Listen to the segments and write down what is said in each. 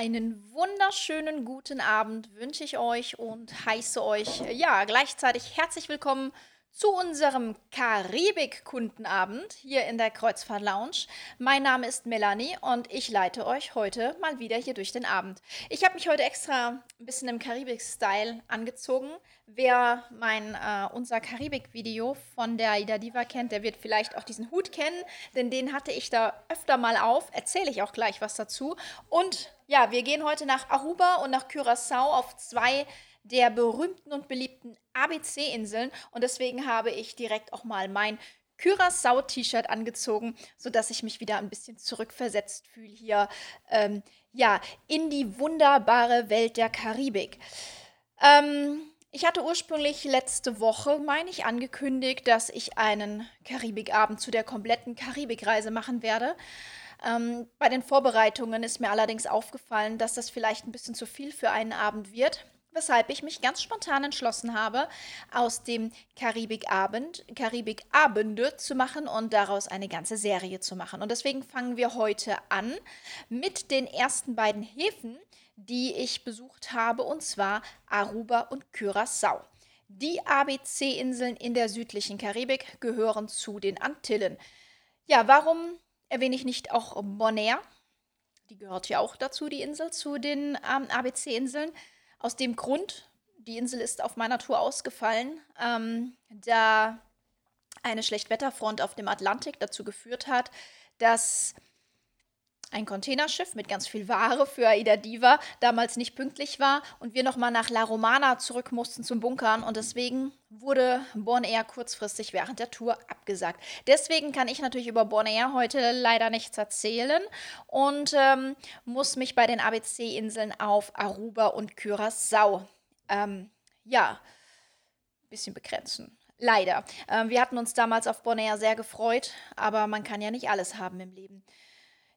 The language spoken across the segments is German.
Einen wunderschönen guten Abend wünsche ich euch und heiße euch ja gleichzeitig herzlich willkommen zu unserem Karibik-Kundenabend hier in der Kreuzfahrt Lounge. Mein Name ist Melanie und ich leite euch heute mal wieder hier durch den Abend. Ich habe mich heute extra ein bisschen im Karibik-Style angezogen. Wer mein äh, unser Karibik-Video von der Ida Diva kennt, der wird vielleicht auch diesen Hut kennen, denn den hatte ich da öfter mal auf. Erzähle ich auch gleich was dazu. Und ja, wir gehen heute nach Aruba und nach Curaçao auf zwei der berühmten und beliebten ABC-Inseln und deswegen habe ich direkt auch mal mein Curaçao-T-Shirt angezogen, sodass ich mich wieder ein bisschen zurückversetzt fühle hier, ähm, ja, in die wunderbare Welt der Karibik. Ähm, ich hatte ursprünglich letzte Woche, meine ich, angekündigt, dass ich einen Karibikabend zu der kompletten Karibikreise machen werde. Ähm, bei den Vorbereitungen ist mir allerdings aufgefallen, dass das vielleicht ein bisschen zu viel für einen Abend wird weshalb ich mich ganz spontan entschlossen habe, aus dem Karibikabend Karibikabende zu machen und daraus eine ganze Serie zu machen. Und deswegen fangen wir heute an mit den ersten beiden Häfen, die ich besucht habe, und zwar Aruba und Curaçao. Die ABC-Inseln in der südlichen Karibik gehören zu den Antillen. Ja, warum erwähne ich nicht auch Bonaire? Die gehört ja auch dazu, die Insel, zu den ähm, ABC-Inseln. Aus dem Grund, die Insel ist auf meiner Tour ausgefallen, ähm, da eine Schlechtwetterfront auf dem Atlantik dazu geführt hat, dass ein Containerschiff mit ganz viel Ware für Aida Diva damals nicht pünktlich war und wir nochmal nach La Romana zurück mussten zum Bunkern und deswegen wurde Bonaire kurzfristig während der Tour abgesagt. Deswegen kann ich natürlich über Bonaire heute leider nichts erzählen und ähm, muss mich bei den ABC-Inseln auf Aruba und Curaçao ähm, ja, ein bisschen begrenzen. Leider. Ähm, wir hatten uns damals auf Bonaire sehr gefreut, aber man kann ja nicht alles haben im Leben.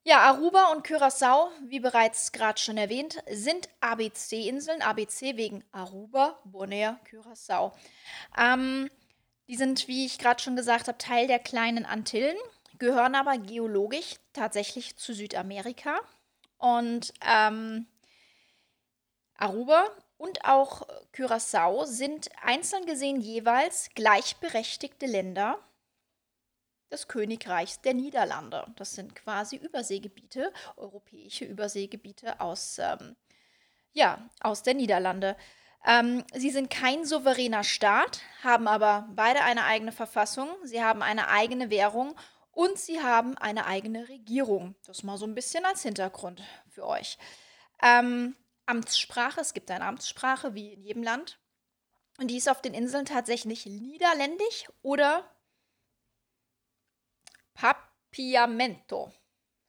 Ja, Aruba und Curaçao, wie bereits gerade schon erwähnt, sind ABC-Inseln. ABC wegen Aruba, Bonaire, Curaçao. Ähm, die sind, wie ich gerade schon gesagt habe, Teil der kleinen Antillen, gehören aber geologisch tatsächlich zu Südamerika. Und ähm, Aruba und auch Curaçao sind einzeln gesehen jeweils gleichberechtigte Länder des Königreichs der Niederlande. Das sind quasi Überseegebiete, europäische Überseegebiete aus, ähm, ja, aus der Niederlande. Ähm, sie sind kein souveräner Staat, haben aber beide eine eigene Verfassung, sie haben eine eigene Währung und sie haben eine eigene Regierung. Das mal so ein bisschen als Hintergrund für euch. Ähm, Amtssprache, es gibt eine Amtssprache wie in jedem Land. Und die ist auf den Inseln tatsächlich niederländisch oder Papiamento.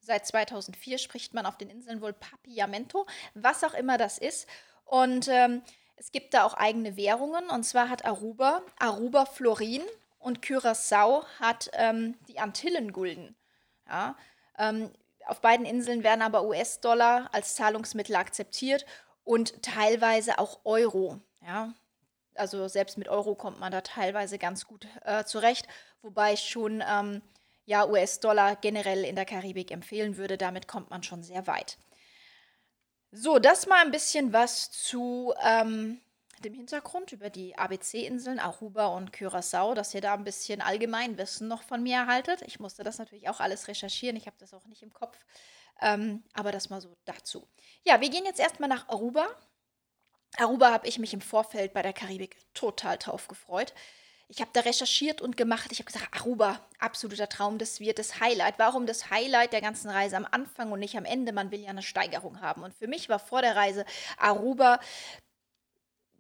Seit 2004 spricht man auf den Inseln wohl Papiamento, was auch immer das ist. Und ähm, es gibt da auch eigene Währungen. Und zwar hat Aruba Aruba Florin und Curaçao hat ähm, die Antillengulden. Ja, ähm, auf beiden Inseln werden aber US-Dollar als Zahlungsmittel akzeptiert und teilweise auch Euro. Ja, also selbst mit Euro kommt man da teilweise ganz gut äh, zurecht, wobei schon ähm, ja US-Dollar generell in der Karibik empfehlen würde. Damit kommt man schon sehr weit. So, das mal ein bisschen was zu ähm, dem Hintergrund über die ABC-Inseln, Aruba und Curaçao, dass ihr da ein bisschen Allgemeinwissen noch von mir erhaltet. Ich musste das natürlich auch alles recherchieren, ich habe das auch nicht im Kopf. Ähm, aber das mal so dazu. Ja, wir gehen jetzt erstmal nach Aruba. Aruba habe ich mich im Vorfeld bei der Karibik total drauf gefreut. Ich habe da recherchiert und gemacht. Ich habe gesagt, Aruba, absoluter Traum, das wird das Highlight. Warum das Highlight der ganzen Reise am Anfang und nicht am Ende? Man will ja eine Steigerung haben. Und für mich war vor der Reise Aruba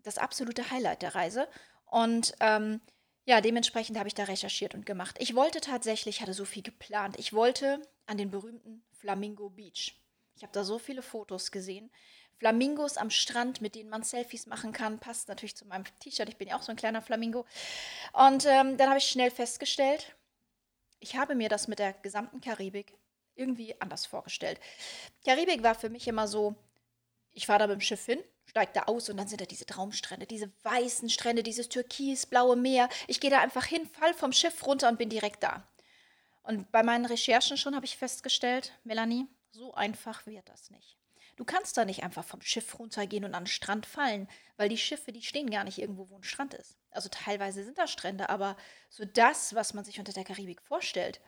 das absolute Highlight der Reise. Und ähm, ja, dementsprechend habe ich da recherchiert und gemacht. Ich wollte tatsächlich, hatte so viel geplant. Ich wollte an den berühmten Flamingo Beach. Ich habe da so viele Fotos gesehen. Flamingos am Strand, mit denen man Selfies machen kann. Passt natürlich zu meinem T-Shirt. Ich bin ja auch so ein kleiner Flamingo. Und ähm, dann habe ich schnell festgestellt, ich habe mir das mit der gesamten Karibik irgendwie anders vorgestellt. Karibik war für mich immer so, ich fahre da mit dem Schiff hin, steige da aus und dann sind da diese Traumstrände, diese weißen Strände, dieses türkisblaue Meer. Ich gehe da einfach hin, fall vom Schiff runter und bin direkt da. Und bei meinen Recherchen schon habe ich festgestellt, Melanie, so einfach wird das nicht. Du kannst da nicht einfach vom Schiff runtergehen und an den Strand fallen, weil die Schiffe, die stehen gar nicht irgendwo, wo ein Strand ist. Also teilweise sind da Strände, aber so das, was man sich unter der Karibik vorstellt,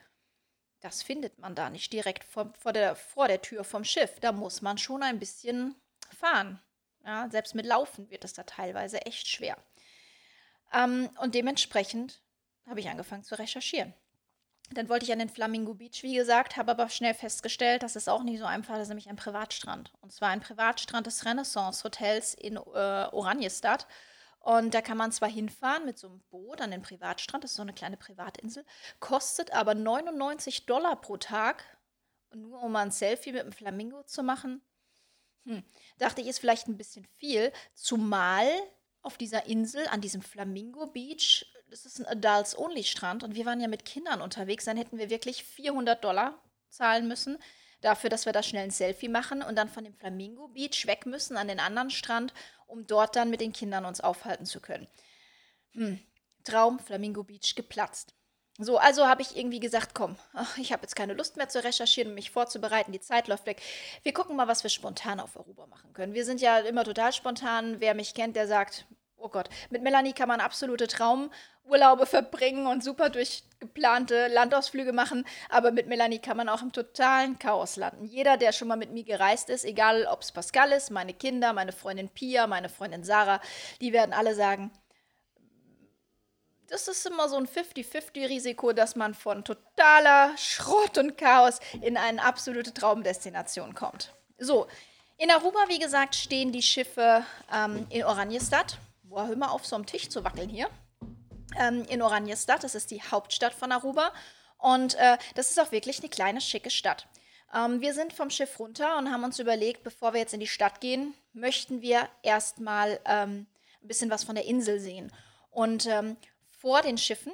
das findet man da nicht direkt vor, vor, der, vor der Tür vom Schiff. Da muss man schon ein bisschen fahren. Ja, selbst mit Laufen wird es da teilweise echt schwer. Ähm, und dementsprechend habe ich angefangen zu recherchieren. Dann wollte ich an den Flamingo Beach, wie gesagt, habe aber schnell festgestellt, das ist auch nicht so einfach, das ist nämlich ein Privatstrand. Und zwar ein Privatstrand des Renaissance Hotels in äh, Oranjestad. Und da kann man zwar hinfahren mit so einem Boot an den Privatstrand, das ist so eine kleine Privatinsel, kostet aber 99 Dollar pro Tag, nur um mal ein Selfie mit einem Flamingo zu machen. Hm, dachte ich, ist vielleicht ein bisschen viel, zumal auf dieser Insel, an diesem Flamingo Beach, das ist ein Adults-Only-Strand und wir waren ja mit Kindern unterwegs, dann hätten wir wirklich 400 Dollar zahlen müssen dafür, dass wir da schnell ein Selfie machen und dann von dem Flamingo Beach weg müssen an den anderen Strand, um dort dann mit den Kindern uns aufhalten zu können. Hm. Traum Flamingo Beach geplatzt. So, also habe ich irgendwie gesagt, komm, ich habe jetzt keine Lust mehr zu recherchieren und mich vorzubereiten, die Zeit läuft weg. Wir gucken mal, was wir spontan auf Aruba machen können. Wir sind ja immer total spontan. Wer mich kennt, der sagt, oh Gott, mit Melanie kann man absolute Traumurlaube verbringen und super durchgeplante Landausflüge machen, aber mit Melanie kann man auch im totalen Chaos landen. Jeder, der schon mal mit mir gereist ist, egal ob es Pascal ist, meine Kinder, meine Freundin Pia, meine Freundin Sarah, die werden alle sagen, das ist immer so ein 50-50-Risiko, dass man von totaler Schrott und Chaos in eine absolute Traumdestination kommt. So, in Aruba, wie gesagt, stehen die Schiffe ähm, in Oranjestad. Boah, hör mal auf, so am Tisch zu wackeln hier. Ähm, in Oranjestad, das ist die Hauptstadt von Aruba. Und äh, das ist auch wirklich eine kleine, schicke Stadt. Ähm, wir sind vom Schiff runter und haben uns überlegt, bevor wir jetzt in die Stadt gehen, möchten wir erstmal ähm, ein bisschen was von der Insel sehen. Und ähm, vor den Schiffen.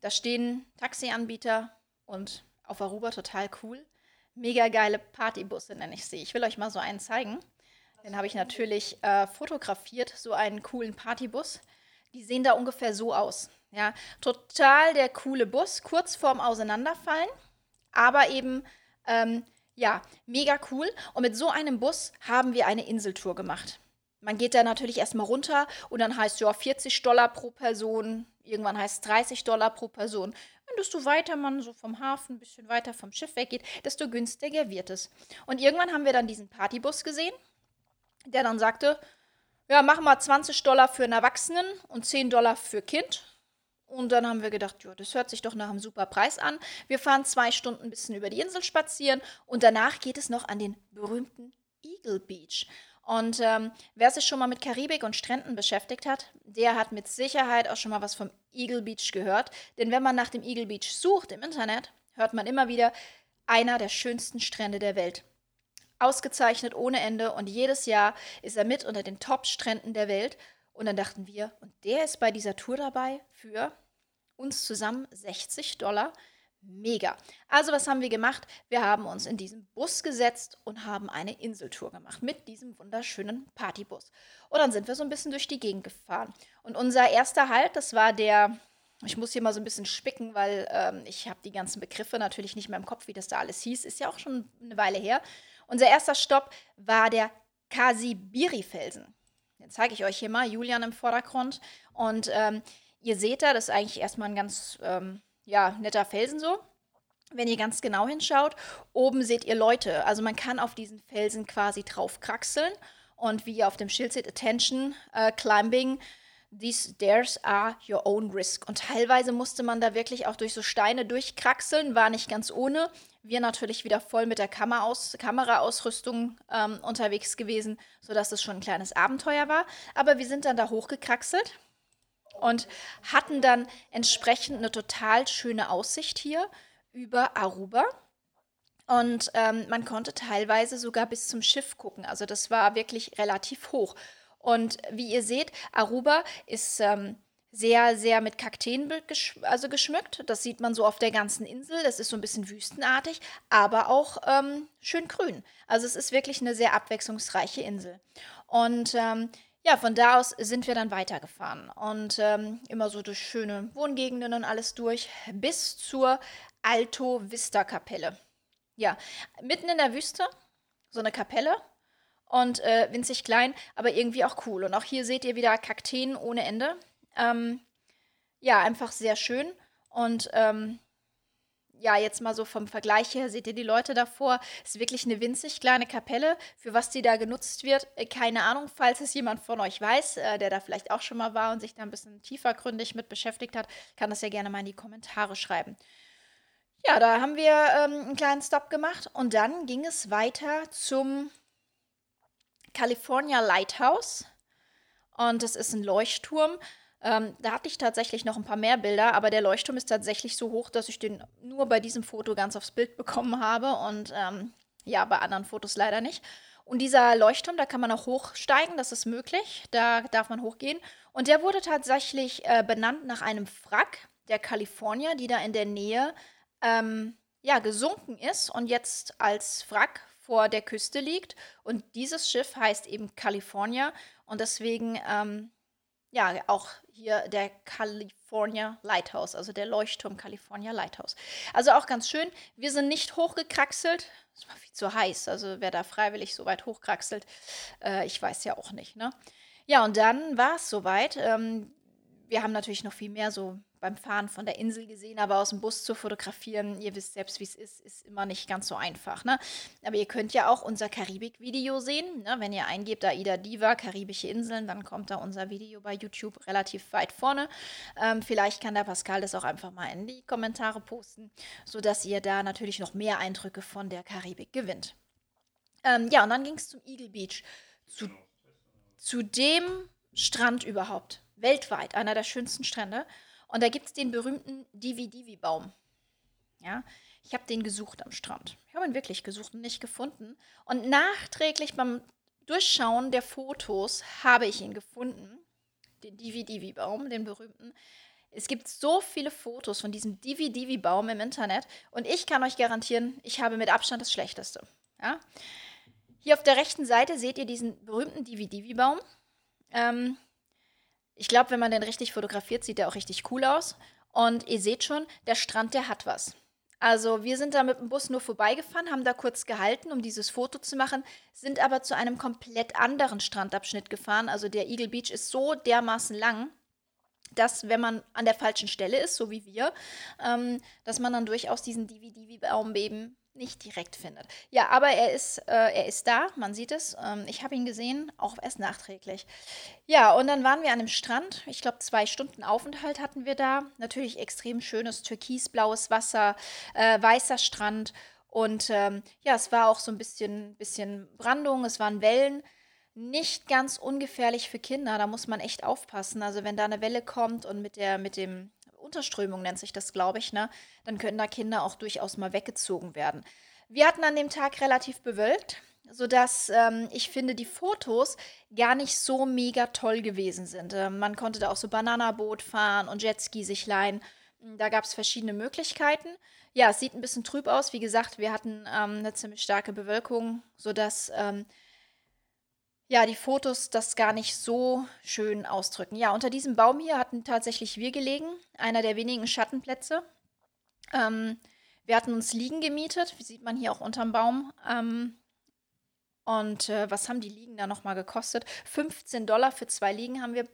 Da stehen Taxianbieter und auf Aruba total cool. Mega geile Partybusse nenne ich sie. Ich will euch mal so einen zeigen. Den habe ich natürlich äh, fotografiert, so einen coolen Partybus. Die sehen da ungefähr so aus. Ja, total der coole Bus, kurz vorm Auseinanderfallen, aber eben ähm, ja, mega cool. Und mit so einem Bus haben wir eine Inseltour gemacht. Man geht da natürlich erstmal runter und dann heißt ja 40 Dollar pro Person, irgendwann heißt es 30 Dollar pro Person. Und desto weiter man so vom Hafen, ein bisschen weiter vom Schiff weggeht, desto günstiger wird es. Und irgendwann haben wir dann diesen Partybus gesehen, der dann sagte, ja, machen wir 20 Dollar für einen Erwachsenen und 10 Dollar für Kind. Und dann haben wir gedacht, ja, das hört sich doch nach einem super Preis an. Wir fahren zwei Stunden ein bisschen über die Insel spazieren und danach geht es noch an den berühmten Eagle Beach. Und ähm, wer sich schon mal mit Karibik und Stränden beschäftigt hat, der hat mit Sicherheit auch schon mal was vom Eagle Beach gehört. Denn wenn man nach dem Eagle Beach sucht im Internet, hört man immer wieder einer der schönsten Strände der Welt. Ausgezeichnet ohne Ende und jedes Jahr ist er mit unter den Top-Stränden der Welt. Und dann dachten wir, und der ist bei dieser Tour dabei für uns zusammen 60 Dollar. Mega. Also was haben wir gemacht? Wir haben uns in diesen Bus gesetzt und haben eine Inseltour gemacht mit diesem wunderschönen Partybus. Und dann sind wir so ein bisschen durch die Gegend gefahren. Und unser erster Halt, das war der, ich muss hier mal so ein bisschen spicken, weil ähm, ich habe die ganzen Begriffe natürlich nicht mehr im Kopf, wie das da alles hieß. Ist ja auch schon eine Weile her. Unser erster Stopp war der Kasibiri-Felsen. Den zeige ich euch hier mal, Julian im Vordergrund. Und ähm, ihr seht da, das ist eigentlich erstmal ein ganz... Ähm, ja, netter Felsen so. Wenn ihr ganz genau hinschaut, oben seht ihr Leute. Also man kann auf diesen Felsen quasi drauf kraxeln. Und wie ihr auf dem Schild seht, Attention, uh, Climbing, these stairs are your own risk. Und teilweise musste man da wirklich auch durch so Steine durchkraxeln, war nicht ganz ohne. Wir natürlich wieder voll mit der Kameraus Kameraausrüstung ähm, unterwegs gewesen, sodass es schon ein kleines Abenteuer war. Aber wir sind dann da hochgekraxelt und hatten dann entsprechend eine total schöne Aussicht hier über Aruba. Und ähm, man konnte teilweise sogar bis zum Schiff gucken. Also das war wirklich relativ hoch. Und wie ihr seht, Aruba ist ähm, sehr, sehr mit Kakteen gesch also geschmückt. Das sieht man so auf der ganzen Insel. Das ist so ein bisschen wüstenartig, aber auch ähm, schön grün. Also es ist wirklich eine sehr abwechslungsreiche Insel. Und ähm, ja, von da aus sind wir dann weitergefahren und ähm, immer so durch schöne Wohngegenden und alles durch bis zur Alto Vista Kapelle. Ja, mitten in der Wüste, so eine Kapelle, und äh, winzig klein, aber irgendwie auch cool. Und auch hier seht ihr wieder Kakteen ohne Ende. Ähm, ja, einfach sehr schön. Und ähm, ja, jetzt mal so vom Vergleich her, seht ihr die Leute davor? Ist wirklich eine winzig kleine Kapelle. Für was die da genutzt wird, äh, keine Ahnung. Falls es jemand von euch weiß, äh, der da vielleicht auch schon mal war und sich da ein bisschen tiefergründig mit beschäftigt hat, kann das ja gerne mal in die Kommentare schreiben. Ja, da haben wir ähm, einen kleinen Stop gemacht und dann ging es weiter zum California Lighthouse. Und das ist ein Leuchtturm. Ähm, da hatte ich tatsächlich noch ein paar mehr Bilder, aber der Leuchtturm ist tatsächlich so hoch, dass ich den nur bei diesem Foto ganz aufs Bild bekommen habe und ähm, ja, bei anderen Fotos leider nicht. Und dieser Leuchtturm, da kann man auch hochsteigen, das ist möglich, da darf man hochgehen. Und der wurde tatsächlich äh, benannt nach einem Wrack der California, die da in der Nähe ähm, ja, gesunken ist und jetzt als Wrack vor der Küste liegt. Und dieses Schiff heißt eben California und deswegen ähm, ja auch hier der California Lighthouse, also der Leuchtturm California Lighthouse. Also auch ganz schön. Wir sind nicht hochgekraxelt. Das war viel zu heiß. Also wer da freiwillig so weit hochkraxelt, äh, ich weiß ja auch nicht. Ne? Ja, und dann war es soweit. Ähm, wir haben natürlich noch viel mehr so beim Fahren von der Insel gesehen, aber aus dem Bus zu fotografieren, ihr wisst selbst, wie es ist, ist immer nicht ganz so einfach. Ne? Aber ihr könnt ja auch unser Karibik-Video sehen. Ne? Wenn ihr eingebt Aida Diva, karibische Inseln, dann kommt da unser Video bei YouTube relativ weit vorne. Ähm, vielleicht kann der Pascal das auch einfach mal in die Kommentare posten, sodass ihr da natürlich noch mehr Eindrücke von der Karibik gewinnt. Ähm, ja, und dann ging es zum Eagle Beach. Zu, zu dem Strand überhaupt. Weltweit, einer der schönsten Strände. Und da gibt es den berühmten Divi-Divi-Baum. Ja, ich habe den gesucht am Strand. Ich habe ihn wirklich gesucht und nicht gefunden. Und nachträglich beim Durchschauen der Fotos habe ich ihn gefunden. Den Divi-Divi-Baum, den berühmten. Es gibt so viele Fotos von diesem Divi-Divi-Baum im Internet und ich kann euch garantieren, ich habe mit Abstand das Schlechteste. Ja? Hier auf der rechten Seite seht ihr diesen berühmten Divi-Divi-Baum. Ähm, ich glaube, wenn man den richtig fotografiert, sieht der auch richtig cool aus. Und ihr seht schon, der Strand, der hat was. Also wir sind da mit dem Bus nur vorbeigefahren, haben da kurz gehalten, um dieses Foto zu machen, sind aber zu einem komplett anderen Strandabschnitt gefahren. Also der Eagle Beach ist so dermaßen lang, dass wenn man an der falschen Stelle ist, so wie wir, ähm, dass man dann durchaus diesen Divi-Divi-Baum eben nicht direkt findet. Ja, aber er ist, äh, er ist da, man sieht es. Ähm, ich habe ihn gesehen, auch erst nachträglich. Ja, und dann waren wir an einem Strand. Ich glaube, zwei Stunden Aufenthalt hatten wir da. Natürlich extrem schönes türkisblaues Wasser, äh, weißer Strand. Und ähm, ja, es war auch so ein bisschen, bisschen Brandung, es waren Wellen. Nicht ganz ungefährlich für Kinder, da muss man echt aufpassen. Also wenn da eine Welle kommt und mit der, mit dem Unterströmung nennt sich das, glaube ich, ne? Dann können da Kinder auch durchaus mal weggezogen werden. Wir hatten an dem Tag relativ bewölkt, sodass ähm, ich finde, die Fotos gar nicht so mega toll gewesen sind. Ähm, man konnte da auch so Bananaboot fahren und Jetski sich leihen. Hm, da gab es verschiedene Möglichkeiten. Ja, es sieht ein bisschen trüb aus. Wie gesagt, wir hatten ähm, eine ziemlich starke Bewölkung, sodass ähm, ja, die Fotos das gar nicht so schön ausdrücken. Ja, unter diesem Baum hier hatten tatsächlich wir gelegen, einer der wenigen Schattenplätze. Ähm, wir hatten uns Liegen gemietet, wie sieht man hier auch unterm Baum. Ähm, und äh, was haben die Liegen da nochmal gekostet? 15 Dollar für zwei Liegen haben wir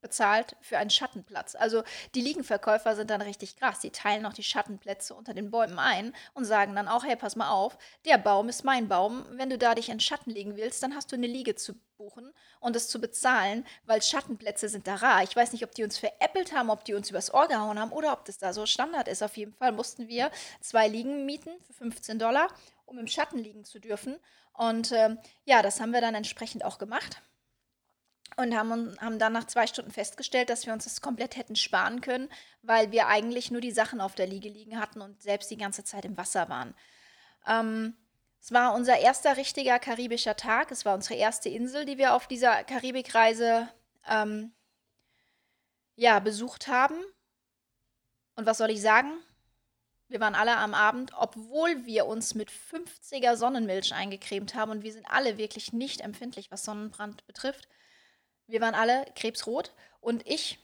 bezahlt für einen Schattenplatz. Also die Liegenverkäufer sind dann richtig krass. Die teilen noch die Schattenplätze unter den Bäumen ein und sagen dann auch, hey, pass mal auf, der Baum ist mein Baum. Wenn du da dich in Schatten legen willst, dann hast du eine Liege zu buchen und es zu bezahlen, weil Schattenplätze sind da rar. Ich weiß nicht, ob die uns veräppelt haben, ob die uns übers Ohr gehauen haben oder ob das da so Standard ist. Auf jeden Fall mussten wir zwei Liegen mieten für 15 Dollar, um im Schatten liegen zu dürfen. Und äh, ja, das haben wir dann entsprechend auch gemacht und haben, haben dann nach zwei Stunden festgestellt, dass wir uns das komplett hätten sparen können, weil wir eigentlich nur die Sachen auf der Liege liegen hatten und selbst die ganze Zeit im Wasser waren. Ähm, es war unser erster richtiger karibischer Tag. Es war unsere erste Insel, die wir auf dieser Karibikreise ähm, ja, besucht haben. Und was soll ich sagen? Wir waren alle am Abend, obwohl wir uns mit 50er Sonnenmilch eingecremt haben und wir sind alle wirklich nicht empfindlich, was Sonnenbrand betrifft wir waren alle krebsrot und ich,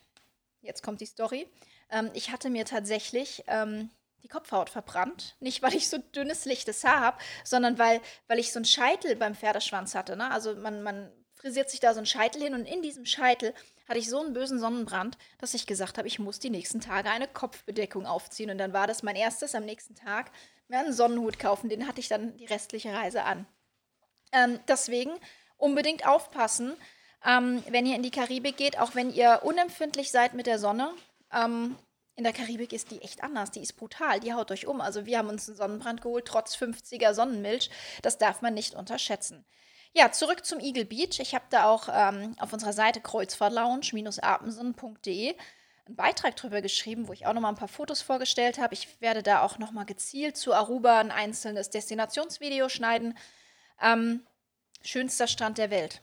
jetzt kommt die Story, ähm, ich hatte mir tatsächlich ähm, die Kopfhaut verbrannt. Nicht, weil ich so dünnes, lichtes Haar habe, sondern weil, weil ich so einen Scheitel beim Pferdeschwanz hatte. Ne? Also man, man frisiert sich da so einen Scheitel hin und in diesem Scheitel hatte ich so einen bösen Sonnenbrand, dass ich gesagt habe, ich muss die nächsten Tage eine Kopfbedeckung aufziehen. Und dann war das mein erstes am nächsten Tag, mir einen Sonnenhut kaufen. Den hatte ich dann die restliche Reise an. Ähm, deswegen unbedingt aufpassen, ähm, wenn ihr in die Karibik geht, auch wenn ihr unempfindlich seid mit der Sonne. Ähm, in der Karibik ist die echt anders. Die ist brutal. Die haut euch um. Also wir haben uns einen Sonnenbrand geholt, trotz 50er Sonnenmilch. Das darf man nicht unterschätzen. Ja, zurück zum Eagle Beach. Ich habe da auch ähm, auf unserer Seite kreuzfahrtlounge-apensen.de einen Beitrag drüber geschrieben, wo ich auch nochmal ein paar Fotos vorgestellt habe. Ich werde da auch nochmal gezielt zu Aruba ein einzelnes Destinationsvideo schneiden. Ähm, schönster Strand der Welt.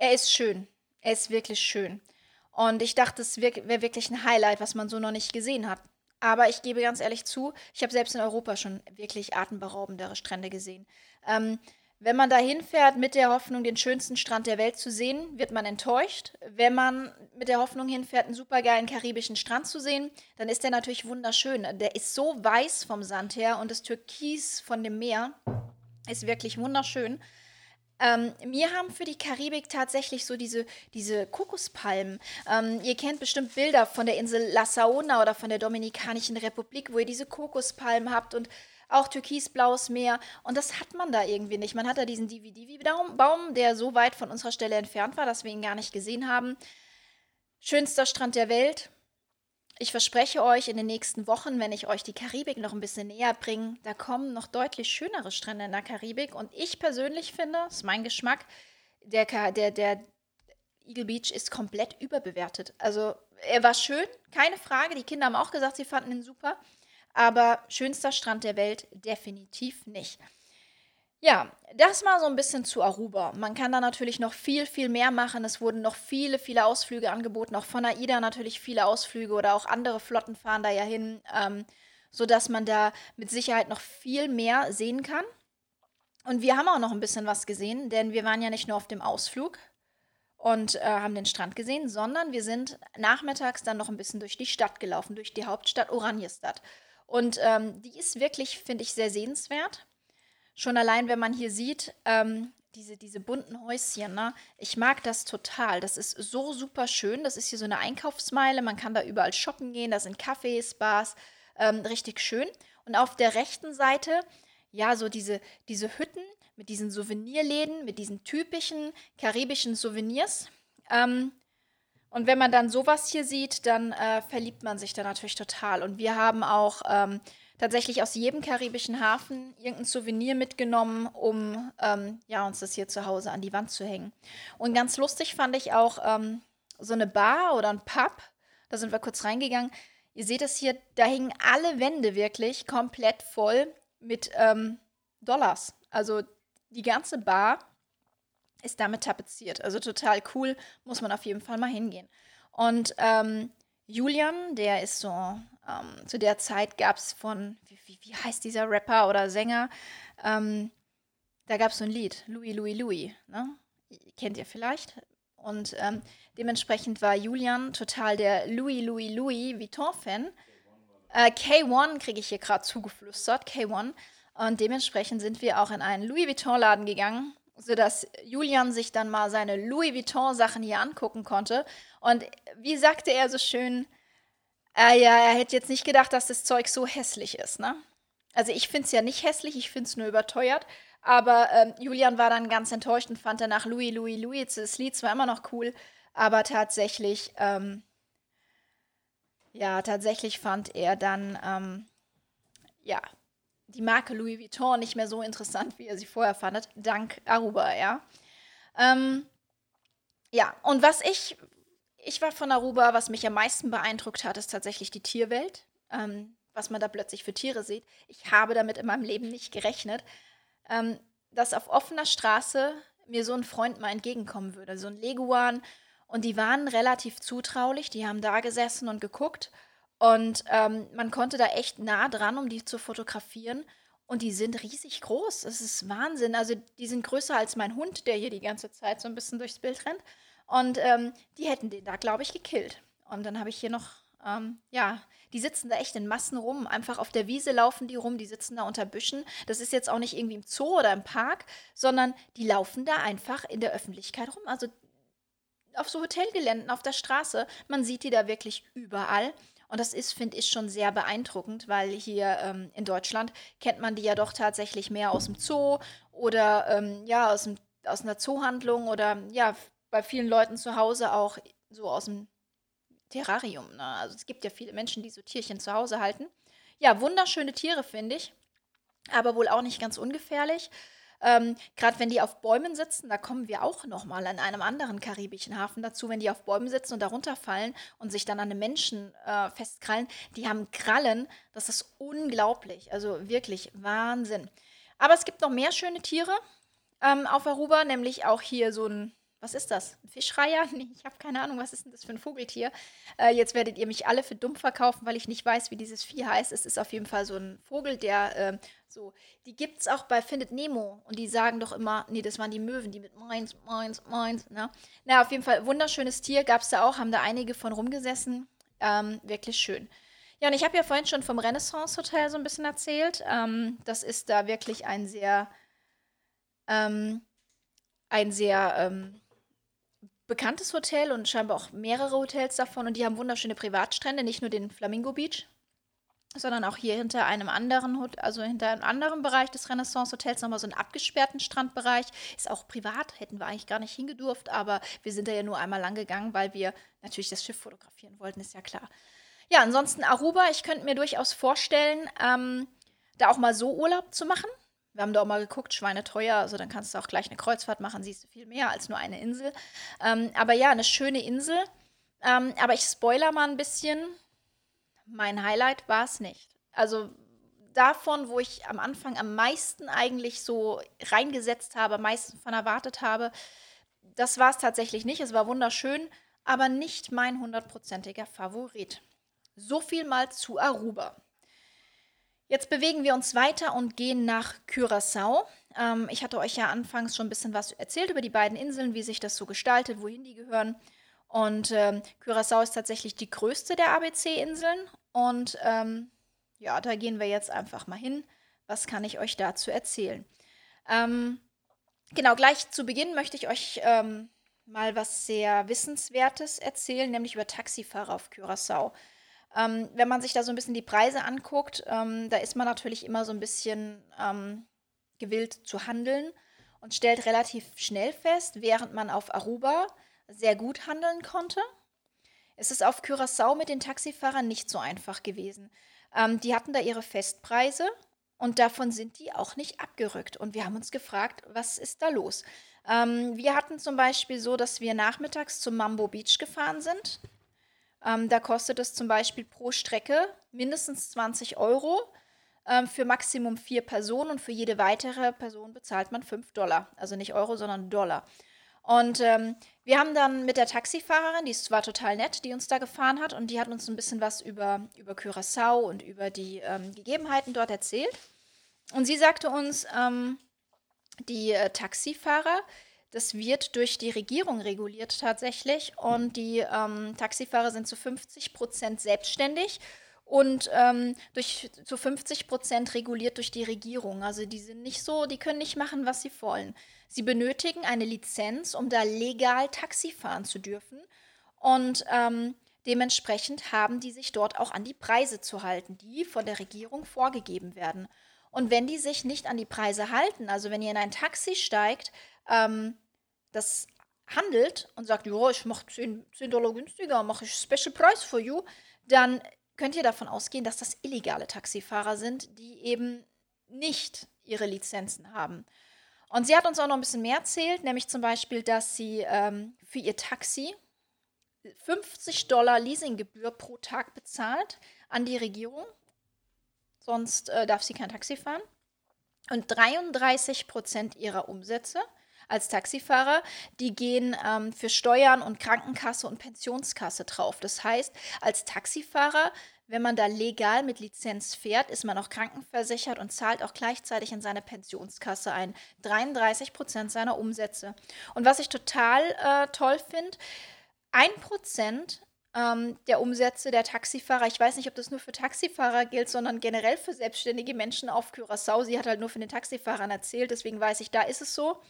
Er ist schön. Er ist wirklich schön. Und ich dachte, es wäre wirklich ein Highlight, was man so noch nicht gesehen hat. Aber ich gebe ganz ehrlich zu, ich habe selbst in Europa schon wirklich atemberaubendere Strände gesehen. Ähm, wenn man da hinfährt mit der Hoffnung, den schönsten Strand der Welt zu sehen, wird man enttäuscht. Wenn man mit der Hoffnung hinfährt, einen supergeilen karibischen Strand zu sehen, dann ist der natürlich wunderschön. Der ist so weiß vom Sand her und das Türkis von dem Meer ist wirklich wunderschön. Ähm, mir haben für die Karibik tatsächlich so diese, diese Kokospalmen. Ähm, ihr kennt bestimmt Bilder von der Insel La Saona oder von der Dominikanischen Republik, wo ihr diese Kokospalmen habt und auch türkisblaues Meer. Und das hat man da irgendwie nicht. Man hat da diesen DVD-Baum, der so weit von unserer Stelle entfernt war, dass wir ihn gar nicht gesehen haben. Schönster Strand der Welt. Ich verspreche euch in den nächsten Wochen, wenn ich euch die Karibik noch ein bisschen näher bringe, da kommen noch deutlich schönere Strände in der Karibik. Und ich persönlich finde, das ist mein Geschmack, der, der, der Eagle Beach ist komplett überbewertet. Also er war schön, keine Frage. Die Kinder haben auch gesagt, sie fanden ihn super. Aber schönster Strand der Welt definitiv nicht. Ja, das mal so ein bisschen zu Aruba. Man kann da natürlich noch viel, viel mehr machen. Es wurden noch viele, viele Ausflüge angeboten. Auch von AIDA natürlich viele Ausflüge oder auch andere Flotten fahren da ja hin, ähm, sodass man da mit Sicherheit noch viel mehr sehen kann. Und wir haben auch noch ein bisschen was gesehen, denn wir waren ja nicht nur auf dem Ausflug und äh, haben den Strand gesehen, sondern wir sind nachmittags dann noch ein bisschen durch die Stadt gelaufen, durch die Hauptstadt Oranjestad. Und ähm, die ist wirklich, finde ich, sehr sehenswert. Schon allein, wenn man hier sieht, ähm, diese, diese bunten Häuschen, ne? Ich mag das total. Das ist so super schön. Das ist hier so eine Einkaufsmeile. Man kann da überall shoppen gehen. Da sind Cafés, Bars. Ähm, richtig schön. Und auf der rechten Seite, ja, so diese, diese Hütten mit diesen Souvenirläden, mit diesen typischen karibischen Souvenirs. Ähm, und wenn man dann sowas hier sieht, dann äh, verliebt man sich da natürlich total. Und wir haben auch ähm, tatsächlich aus jedem karibischen Hafen irgendein Souvenir mitgenommen, um ähm, ja, uns das hier zu Hause an die Wand zu hängen. Und ganz lustig fand ich auch ähm, so eine Bar oder ein Pub. Da sind wir kurz reingegangen. Ihr seht es hier, da hingen alle Wände wirklich komplett voll mit ähm, Dollars. Also die ganze Bar ist damit tapeziert. Also total cool, muss man auf jeden Fall mal hingehen. Und ähm, Julian, der ist so ähm, zu der Zeit gab es von, wie, wie, wie, heißt dieser Rapper oder Sänger? Ähm, da gab es so ein Lied, Louis, Louis, Louis. Ne? Kennt ihr vielleicht? Und ähm, dementsprechend war Julian total der Louis, Louis, Louis Vuitton-Fan. Äh, K1 kriege ich hier gerade zugeflüstert, K1. Und dementsprechend sind wir auch in einen Louis Vuitton-Laden gegangen, sodass Julian sich dann mal seine Louis Vuitton-Sachen hier angucken konnte. Und wie sagte er so schön, äh, ja, er hätte jetzt nicht gedacht, dass das Zeug so hässlich ist, ne? Also ich finde es ja nicht hässlich, ich finde es nur überteuert. Aber ähm, Julian war dann ganz enttäuscht und fand danach Louis, Louis, Louis. Das Lied zwar immer noch cool, aber tatsächlich, ähm, ja, tatsächlich fand er dann, ähm, ja, die Marke Louis Vuitton nicht mehr so interessant, wie er sie vorher fand, dank Aruba, ja. Ähm, ja, und was ich ich war von Aruba, was mich am meisten beeindruckt hat, ist tatsächlich die Tierwelt. Ähm, was man da plötzlich für Tiere sieht. Ich habe damit in meinem Leben nicht gerechnet, ähm, dass auf offener Straße mir so ein Freund mal entgegenkommen würde, so ein Leguan. Und die waren relativ zutraulich, die haben da gesessen und geguckt. Und ähm, man konnte da echt nah dran, um die zu fotografieren. Und die sind riesig groß. Es ist Wahnsinn. Also die sind größer als mein Hund, der hier die ganze Zeit so ein bisschen durchs Bild rennt. Und ähm, die hätten den da, glaube ich, gekillt. Und dann habe ich hier noch Ähm, ja, die sitzen da echt in Massen rum. Einfach auf der Wiese laufen die rum, die sitzen da unter Büschen. Das ist jetzt auch nicht irgendwie im Zoo oder im Park, sondern die laufen da einfach in der Öffentlichkeit rum. Also auf so Hotelgeländen, auf der Straße. Man sieht die da wirklich überall. Und das ist, finde ich, schon sehr beeindruckend, weil hier ähm, in Deutschland kennt man die ja doch tatsächlich mehr aus dem Zoo oder ähm, ja, aus, dem, aus einer Zoohandlung oder ja, bei vielen Leuten zu Hause auch so aus dem Terrarium. Ne? Also es gibt ja viele Menschen, die so Tierchen zu Hause halten. Ja, wunderschöne Tiere, finde ich. Aber wohl auch nicht ganz ungefährlich. Ähm, Gerade wenn die auf Bäumen sitzen, da kommen wir auch nochmal an einem anderen karibischen Hafen dazu, wenn die auf Bäumen sitzen und darunter fallen und sich dann an einem Menschen äh, festkrallen. Die haben Krallen, das ist unglaublich. Also wirklich Wahnsinn. Aber es gibt noch mehr schöne Tiere ähm, auf Aruba, nämlich auch hier so ein was ist das? Ein Fischreiher? Nee, ich habe keine Ahnung, was ist denn das für ein Vogeltier? Äh, jetzt werdet ihr mich alle für dumm verkaufen, weil ich nicht weiß, wie dieses Vieh heißt. Es ist auf jeden Fall so ein Vogel, der äh, so, die gibt es auch bei Findet Nemo und die sagen doch immer, nee, das waren die Möwen, die mit meins, meins, meins, ne? Na, auf jeden Fall, wunderschönes Tier gab es da auch, haben da einige von rumgesessen. Ähm, wirklich schön. Ja, und ich habe ja vorhin schon vom Renaissance Hotel so ein bisschen erzählt. Ähm, das ist da wirklich ein sehr, ähm, ein sehr, ähm, bekanntes Hotel und scheinbar auch mehrere Hotels davon und die haben wunderschöne Privatstrände, nicht nur den Flamingo Beach, sondern auch hier hinter einem anderen, also hinter einem anderen Bereich des Renaissance Hotels nochmal so einen abgesperrten Strandbereich. Ist auch privat, hätten wir eigentlich gar nicht hingedurft, aber wir sind da ja nur einmal lang gegangen, weil wir natürlich das Schiff fotografieren wollten, ist ja klar. Ja, ansonsten Aruba, ich könnte mir durchaus vorstellen, ähm, da auch mal so Urlaub zu machen. Wir haben da auch mal geguckt, Schweine teuer, also dann kannst du auch gleich eine Kreuzfahrt machen, siehst du viel mehr als nur eine Insel. Ähm, aber ja, eine schöne Insel. Ähm, aber ich spoiler mal ein bisschen. Mein Highlight war es nicht. Also davon, wo ich am Anfang am meisten eigentlich so reingesetzt habe, am meisten von erwartet habe, das war es tatsächlich nicht. Es war wunderschön, aber nicht mein hundertprozentiger Favorit. So viel mal zu Aruba. Jetzt bewegen wir uns weiter und gehen nach Curaçao. Ähm, ich hatte euch ja anfangs schon ein bisschen was erzählt über die beiden Inseln, wie sich das so gestaltet, wohin die gehören. Und ähm, Curaçao ist tatsächlich die größte der ABC-Inseln. Und ähm, ja, da gehen wir jetzt einfach mal hin. Was kann ich euch dazu erzählen? Ähm, genau, gleich zu Beginn möchte ich euch ähm, mal was sehr Wissenswertes erzählen, nämlich über Taxifahrer auf Curaçao. Ähm, wenn man sich da so ein bisschen die Preise anguckt, ähm, da ist man natürlich immer so ein bisschen ähm, gewillt zu handeln und stellt relativ schnell fest, während man auf Aruba sehr gut handeln konnte. Es ist auf Curaçao mit den Taxifahrern nicht so einfach gewesen. Ähm, die hatten da ihre Festpreise und davon sind die auch nicht abgerückt. Und wir haben uns gefragt, was ist da los? Ähm, wir hatten zum Beispiel so, dass wir nachmittags zum Mambo Beach gefahren sind. Ähm, da kostet es zum Beispiel pro Strecke mindestens 20 Euro ähm, für Maximum vier Personen und für jede weitere Person bezahlt man 5 Dollar. Also nicht Euro, sondern Dollar. Und ähm, wir haben dann mit der Taxifahrerin, die ist zwar total nett, die uns da gefahren hat, und die hat uns ein bisschen was über, über Curaçao und über die ähm, Gegebenheiten dort erzählt. Und sie sagte uns, ähm, die äh, Taxifahrer, das wird durch die Regierung reguliert tatsächlich und die ähm, Taxifahrer sind zu 50 Prozent selbstständig und ähm, durch, zu 50 Prozent reguliert durch die Regierung. Also die sind nicht so, die können nicht machen, was sie wollen. Sie benötigen eine Lizenz, um da legal Taxi fahren zu dürfen und ähm, dementsprechend haben die sich dort auch an die Preise zu halten, die von der Regierung vorgegeben werden. Und wenn die sich nicht an die Preise halten, also wenn ihr in ein Taxi steigt, ähm, das handelt und sagt, ja, ich mache 10, 10 Dollar günstiger, mache ich Special Price for you, dann könnt ihr davon ausgehen, dass das illegale Taxifahrer sind, die eben nicht ihre Lizenzen haben. Und sie hat uns auch noch ein bisschen mehr erzählt, nämlich zum Beispiel, dass sie ähm, für ihr Taxi 50 Dollar Leasinggebühr pro Tag bezahlt an die Regierung. Sonst äh, darf sie kein Taxi fahren. Und 33 Prozent ihrer Umsätze als Taxifahrer, die gehen ähm, für Steuern und Krankenkasse und Pensionskasse drauf. Das heißt, als Taxifahrer wenn man da legal mit Lizenz fährt, ist man auch krankenversichert und zahlt auch gleichzeitig in seine Pensionskasse ein. 33 Prozent seiner Umsätze. Und was ich total äh, toll finde, ein Prozent ähm, der Umsätze der Taxifahrer. Ich weiß nicht, ob das nur für Taxifahrer gilt, sondern generell für selbstständige Menschen auf Curaçao. Sie hat halt nur von den Taxifahrern erzählt, deswegen weiß ich, da ist es so.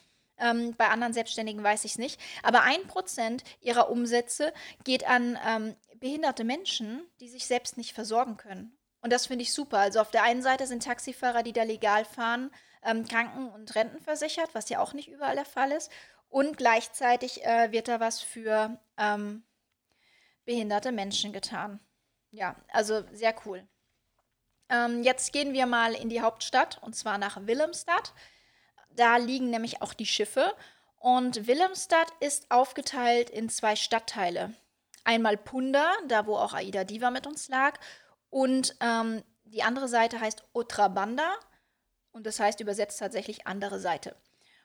Ähm, bei anderen Selbstständigen weiß ich es nicht. Aber ein Prozent ihrer Umsätze geht an ähm, behinderte Menschen, die sich selbst nicht versorgen können. Und das finde ich super. Also auf der einen Seite sind Taxifahrer, die da legal fahren, ähm, kranken- und rentenversichert, was ja auch nicht überall der Fall ist. Und gleichzeitig äh, wird da was für ähm, behinderte Menschen getan. Ja, also sehr cool. Ähm, jetzt gehen wir mal in die Hauptstadt und zwar nach Willemstad. Da liegen nämlich auch die Schiffe. Und Willemstad ist aufgeteilt in zwei Stadtteile. Einmal Punda, da wo auch Aida Diva mit uns lag. Und ähm, die andere Seite heißt Otrabanda. Und das heißt übersetzt tatsächlich andere Seite.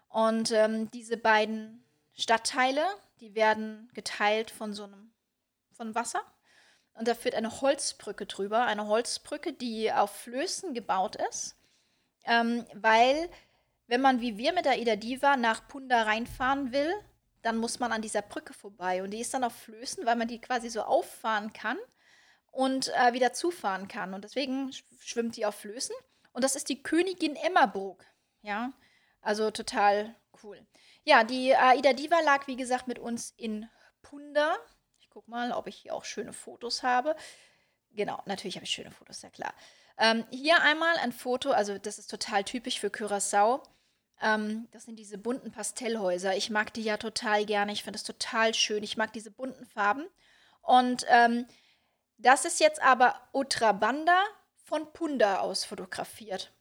Und ähm, diese beiden Stadtteile, die werden geteilt von so einem von Wasser. Und da führt eine Holzbrücke drüber. Eine Holzbrücke, die auf Flößen gebaut ist. Ähm, weil, wenn man wie wir mit der Ida Diva nach Punda reinfahren will, dann muss man an dieser Brücke vorbei. Und die ist dann auf Flößen, weil man die quasi so auffahren kann und äh, wieder zufahren kann. Und deswegen schwimmt die auf Flößen. Und das ist die Königin Emmerburg. Ja, also total cool. Ja, die Aida Diva lag, wie gesagt, mit uns in Punda. Ich gucke mal, ob ich hier auch schöne Fotos habe. Genau, natürlich habe ich schöne Fotos, ja klar. Ähm, hier einmal ein Foto, also das ist total typisch für Curaçao. Ähm, das sind diese bunten Pastellhäuser. Ich mag die ja total gerne. Ich finde das total schön. Ich mag diese bunten Farben. Und ähm, das ist jetzt aber Utrabanda von Punda aus fotografiert.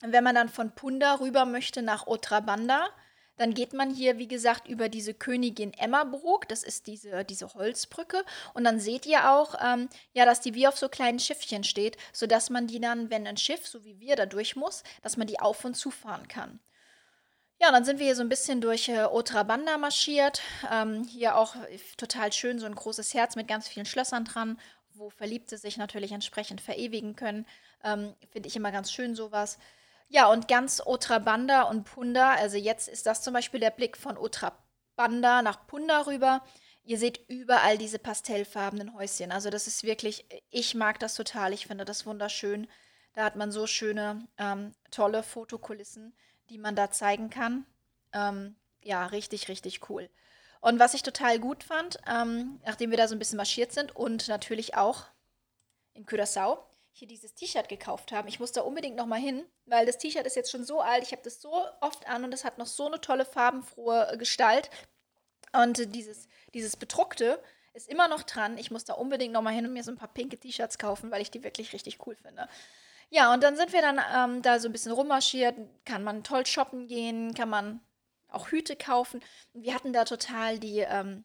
Wenn man dann von Punda rüber möchte nach Otrabanda, dann geht man hier, wie gesagt, über diese Königin Emmerbrook. Das ist diese, diese Holzbrücke. Und dann seht ihr auch, ähm, ja, dass die wie auf so kleinen Schiffchen steht, sodass man die dann, wenn ein Schiff, so wie wir, da durch muss, dass man die auf und zufahren kann. Ja, dann sind wir hier so ein bisschen durch äh, Otrabanda marschiert. Ähm, hier auch total schön, so ein großes Herz mit ganz vielen Schlössern dran, wo Verliebte sich natürlich entsprechend verewigen können. Ähm, Finde ich immer ganz schön sowas. Ja, und ganz Otrabanda und Punda, also jetzt ist das zum Beispiel der Blick von Otrabanda nach Punda rüber. Ihr seht überall diese pastellfarbenen Häuschen. Also das ist wirklich, ich mag das total, ich finde das wunderschön. Da hat man so schöne, ähm, tolle Fotokulissen, die man da zeigen kann. Ähm, ja, richtig, richtig cool. Und was ich total gut fand, ähm, nachdem wir da so ein bisschen marschiert sind und natürlich auch in Curaçao, hier dieses T-Shirt gekauft haben. Ich muss da unbedingt noch mal hin, weil das T-Shirt ist jetzt schon so alt. Ich habe das so oft an und es hat noch so eine tolle farbenfrohe äh, Gestalt. Und dieses, dieses Bedruckte ist immer noch dran. Ich muss da unbedingt noch mal hin und mir so ein paar pinke T-Shirts kaufen, weil ich die wirklich richtig cool finde. Ja, und dann sind wir dann ähm, da so ein bisschen rummarschiert. Kann man toll shoppen gehen, kann man auch Hüte kaufen. Wir hatten da total die, ähm,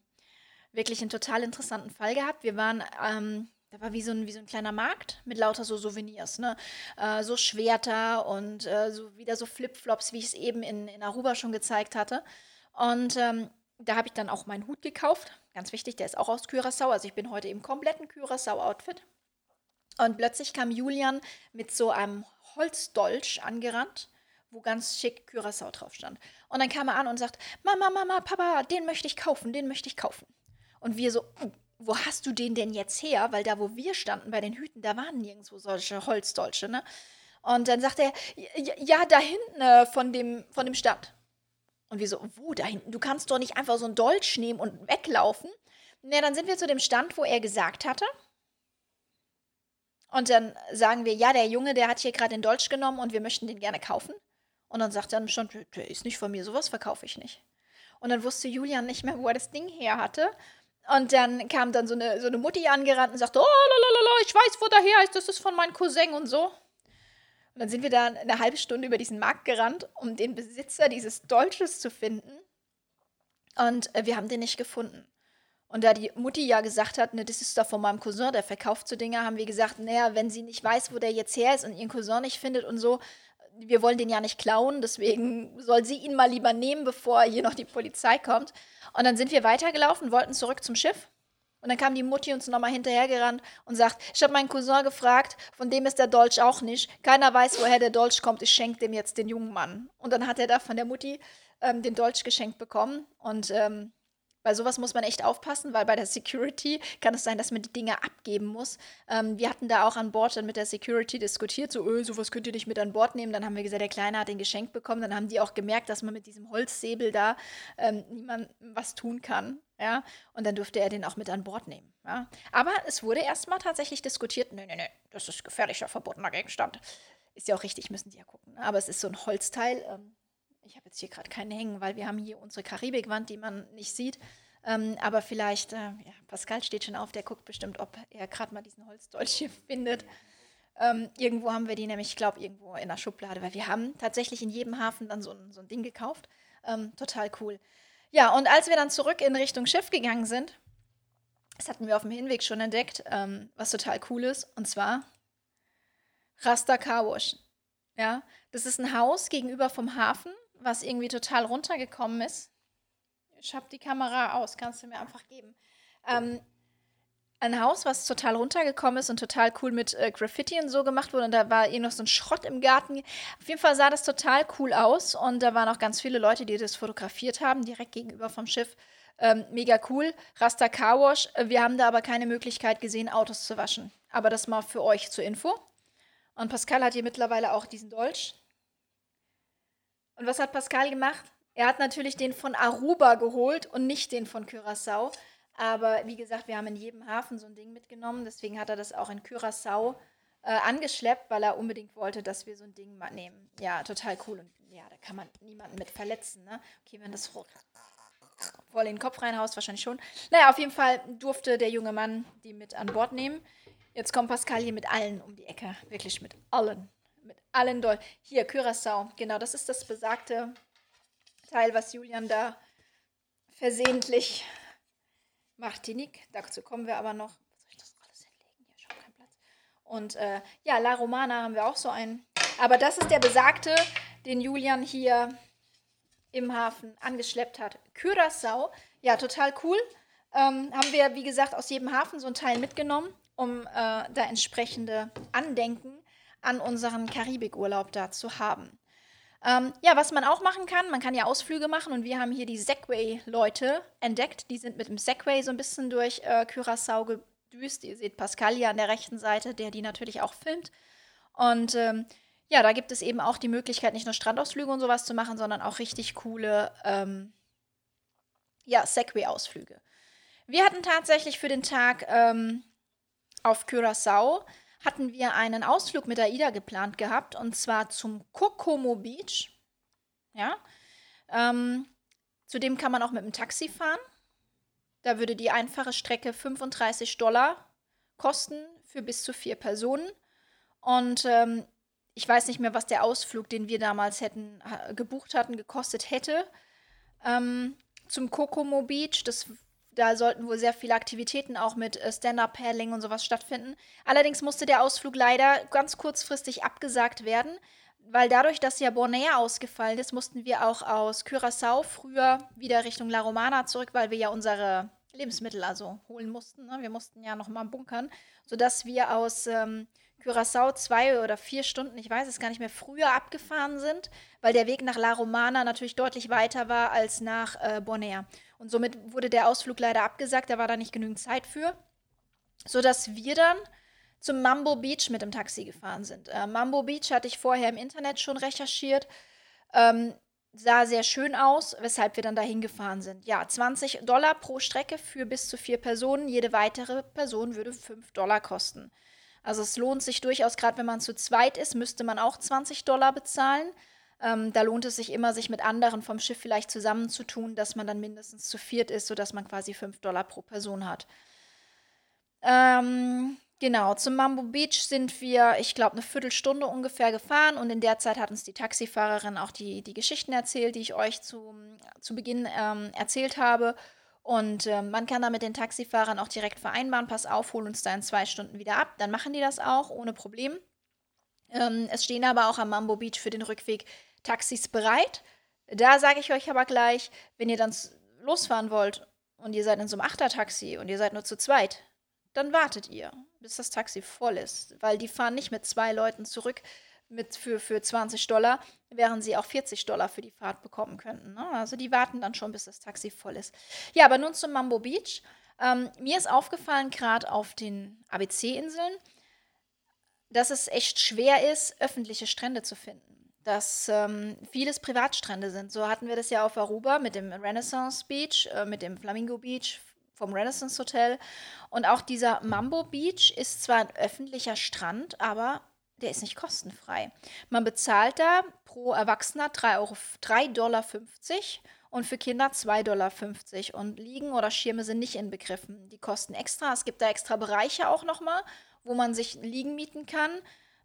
wirklich einen total interessanten Fall gehabt. Wir waren ähm, da war wie so ein, wie so ein kleiner Markt mit lauter so Souvenirs, ne? Äh, so Schwerter und äh, so wieder so Flipflops, wie ich es eben in, in Aruba schon gezeigt hatte. Und ähm, da habe ich dann auch meinen Hut gekauft. Ganz wichtig, der ist auch aus Curaçao. Also ich bin heute im kompletten Curaçao-Outfit. Und plötzlich kam Julian mit so einem Holzdolch angerannt, wo ganz schick Curaçao drauf stand. Und dann kam er an und sagt, Mama, Mama, Papa, den möchte ich kaufen, den möchte ich kaufen. Und wir so, uh, wo hast du den denn jetzt her? Weil da, wo wir standen bei den Hüten, da waren nirgendwo solche Holzdolche, ne? Und dann sagt er, ja, da hinten äh, von, dem, von dem Stand. Und wir so, wo da hinten? Du kannst doch nicht einfach so einen Dolch nehmen und weglaufen. Na, dann sind wir zu dem Stand, wo er gesagt hatte. Und dann sagen wir, ja, der Junge, der hat hier gerade den Dolch genommen und wir möchten den gerne kaufen. Und dann sagt er dann schon, der ist nicht von mir, sowas verkaufe ich nicht. Und dann wusste Julian nicht mehr, wo er das Ding her hatte. Und dann kam dann so eine, so eine Mutti angerannt und sagte, oh, lalalala, ich weiß, wo der her ist, das ist von meinem Cousin und so. Und dann sind wir da eine halbe Stunde über diesen Markt gerannt, um den Besitzer dieses Dolches zu finden. Und äh, wir haben den nicht gefunden. Und da die Mutti ja gesagt hat, ne, das ist doch von meinem Cousin, der verkauft so Dinge, haben wir gesagt, naja, wenn sie nicht weiß, wo der jetzt her ist und ihren Cousin nicht findet und so, wir wollen den ja nicht klauen, deswegen soll sie ihn mal lieber nehmen, bevor hier noch die Polizei kommt. Und dann sind wir weitergelaufen, wollten zurück zum Schiff. Und dann kam die Mutti uns nochmal hinterhergerannt und sagt, ich habe meinen Cousin gefragt, von dem ist der Dolch auch nicht. Keiner weiß, woher der Dolch kommt, ich schenke dem jetzt den jungen Mann. Und dann hat er da von der Mutti ähm, den Dolch geschenkt bekommen. Und ähm, Bei sowas muss man echt aufpassen, weil bei der Security kann es sein, dass man die Dinge abgeben muss. Ähm, wir hatten da auch an Bord dann mit der Security diskutiert, so, öh, sowas könnt ihr nicht mit an Bord nehmen. Dann haben wir gesagt, der Kleine hat den geschenkt bekommen. Dann haben die auch gemerkt, dass man mit diesem Holzsäbel da ähm, niemand was tun kann. Ja? Und dann durfte er den auch mit an Bord nehmen. Ja? Aber es wurde erstmal tatsächlich diskutiert, nee, nee, nee, das ist gefährlicher, verbotener Gegenstand. Ist ja auch richtig, müssen die ja gucken. Ne? Aber es ist so ein Holzteil. Ähm, ich habe jetzt hier gerade keinen hängen, weil wir haben hier unsere Karibikwand, die man nicht sieht. Ähm, aber vielleicht, äh, ja, Pascal steht schon auf, der guckt bestimmt, ob er gerade mal diesen Holzdolch hier findet. Ähm, irgendwo haben wir die nämlich, ich glaube, irgendwo in der Schublade, weil wir haben tatsächlich in jedem Hafen dann so ein, so ein Ding gekauft. Ähm, total cool. Ja, und als wir dann zurück in Richtung Schiff gegangen sind, das hatten wir auf dem Hinweg schon entdeckt, ähm, was total cool ist, und zwar Rasta Car Wash. Ja, das ist ein Haus gegenüber vom Hafen was irgendwie total runtergekommen ist. Ich habe die Kamera aus, kannst du mir einfach geben. Ähm, ein Haus, was total runtergekommen ist und total cool mit äh, Graffiti und so gemacht wurde. Und da war eh noch so ein Schrott im Garten. Auf jeden Fall sah das total cool aus. Und da waren auch ganz viele Leute, die das fotografiert haben, direkt gegenüber vom Schiff. Ähm, mega cool. Rasta Car Wash. Wir haben da aber keine Möglichkeit gesehen, Autos zu waschen. Aber das mal für euch zur Info. Und Pascal hat hier mittlerweile auch diesen Dolch. Und was hat Pascal gemacht? Er hat natürlich den von Aruba geholt und nicht den von Curaçao. Aber wie gesagt, wir haben in jedem Hafen so ein Ding mitgenommen. Deswegen hat er das auch in Curaçao äh, angeschleppt, weil er unbedingt wollte, dass wir so ein Ding mal nehmen. Ja, total cool. Und ja, da kann man niemanden mit verletzen. Ne? Okay, wenn das voll in den Kopf reinhaust, wahrscheinlich schon. Naja, auf jeden Fall durfte der junge Mann die mit an Bord nehmen. Jetzt kommt Pascal hier mit allen um die Ecke. Wirklich mit allen mit allen Doll. Hier, Curaçao. Genau, das ist das besagte Teil, was Julian da versehentlich Martinique. Dazu kommen wir aber noch. Soll ich das alles hinlegen? Hier schon kein Platz. Und äh, ja, La Romana haben wir auch so einen. Aber das ist der besagte, den Julian hier im Hafen angeschleppt hat. Curaçao. Ja, total cool. Ähm, haben wir, wie gesagt, aus jedem Hafen so ein Teil mitgenommen, um äh, da entsprechende Andenken an unseren Karibikurlaub da zu haben. Ähm, ja, was man auch machen kann, man kann ja Ausflüge machen und wir haben hier die Segway-Leute entdeckt. Die sind mit dem Segway so ein bisschen durch äh, Curaçao gedüst. Ihr seht Pascal hier an der rechten Seite, der die natürlich auch filmt. Und ähm, ja, da gibt es eben auch die Möglichkeit, nicht nur Strandausflüge und sowas zu machen, sondern auch richtig coole ähm, ja, Segway-Ausflüge. Wir hatten tatsächlich für den Tag ähm, auf Curaçao hatten wir einen Ausflug mit AIDA geplant gehabt und zwar zum Kokomo Beach. Ja. Ähm, zudem kann man auch mit dem Taxi fahren. Da würde die einfache Strecke 35 Dollar kosten für bis zu vier Personen. Und ähm, ich weiß nicht mehr, was der Ausflug, den wir damals hätten gebucht hatten, gekostet hätte. Ähm, zum Kokomo Beach. Das da sollten wohl sehr viele Aktivitäten auch mit äh, Stand-Up-Paddling und sowas stattfinden. Allerdings musste der Ausflug leider ganz kurzfristig abgesagt werden, weil dadurch, dass ja Bonaire ausgefallen ist, mussten wir auch aus Curaçao früher wieder Richtung La Romana zurück, weil wir ja unsere Lebensmittel also holen mussten. Ne? Wir mussten ja noch mal bunkern, sodass wir aus ähm, Curaçao zwei oder vier Stunden, ich weiß es gar nicht mehr, früher abgefahren sind, weil der Weg nach La Romana natürlich deutlich weiter war als nach äh, Bonaire. Und somit wurde der Ausflug leider abgesagt, da war da nicht genügend Zeit für, sodass wir dann zum Mambo Beach mit dem Taxi gefahren sind. Äh, Mambo Beach hatte ich vorher im Internet schon recherchiert. Ähm, sah sehr schön aus, weshalb wir dann dahin gefahren sind. Ja, 20 Dollar pro Strecke für bis zu vier Personen. Jede weitere Person würde 5 Dollar kosten. Also es lohnt sich durchaus, gerade wenn man zu zweit ist, müsste man auch 20 Dollar bezahlen. Ähm, da lohnt es sich immer, sich mit anderen vom Schiff vielleicht zusammenzutun, dass man dann mindestens zu viert ist, sodass man quasi 5 Dollar pro Person hat. Ähm, genau, zum Mambo Beach sind wir, ich glaube, eine Viertelstunde ungefähr gefahren und in der Zeit hat uns die Taxifahrerin auch die, die Geschichten erzählt, die ich euch zu, zu Beginn ähm, erzählt habe. Und äh, man kann da mit den Taxifahrern auch direkt vereinbaren, pass auf, hol uns da in zwei Stunden wieder ab. Dann machen die das auch ohne Problem. Ähm, es stehen aber auch am Mambo Beach für den Rückweg Taxis bereit. Da sage ich euch aber gleich, wenn ihr dann losfahren wollt und ihr seid in so einem Achtertaxi und ihr seid nur zu zweit, dann wartet ihr, bis das Taxi voll ist, weil die fahren nicht mit zwei Leuten zurück, mit für, für 20 Dollar, während sie auch 40 Dollar für die Fahrt bekommen könnten. Ne? Also die warten dann schon, bis das Taxi voll ist. Ja, aber nun zum Mambo Beach. Ähm, mir ist aufgefallen, gerade auf den ABC-Inseln, dass es echt schwer ist, öffentliche Strände zu finden. Dass ähm, vieles Privatstrände sind. So hatten wir das ja auf Aruba mit dem Renaissance Beach, äh, mit dem Flamingo Beach vom Renaissance Hotel. Und auch dieser Mambo Beach ist zwar ein öffentlicher Strand, aber der ist nicht kostenfrei. Man bezahlt da pro Erwachsener 3,50 Euro, 3,50 Dollar und für Kinder 2,50 Dollar. Und Liegen oder Schirme sind nicht inbegriffen. Die kosten extra. Es gibt da extra Bereiche auch nochmal, wo man sich Liegen mieten kann.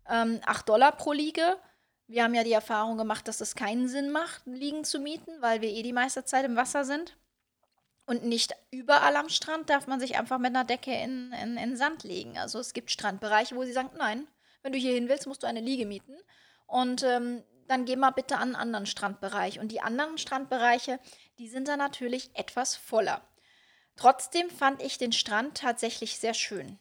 Ähm, 8 Dollar pro Liege. Wir haben ja die Erfahrung gemacht, dass es keinen Sinn macht, Liegen zu mieten, weil wir eh die meiste Zeit im Wasser sind. Und nicht überall am Strand darf man sich einfach mit einer Decke in, in, in Sand legen. Also es gibt Strandbereiche, wo sie sagen, nein, wenn du hier hin willst, musst du eine Liege mieten. Und ähm, dann geh mal bitte an einen anderen Strandbereich. Und die anderen Strandbereiche, die sind dann natürlich etwas voller. Trotzdem fand ich den Strand tatsächlich sehr schön.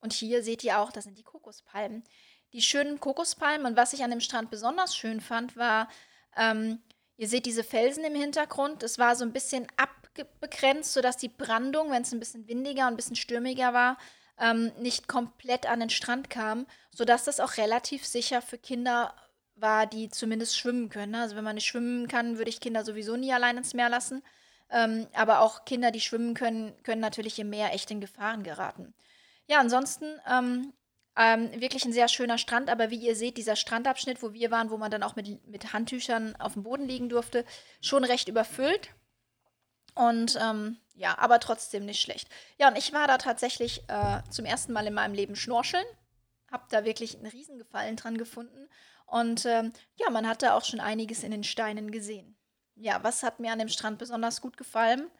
Und hier seht ihr auch, das sind die Kokospalmen. Die schönen Kokospalmen. Und was ich an dem Strand besonders schön fand, war, ähm, ihr seht diese Felsen im Hintergrund. Es war so ein bisschen abbegrenzt, sodass die Brandung, wenn es ein bisschen windiger und ein bisschen stürmiger war, ähm, nicht komplett an den Strand kam, sodass das auch relativ sicher für Kinder war, die zumindest schwimmen können. Also wenn man nicht schwimmen kann, würde ich Kinder sowieso nie allein ins Meer lassen. Ähm, aber auch Kinder, die schwimmen können, können natürlich im Meer echt in Gefahren geraten. Ja, ansonsten ähm, ähm, wirklich ein sehr schöner Strand, aber wie ihr seht, dieser Strandabschnitt, wo wir waren, wo man dann auch mit, mit Handtüchern auf dem Boden liegen durfte, schon recht überfüllt. Und ähm, ja, aber trotzdem nicht schlecht. Ja, und ich war da tatsächlich äh, zum ersten Mal in meinem Leben schnorcheln. Hab da wirklich einen Riesengefallen dran gefunden und ähm, ja, man hatte auch schon einiges in den Steinen gesehen. Ja, was hat mir an dem Strand besonders gut gefallen?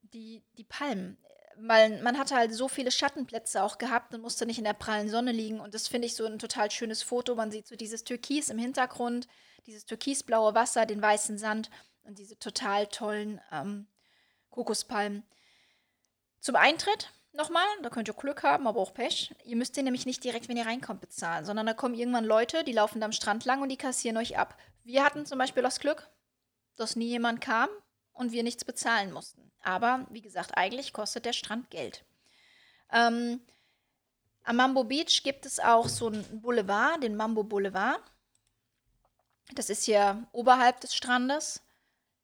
Die, die Palmen. Weil man hatte halt so viele Schattenplätze auch gehabt und musste nicht in der prallen Sonne liegen. Und das finde ich so ein total schönes Foto. Man sieht so dieses Türkis im Hintergrund, dieses türkisblaue Wasser, den weißen Sand und diese total tollen ähm, Kokospalmen. Zum Eintritt nochmal. Da könnt ihr Glück haben, aber auch Pech. Ihr müsst den nämlich nicht direkt, wenn ihr reinkommt, bezahlen, sondern da kommen irgendwann Leute, die laufen da am Strand lang und die kassieren euch ab. Wir hatten zum Beispiel das Glück, dass nie jemand kam und wir nichts bezahlen mussten. Aber wie gesagt, eigentlich kostet der Strand Geld. Ähm, am Mambo Beach gibt es auch so einen Boulevard, den Mambo Boulevard. Das ist hier oberhalb des Strandes.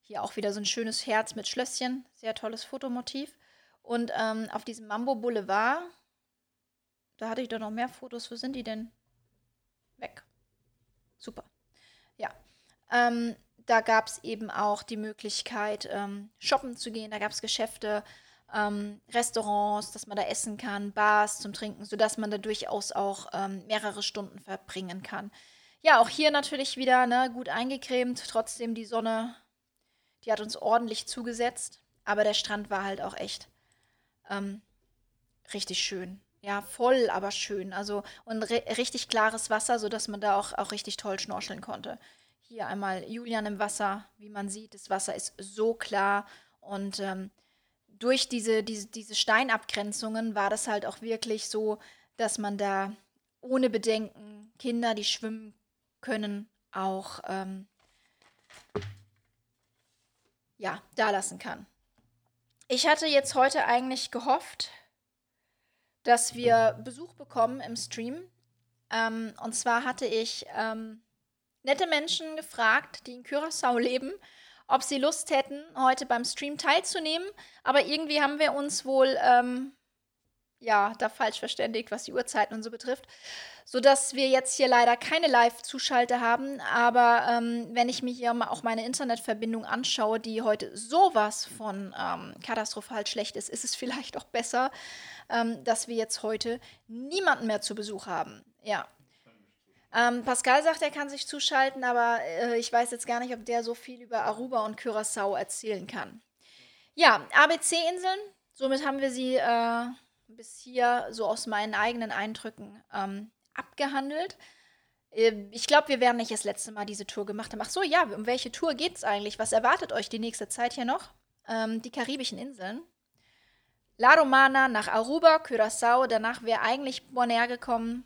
Hier auch wieder so ein schönes Herz mit Schlösschen. Sehr tolles Fotomotiv. Und ähm, auf diesem Mambo Boulevard, da hatte ich doch noch mehr Fotos. Wo sind die denn? Weg. Super. Ja. Ähm, da gab es eben auch die Möglichkeit, ähm, shoppen zu gehen. Da gab es Geschäfte, ähm, Restaurants, dass man da essen kann, Bars zum Trinken, sodass man da durchaus auch ähm, mehrere Stunden verbringen kann. Ja, auch hier natürlich wieder ne, gut eingecremt. Trotzdem die Sonne, die hat uns ordentlich zugesetzt. Aber der Strand war halt auch echt ähm, richtig schön. Ja, voll, aber schön. Also und richtig klares Wasser, sodass man da auch, auch richtig toll schnorcheln konnte. Hier einmal Julian im Wasser, wie man sieht, das Wasser ist so klar und ähm, durch diese, diese, diese Steinabgrenzungen war das halt auch wirklich so, dass man da ohne Bedenken Kinder, die schwimmen können, auch ähm, ja, da lassen kann. Ich hatte jetzt heute eigentlich gehofft, dass wir Besuch bekommen im Stream. Ähm, und zwar hatte ich ähm, nette Menschen gefragt, die in Curaçao leben, ob sie Lust hätten, heute beim Stream teilzunehmen. Aber irgendwie haben wir uns wohl ähm, ja, da falsch verständigt, was die Uhrzeiten und so betrifft. Sodass wir jetzt hier leider keine Live-Zuschalter haben. Aber ähm, wenn ich mir hier auch meine Internetverbindung anschaue, die heute sowas von ähm, katastrophal schlecht ist, ist es vielleicht auch besser, ähm, dass wir jetzt heute niemanden mehr zu Besuch haben. Ja. Ähm, Pascal sagt, er kann sich zuschalten, aber äh, ich weiß jetzt gar nicht, ob der so viel über Aruba und Curaçao erzählen kann. Ja, ABC-Inseln. Somit haben wir sie. Äh, bis hier so aus meinen eigenen Eindrücken ähm, abgehandelt. Ähm, ich glaube, wir werden nicht das letzte Mal diese Tour gemacht haben. Ach so, ja, um welche Tour geht es eigentlich? Was erwartet euch die nächste Zeit hier noch? Ähm, die karibischen Inseln. La Romana nach Aruba, Curaçao, danach wäre eigentlich Bonaire gekommen.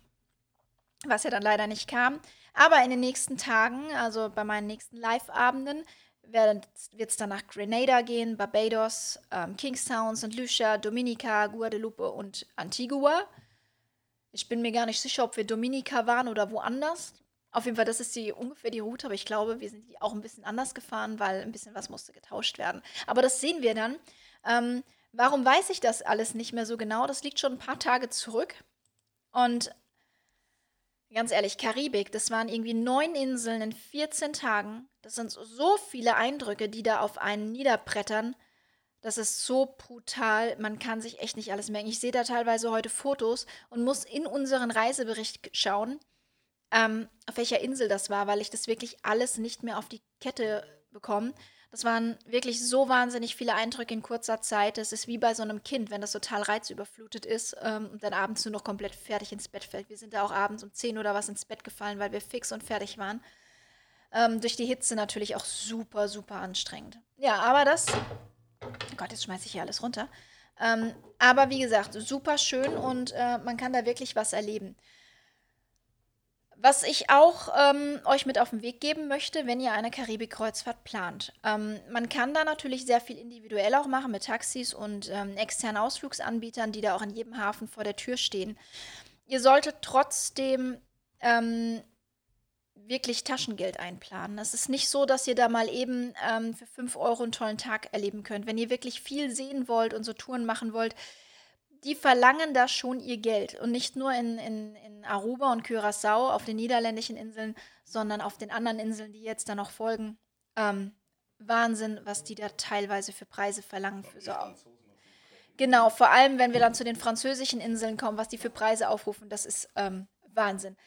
Was ja dann leider nicht kam. Aber in den nächsten Tagen, also bei meinen nächsten Live-Abenden, wird es dann nach Grenada gehen, Barbados, ähm, Kingstown, St. Lucia, Dominica, Guadeloupe und Antigua. Ich bin mir gar nicht sicher, ob wir Dominica waren oder woanders. Auf jeden Fall, das ist die, ungefähr die Route, aber ich glaube, wir sind die auch ein bisschen anders gefahren, weil ein bisschen was musste getauscht werden. Aber das sehen wir dann. Ähm, warum weiß ich das alles nicht mehr so genau? Das liegt schon ein paar Tage zurück. Und ganz ehrlich, Karibik, das waren irgendwie neun Inseln in 14 Tagen. Das sind so viele Eindrücke, die da auf einen niederbrettern. Das ist so brutal. Man kann sich echt nicht alles merken. Ich sehe da teilweise heute Fotos und muss in unseren Reisebericht schauen ähm, auf welcher Insel das war, weil ich das wirklich alles nicht mehr auf die Kette bekomme. Das waren wirklich so wahnsinnig viele Eindrücke in kurzer Zeit. Das ist wie bei so einem Kind, wenn das total reizüberflutet ist ähm, und dann abends nur noch komplett fertig ins Bett fällt. Wir sind da auch abends um 10 oder was ins Bett gefallen, weil wir fix und fertig waren. Ähm, durch die Hitze natürlich auch super, super anstrengend. Ja, aber das. Oh Gott, jetzt schmeiße ich hier alles runter. Ähm, aber wie gesagt, super schön und äh, man kann da wirklich was erleben. Was ich auch ähm, euch mit auf den Weg geben möchte, wenn ihr eine Karibik-Kreuzfahrt plant. Ähm, man kann da natürlich sehr viel individuell auch machen mit Taxis und ähm, externen Ausflugsanbietern, die da auch in jedem Hafen vor der Tür stehen. Ihr solltet trotzdem ähm, wirklich Taschengeld einplanen. Es ist nicht so, dass ihr da mal eben ähm, für 5 Euro einen tollen Tag erleben könnt. Wenn ihr wirklich viel sehen wollt und so Touren machen wollt, die verlangen da schon ihr Geld. Und nicht nur in, in, in Aruba und Curaçao auf den niederländischen Inseln, sondern auf den anderen Inseln, die jetzt da noch folgen. Ähm, Wahnsinn, was die da teilweise für Preise verlangen. Für so genau, vor allem, wenn wir dann zu den französischen Inseln kommen, was die für Preise aufrufen, das ist ähm, Wahnsinn.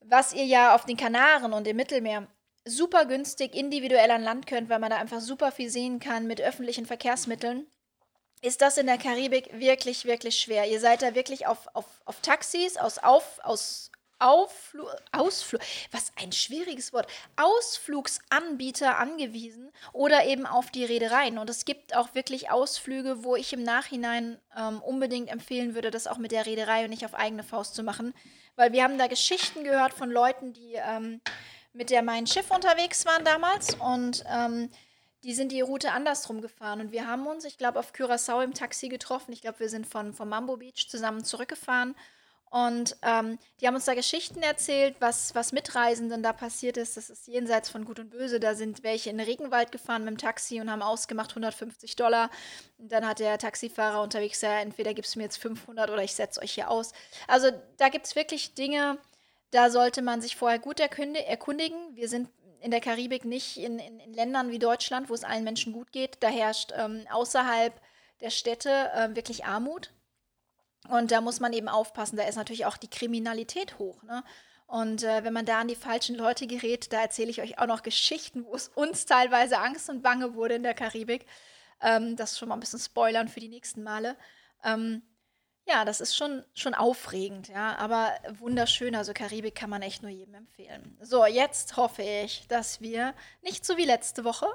Was ihr ja auf den Kanaren und im Mittelmeer super günstig individuell an Land könnt, weil man da einfach super viel sehen kann mit öffentlichen Verkehrsmitteln ist das in der Karibik wirklich, wirklich schwer. Ihr seid da wirklich auf, auf, auf Taxis, aus, auf, aus Aufflug, Ausflug, was ein schwieriges Wort, Ausflugsanbieter angewiesen oder eben auf die Reedereien. Und es gibt auch wirklich Ausflüge, wo ich im Nachhinein ähm, unbedingt empfehlen würde, das auch mit der Reederei und nicht auf eigene Faust zu machen. Weil wir haben da Geschichten gehört von Leuten, die ähm, mit der Mein Schiff unterwegs waren damals und ähm, die sind die Route andersrum gefahren. Und wir haben uns, ich glaube, auf Curaçao im Taxi getroffen. Ich glaube, wir sind von, von Mambo Beach zusammen zurückgefahren. Und ähm, die haben uns da Geschichten erzählt, was, was Mitreisenden da passiert ist. Das ist jenseits von Gut und Böse. Da sind welche in den Regenwald gefahren mit dem Taxi und haben ausgemacht 150 Dollar. Und dann hat der Taxifahrer unterwegs gesagt, entweder gibst du mir jetzt 500 oder ich setze euch hier aus. Also da gibt es wirklich Dinge, da sollte man sich vorher gut erkundigen. Wir sind in der Karibik nicht in, in, in, Ländern wie Deutschland, wo es allen Menschen gut geht. Da herrscht ähm, außerhalb der Städte äh, wirklich Armut. Und da muss man eben aufpassen. Da ist natürlich auch die Kriminalität hoch. Ne? Und äh, wenn man da an die falschen Leute gerät, da erzähle ich euch auch noch Geschichten, wo es uns teilweise Angst und Bange wurde in der Karibik. Ähm, das schon mal ein bisschen spoilern für die nächsten Male. Ähm, ja, das ist schon, schon aufregend, ja, aber wunderschön. Also Karibik kann man echt nur jedem empfehlen. So, jetzt hoffe ich, dass wir nicht so wie letzte Woche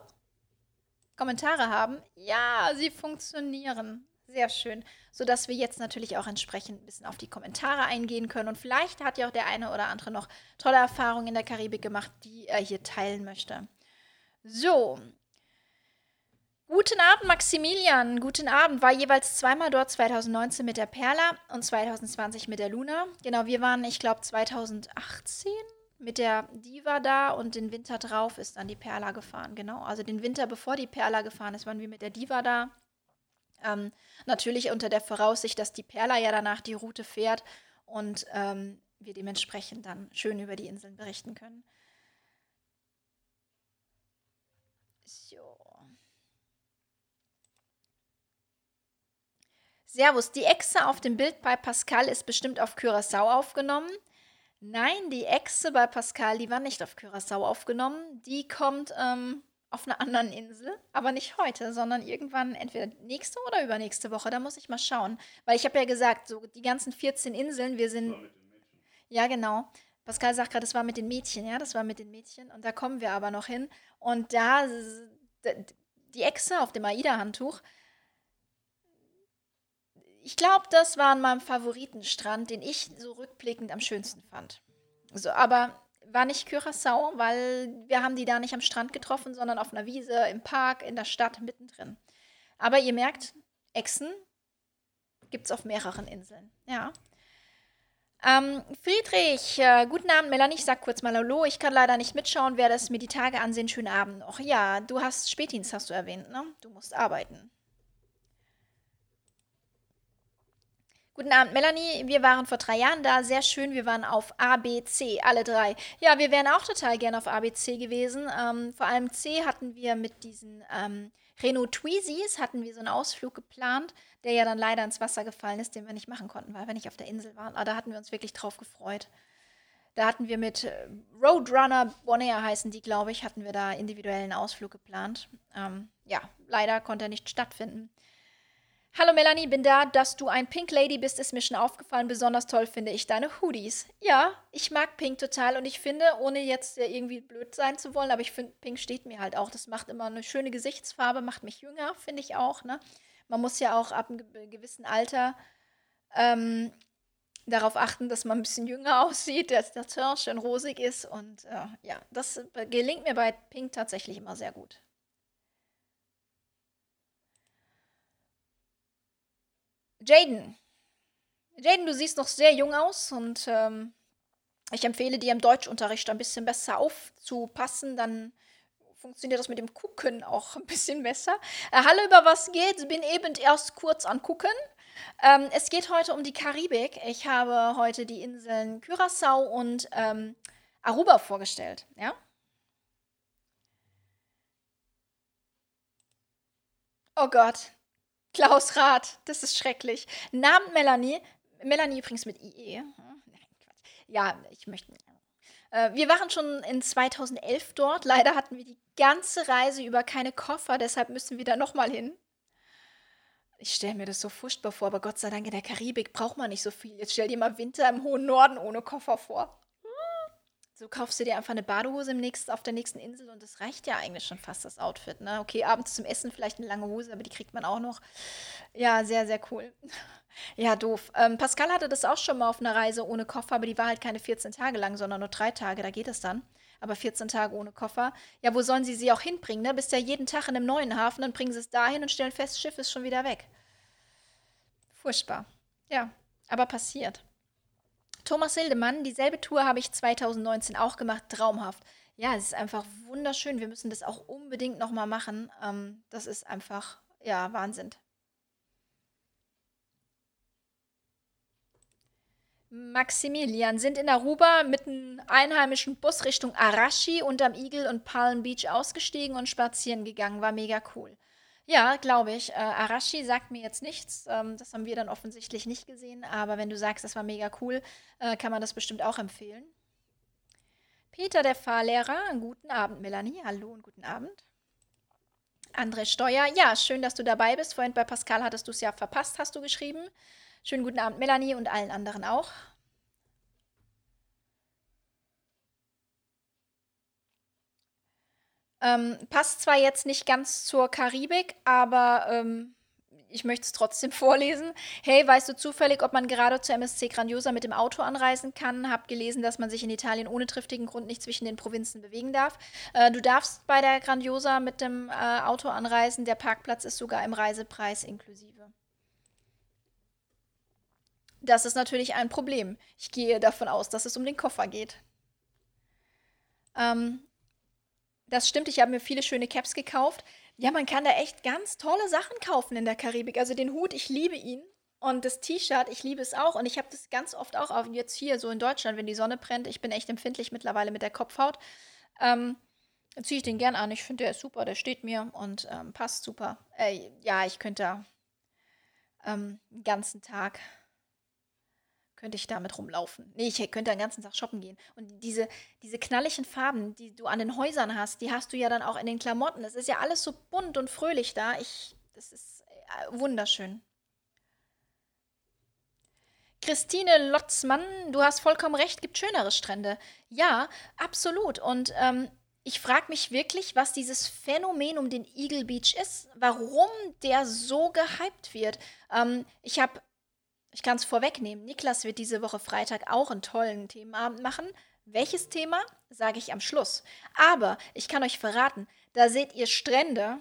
Kommentare haben. Ja, sie funktionieren. Sehr schön. Sodass wir jetzt natürlich auch entsprechend ein bisschen auf die Kommentare eingehen können. Und vielleicht hat ja auch der eine oder andere noch tolle Erfahrungen in der Karibik gemacht, die er hier teilen möchte. So, Guten Abend, Maximilian. Guten Abend. War jeweils zweimal dort, 2019 mit der Perla und 2020 mit der Luna. Genau, wir waren, ich glaube, 2018 mit der Diva da und den Winter drauf ist dann die Perla gefahren. Genau, also den Winter bevor die Perla gefahren ist, waren wir mit der Diva da. Ähm, natürlich unter der Voraussicht, dass die Perla ja danach die Route fährt und ähm, wir dementsprechend dann schön über die Inseln berichten können. So. Servus, die Echse auf dem Bild bei Pascal ist bestimmt auf Curaçao aufgenommen. Nein, die Echse bei Pascal, die war nicht auf Curaçao aufgenommen. Die kommt ähm, auf einer anderen Insel, aber nicht heute, sondern irgendwann entweder nächste oder übernächste Woche. Da muss ich mal schauen. Weil ich habe ja gesagt, so die ganzen 14 Inseln, wir sind. Ja, genau. Pascal sagt gerade, das war mit den Mädchen, ja, das war mit den Mädchen. Und da kommen wir aber noch hin. Und da, die Echse auf dem AIDA-Handtuch, ich glaube, das war an meinem Favoritenstrand, den ich so rückblickend am schönsten fand. So, aber war nicht Curaçao, weil wir haben die da nicht am Strand getroffen, sondern auf einer Wiese, im Park, in der Stadt, mittendrin. Aber ihr merkt, Echsen gibt es auf mehreren Inseln. Ja. Ähm, Friedrich, äh, guten Abend, Melanie. Ich sag kurz mal Hallo. Ich kann leider nicht mitschauen, werde es mir die Tage ansehen. Schönen Abend. Och ja, du hast Spätdienst, hast du erwähnt, ne? Du musst arbeiten. Guten Abend, Melanie. Wir waren vor drei Jahren da. Sehr schön. Wir waren auf ABC, alle drei. Ja, wir wären auch total gerne auf ABC gewesen. Ähm, vor allem C hatten wir mit diesen ähm, Renault Tweezies, hatten wir so einen Ausflug geplant, der ja dann leider ins Wasser gefallen ist, den wir nicht machen konnten, weil wir nicht auf der Insel waren. Aber da hatten wir uns wirklich drauf gefreut. Da hatten wir mit äh, Roadrunner Bonaire heißen die, glaube ich, hatten wir da individuellen Ausflug geplant. Ähm, ja, leider konnte er nicht stattfinden. Hallo Melanie, bin da. Dass du ein Pink Lady bist, ist mir schon aufgefallen. Besonders toll finde ich deine Hoodies. Ja, ich mag Pink total und ich finde, ohne jetzt irgendwie blöd sein zu wollen, aber ich finde, Pink steht mir halt auch. Das macht immer eine schöne Gesichtsfarbe, macht mich jünger, finde ich auch. Ne? Man muss ja auch ab einem gewissen Alter ähm, darauf achten, dass man ein bisschen jünger aussieht, dass der Teint schön rosig ist. Und äh, ja, das gelingt mir bei Pink tatsächlich immer sehr gut. Jaden. Jaden, du siehst noch sehr jung aus und ähm, ich empfehle dir im Deutschunterricht ein bisschen besser aufzupassen, dann funktioniert das mit dem Gucken auch ein bisschen besser. Äh, hallo, über was geht? Bin eben erst kurz an Gucken. Ähm, es geht heute um die Karibik. Ich habe heute die Inseln Curaçao und ähm, Aruba vorgestellt. Ja? Oh Gott, Klaus Rath, das ist schrecklich. Namen Melanie. Melanie übrigens mit IE. Ja, ich möchte. Äh, wir waren schon in 2011 dort. Leider hatten wir die ganze Reise über keine Koffer, deshalb müssen wir da nochmal hin. Ich stelle mir das so furchtbar vor, aber Gott sei Dank in der Karibik braucht man nicht so viel. Jetzt stell dir mal Winter im hohen Norden ohne Koffer vor. So kaufst du dir einfach eine Badehose im nächsten, auf der nächsten Insel und das reicht ja eigentlich schon fast das Outfit. Ne? Okay, abends zum Essen vielleicht eine lange Hose, aber die kriegt man auch noch. Ja, sehr, sehr cool. Ja, doof. Ähm, Pascal hatte das auch schon mal auf einer Reise ohne Koffer, aber die war halt keine 14 Tage lang, sondern nur drei Tage. Da geht es dann. Aber 14 Tage ohne Koffer. Ja, wo sollen sie sie auch hinbringen? Ne? Bist ja jeden Tag in einem neuen Hafen, dann bringen sie es dahin und stellen fest, Schiff ist schon wieder weg. Furchtbar. Ja, aber passiert. Thomas Hildemann, dieselbe Tour habe ich 2019 auch gemacht, traumhaft. Ja, es ist einfach wunderschön. Wir müssen das auch unbedingt nochmal machen. Ähm, das ist einfach, ja, Wahnsinn. Maximilian sind in Aruba mit einem einheimischen Bus Richtung Arashi und am Eagle und Palm Beach ausgestiegen und spazieren gegangen. War mega cool. Ja, glaube ich. Äh, Arashi sagt mir jetzt nichts. Ähm, das haben wir dann offensichtlich nicht gesehen. Aber wenn du sagst, das war mega cool, äh, kann man das bestimmt auch empfehlen. Peter, der Fahrlehrer. Guten Abend, Melanie. Hallo und guten Abend. André Steuer. Ja, schön, dass du dabei bist. Vorhin bei Pascal hattest du es ja verpasst, hast du geschrieben. Schönen guten Abend, Melanie und allen anderen auch. Ähm, passt zwar jetzt nicht ganz zur Karibik, aber ähm, ich möchte es trotzdem vorlesen. Hey, weißt du zufällig, ob man gerade zur MSC Grandiosa mit dem Auto anreisen kann? Hab gelesen, dass man sich in Italien ohne triftigen Grund nicht zwischen den Provinzen bewegen darf. Äh, du darfst bei der Grandiosa mit dem äh, Auto anreisen. Der Parkplatz ist sogar im Reisepreis inklusive. Das ist natürlich ein Problem. Ich gehe davon aus, dass es um den Koffer geht. Ähm, das stimmt, ich habe mir viele schöne Caps gekauft. Ja, man kann da echt ganz tolle Sachen kaufen in der Karibik. Also den Hut, ich liebe ihn. Und das T-Shirt, ich liebe es auch. Und ich habe das ganz oft auch, auch jetzt hier so in Deutschland, wenn die Sonne brennt. Ich bin echt empfindlich mittlerweile mit der Kopfhaut. Ähm, ziehe ich den gern an. Ich finde, der ist super, der steht mir und ähm, passt super. Äh, ja, ich könnte ähm, den ganzen Tag könnte ich damit rumlaufen. Nee, ich könnte den ganzen Tag shoppen gehen. Und diese, diese knalligen Farben, die du an den Häusern hast, die hast du ja dann auch in den Klamotten. Es ist ja alles so bunt und fröhlich da. Ich, das ist äh, wunderschön. Christine Lotzmann, du hast vollkommen recht, gibt schönere Strände. Ja, absolut. Und ähm, ich frage mich wirklich, was dieses Phänomen um den Eagle Beach ist, warum der so gehypt wird. Ähm, ich habe ich kann es vorwegnehmen, Niklas wird diese Woche Freitag auch einen tollen Themenabend machen. Welches Thema, sage ich am Schluss. Aber ich kann euch verraten, da seht ihr Strände.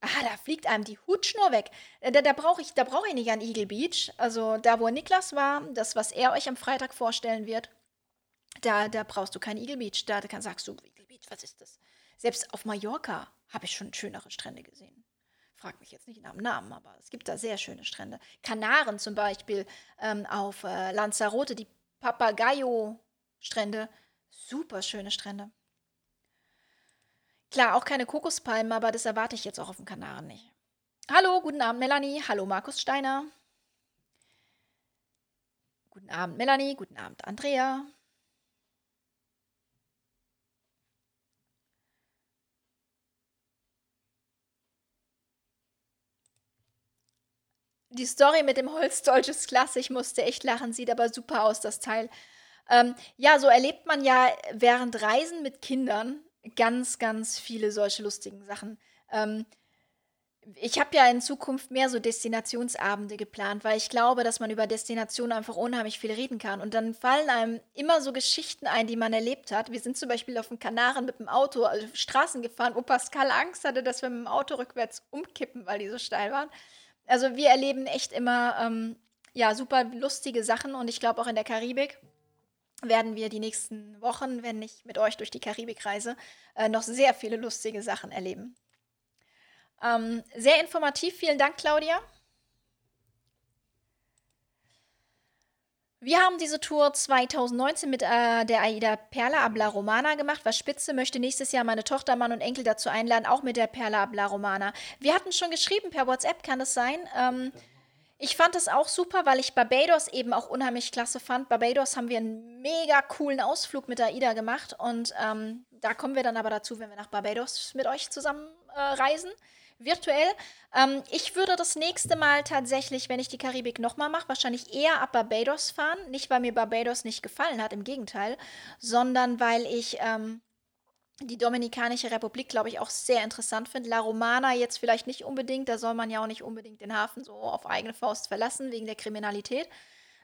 Ah, da fliegt einem die Hutschnur weg. Äh, da, da brauche ich, brauch ich nicht an Eagle Beach. Also da, wo Niklas war, das, was er euch am Freitag vorstellen wird, da, da brauchst du kein Eagle Beach. Da, da sagst du, Eagle Beach, was ist das? Selbst auf Mallorca habe ich schon schönere Strände gesehen. Frag mich jetzt nicht nach dem Namen, aber es gibt da sehr schöne Strände. Kanaren zum Beispiel ähm, auf äh, Lanzarote, die Papagayo-Strände. Super schöne Strände. Klar, auch keine Kokospalmen, aber das erwarte ich jetzt auch auf den Kanaren nicht. Hallo, guten Abend, Melanie. Hallo, Markus Steiner. Guten Abend, Melanie. Guten Abend, Andrea. Die Story mit dem Holzdolch ist klasse. Ich musste echt lachen. Sieht aber super aus, das Teil. Ähm, ja, so erlebt man ja während Reisen mit Kindern ganz, ganz viele solche lustigen Sachen. Ähm, ich habe ja in Zukunft mehr so Destinationsabende geplant, weil ich glaube, dass man über Destinationen einfach unheimlich viel reden kann. Und dann fallen einem immer so Geschichten ein, die man erlebt hat. Wir sind zum Beispiel auf den Kanaren mit dem Auto also Straßen gefahren, wo Pascal Angst hatte, dass wir mit dem Auto rückwärts umkippen, weil die so steil waren. Also wir erleben echt immer ähm, ja super lustige Sachen und ich glaube auch in der Karibik werden wir die nächsten Wochen, wenn ich mit euch durch die Karibik reise, äh, noch sehr viele lustige Sachen erleben. Ähm, sehr informativ, vielen Dank, Claudia. Wir haben diese Tour 2019 mit äh, der Aida Perla Abla Romana gemacht. Was Spitze möchte nächstes Jahr meine Tochter, Mann und Enkel dazu einladen, auch mit der Perla Abla Romana. Wir hatten schon geschrieben per WhatsApp, kann das sein? Ähm, ich fand es auch super, weil ich Barbados eben auch unheimlich klasse fand. Barbados haben wir einen mega coolen Ausflug mit AIDA gemacht und ähm, da kommen wir dann aber dazu, wenn wir nach Barbados mit euch zusammen äh, reisen, virtuell. Ähm, ich würde das nächste Mal tatsächlich, wenn ich die Karibik nochmal mache, wahrscheinlich eher ab Barbados fahren. Nicht, weil mir Barbados nicht gefallen hat, im Gegenteil, sondern weil ich ähm, die Dominikanische Republik, glaube ich, auch sehr interessant finde. La Romana jetzt vielleicht nicht unbedingt, da soll man ja auch nicht unbedingt den Hafen so auf eigene Faust verlassen, wegen der Kriminalität.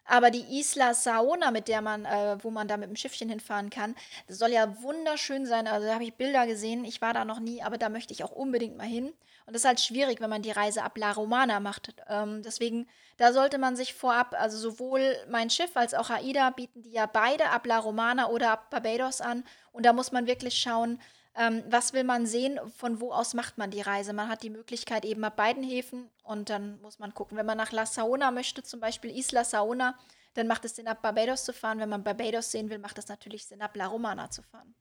Aber die Isla Saona, mit der man, äh, wo man da mit dem Schiffchen hinfahren kann, das soll ja wunderschön sein. Also da habe ich Bilder gesehen. Ich war da noch nie, aber da möchte ich auch unbedingt mal hin. Und das ist halt schwierig, wenn man die Reise ab La Romana macht. Ähm, deswegen, da sollte man sich vorab, also sowohl mein Schiff als auch AIDA bieten die ja beide ab La Romana oder ab Barbados an. Und da muss man wirklich schauen, ähm, was will man sehen, von wo aus macht man die Reise. Man hat die Möglichkeit eben ab beiden Häfen und dann muss man gucken. Wenn man nach La Saona möchte, zum Beispiel Isla Saona, dann macht es Sinn, ab Barbados zu fahren. Wenn man Barbados sehen will, macht es natürlich Sinn, ab La Romana zu fahren.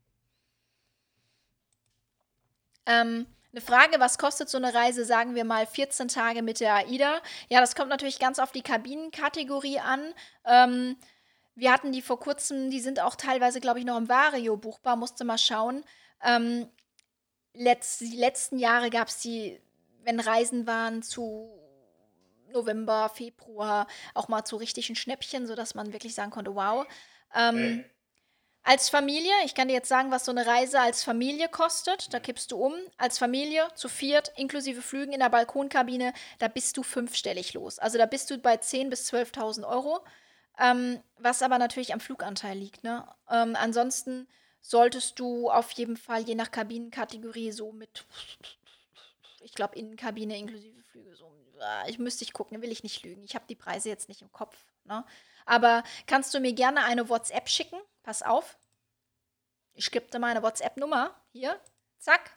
Ähm, eine Frage, was kostet so eine Reise, sagen wir mal 14 Tage mit der AIDA? Ja, das kommt natürlich ganz auf die Kabinenkategorie an. Ähm, wir hatten die vor kurzem, die sind auch teilweise, glaube ich, noch im Vario buchbar, musste mal schauen. Ähm, letzt, die letzten Jahre gab es die, wenn Reisen waren zu November, Februar, auch mal zu richtigen Schnäppchen, sodass man wirklich sagen konnte, wow. Ähm, als Familie, ich kann dir jetzt sagen, was so eine Reise als Familie kostet. Da kippst du um. Als Familie zu viert, inklusive Flügen in der Balkonkabine, da bist du fünfstellig los. Also da bist du bei 10.000 bis 12.000 Euro. Ähm, was aber natürlich am Fluganteil liegt. Ne? Ähm, ansonsten solltest du auf jeden Fall je nach Kabinenkategorie so mit, ich glaube, Innenkabine inklusive Flüge so. Ah, ich müsste ich gucken, will ich nicht lügen. Ich habe die Preise jetzt nicht im Kopf. Ne? Aber kannst du mir gerne eine WhatsApp schicken? Pass auf. Ich gebe dir meine WhatsApp-Nummer. Hier. Zack.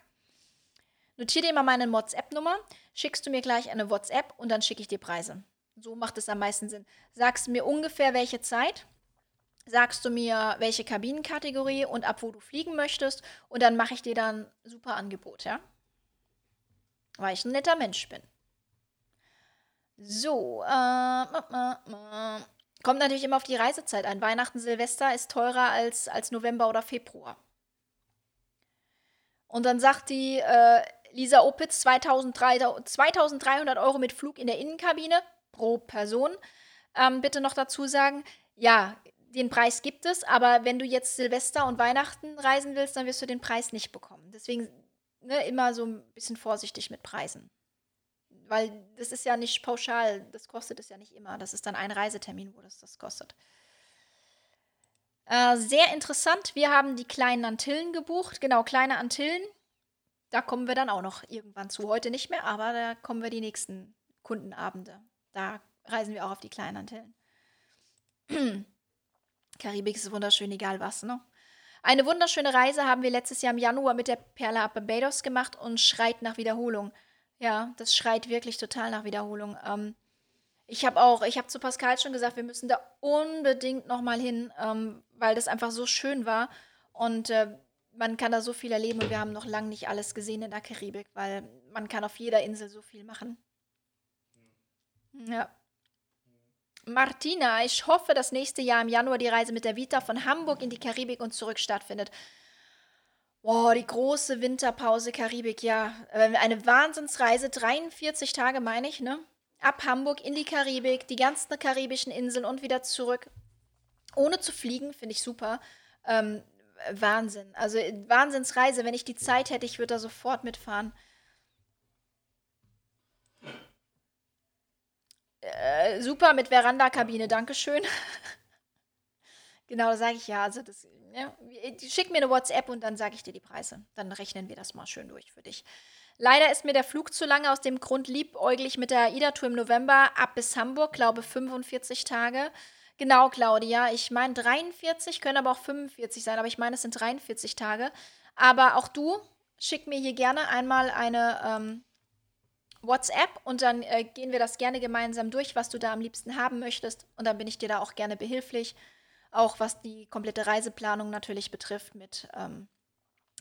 Notiere dir mal meine WhatsApp-Nummer. Schickst du mir gleich eine WhatsApp und dann schicke ich dir Preise. So macht es am meisten Sinn. Sagst mir ungefähr welche Zeit sagst du mir, welche Kabinenkategorie und ab wo du fliegen möchtest und dann mache ich dir dann super Angebot, ja? Weil ich ein netter Mensch bin. So, äh, äh, äh, kommt natürlich immer auf die Reisezeit ein. Weihnachten, Silvester ist teurer als, als November oder Februar. Und dann sagt die äh, Lisa Opitz 2300 Euro mit Flug in der Innenkabine pro Person. Ähm, bitte noch dazu sagen, ja, den Preis gibt es, aber wenn du jetzt Silvester und Weihnachten reisen willst, dann wirst du den Preis nicht bekommen. Deswegen ne, immer so ein bisschen vorsichtig mit Preisen. weil das ist ja nicht pauschal, das kostet es ja nicht immer. Das ist dann ein Reisetermin, wo das das kostet. Äh, sehr interessant, wir haben die kleinen Antillen gebucht. Genau, kleine Antillen. Da kommen wir dann auch noch irgendwann zu. Heute nicht mehr, aber da kommen wir die nächsten Kundenabende. Da reisen wir auch auf die kleinen Antillen. Karibik ist wunderschön, egal was, ne? Eine wunderschöne Reise haben wir letztes Jahr im Januar mit der Perla ab Barbados gemacht und schreit nach Wiederholung. Ja, das schreit wirklich total nach Wiederholung. Ähm, ich habe auch, ich habe zu Pascal schon gesagt, wir müssen da unbedingt nochmal hin, ähm, weil das einfach so schön war. Und äh, man kann da so viel erleben und wir haben noch lange nicht alles gesehen in der Karibik, weil man kann auf jeder Insel so viel machen. Ja. Martina, ich hoffe, dass nächste Jahr im Januar die Reise mit der Vita von Hamburg in die Karibik und zurück stattfindet. Boah, die große Winterpause Karibik, ja. Äh, eine Wahnsinnsreise, 43 Tage meine ich, ne? Ab Hamburg in die Karibik, die ganzen karibischen Inseln und wieder zurück. Ohne zu fliegen, finde ich super. Ähm, Wahnsinn. Also Wahnsinnsreise. Wenn ich die Zeit hätte, ich würde da sofort mitfahren. Äh, super mit Veranda-Kabine, Dankeschön. genau, sage ich ja. Also das, ja. Schick mir eine WhatsApp und dann sage ich dir die Preise. Dann rechnen wir das mal schön durch für dich. Leider ist mir der Flug zu lange, aus dem Grund liebäuglich mit der AIDA-Tour im November ab bis Hamburg, glaube 45 Tage. Genau, Claudia. Ich meine 43, können aber auch 45 sein, aber ich meine, es sind 43 Tage. Aber auch du, schick mir hier gerne einmal eine ähm, WhatsApp und dann äh, gehen wir das gerne gemeinsam durch, was du da am liebsten haben möchtest. Und dann bin ich dir da auch gerne behilflich. Auch was die komplette Reiseplanung natürlich betrifft, mit ähm,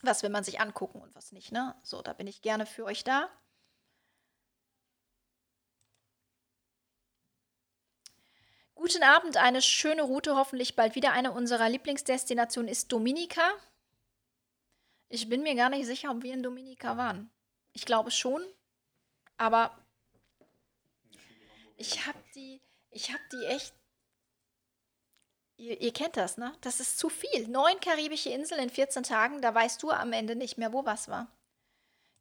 was will man sich angucken und was nicht. Ne? So, da bin ich gerne für euch da. Guten Abend, eine schöne Route, hoffentlich bald wieder. Eine unserer Lieblingsdestinationen ist Dominika. Ich bin mir gar nicht sicher, ob wir in Dominika waren. Ich glaube schon, aber ich habe die, ich habe die echt. Ihr, ihr, kennt das, ne? Das ist zu viel. Neun karibische Inseln in 14 Tagen, da weißt du am Ende nicht mehr, wo was war.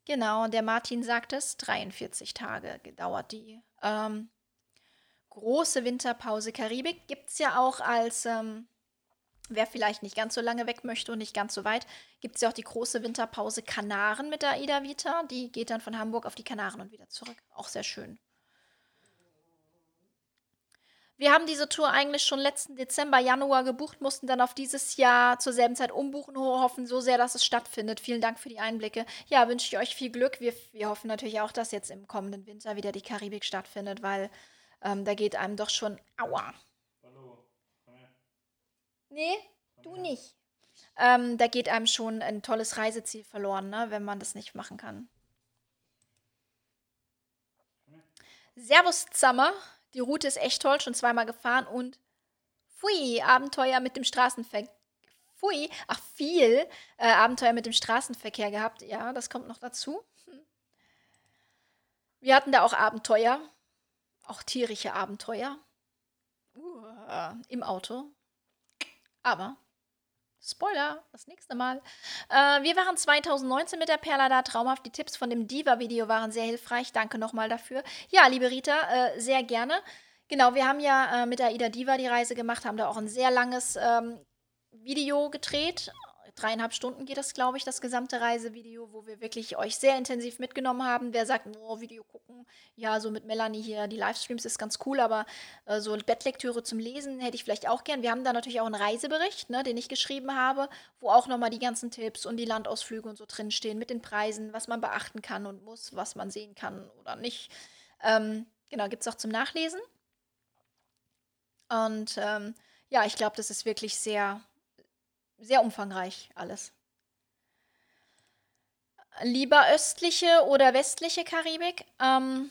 Genau, der Martin sagt es, 43 Tage dauert die. Ähm, große Winterpause Karibik gibt es ja auch als, ähm, wer vielleicht nicht ganz so lange weg möchte und nicht ganz so weit, gibt es ja auch die große Winterpause Kanaren mit der Aida Vita. Die geht dann von Hamburg auf die Kanaren und wieder zurück. Auch sehr schön. Wir haben diese Tour eigentlich schon letzten Dezember, Januar gebucht, mussten dann auf dieses Jahr zur selben Zeit umbuchen, hoffen so sehr, dass es stattfindet. Vielen Dank für die Einblicke. Ja, wünsche ich euch viel Glück. Wir, wir hoffen natürlich auch, dass jetzt im kommenden Winter wieder die Karibik stattfindet, weil ähm, da geht einem doch schon, aua. Nee, du nicht. Ähm, da geht einem schon ein tolles Reiseziel verloren, ne, wenn man das nicht machen kann. Servus Zammer. Die Route ist echt toll, schon zweimal gefahren und pfui, Abenteuer mit dem Straßenverkehr. Pfui, ach viel äh, Abenteuer mit dem Straßenverkehr gehabt. Ja, das kommt noch dazu. Wir hatten da auch Abenteuer auch tierische Abenteuer uh, im Auto. Aber Spoiler, das nächste Mal. Äh, wir waren 2019 mit der Perla da, traumhaft. Die Tipps von dem Diva-Video waren sehr hilfreich. Danke nochmal dafür. Ja, liebe Rita, äh, sehr gerne. Genau, wir haben ja äh, mit der Ida Diva die Reise gemacht, haben da auch ein sehr langes ähm, Video gedreht dreieinhalb Stunden geht das, glaube ich, das gesamte Reisevideo, wo wir wirklich euch sehr intensiv mitgenommen haben. Wer sagt, oh, Video gucken, ja, so mit Melanie hier, die Livestreams ist ganz cool, aber äh, so Bettlektüre zum Lesen hätte ich vielleicht auch gern. Wir haben da natürlich auch einen Reisebericht, ne, den ich geschrieben habe, wo auch nochmal die ganzen Tipps und die Landausflüge und so drinstehen mit den Preisen, was man beachten kann und muss, was man sehen kann oder nicht. Ähm, genau, gibt es auch zum Nachlesen. Und ähm, ja, ich glaube, das ist wirklich sehr sehr umfangreich alles. Lieber östliche oder westliche Karibik? Ähm,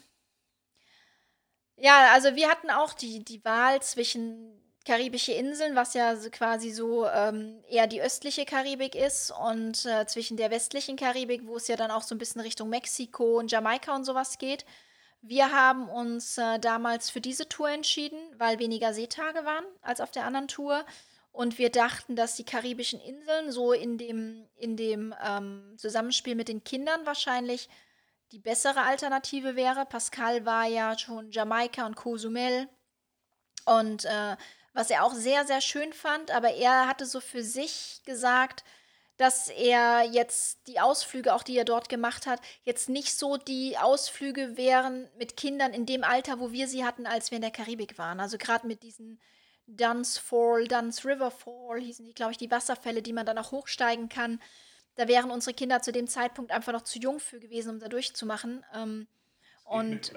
ja, also wir hatten auch die, die Wahl zwischen karibische Inseln, was ja quasi so ähm, eher die östliche Karibik ist, und äh, zwischen der westlichen Karibik, wo es ja dann auch so ein bisschen Richtung Mexiko und Jamaika und sowas geht. Wir haben uns äh, damals für diese Tour entschieden, weil weniger Seetage waren als auf der anderen Tour. Und wir dachten, dass die karibischen Inseln so in dem, in dem ähm, Zusammenspiel mit den Kindern wahrscheinlich die bessere Alternative wäre. Pascal war ja schon Jamaika und Cozumel. Und äh, was er auch sehr, sehr schön fand, aber er hatte so für sich gesagt, dass er jetzt die Ausflüge, auch die er dort gemacht hat, jetzt nicht so die Ausflüge wären mit Kindern in dem Alter, wo wir sie hatten, als wir in der Karibik waren. Also gerade mit diesen Duns Fall, Duns River Fall, hießen die, glaube ich, die Wasserfälle, die man dann auch hochsteigen kann. Da wären unsere Kinder zu dem Zeitpunkt einfach noch zu jung für gewesen, um da durchzumachen. Ähm, und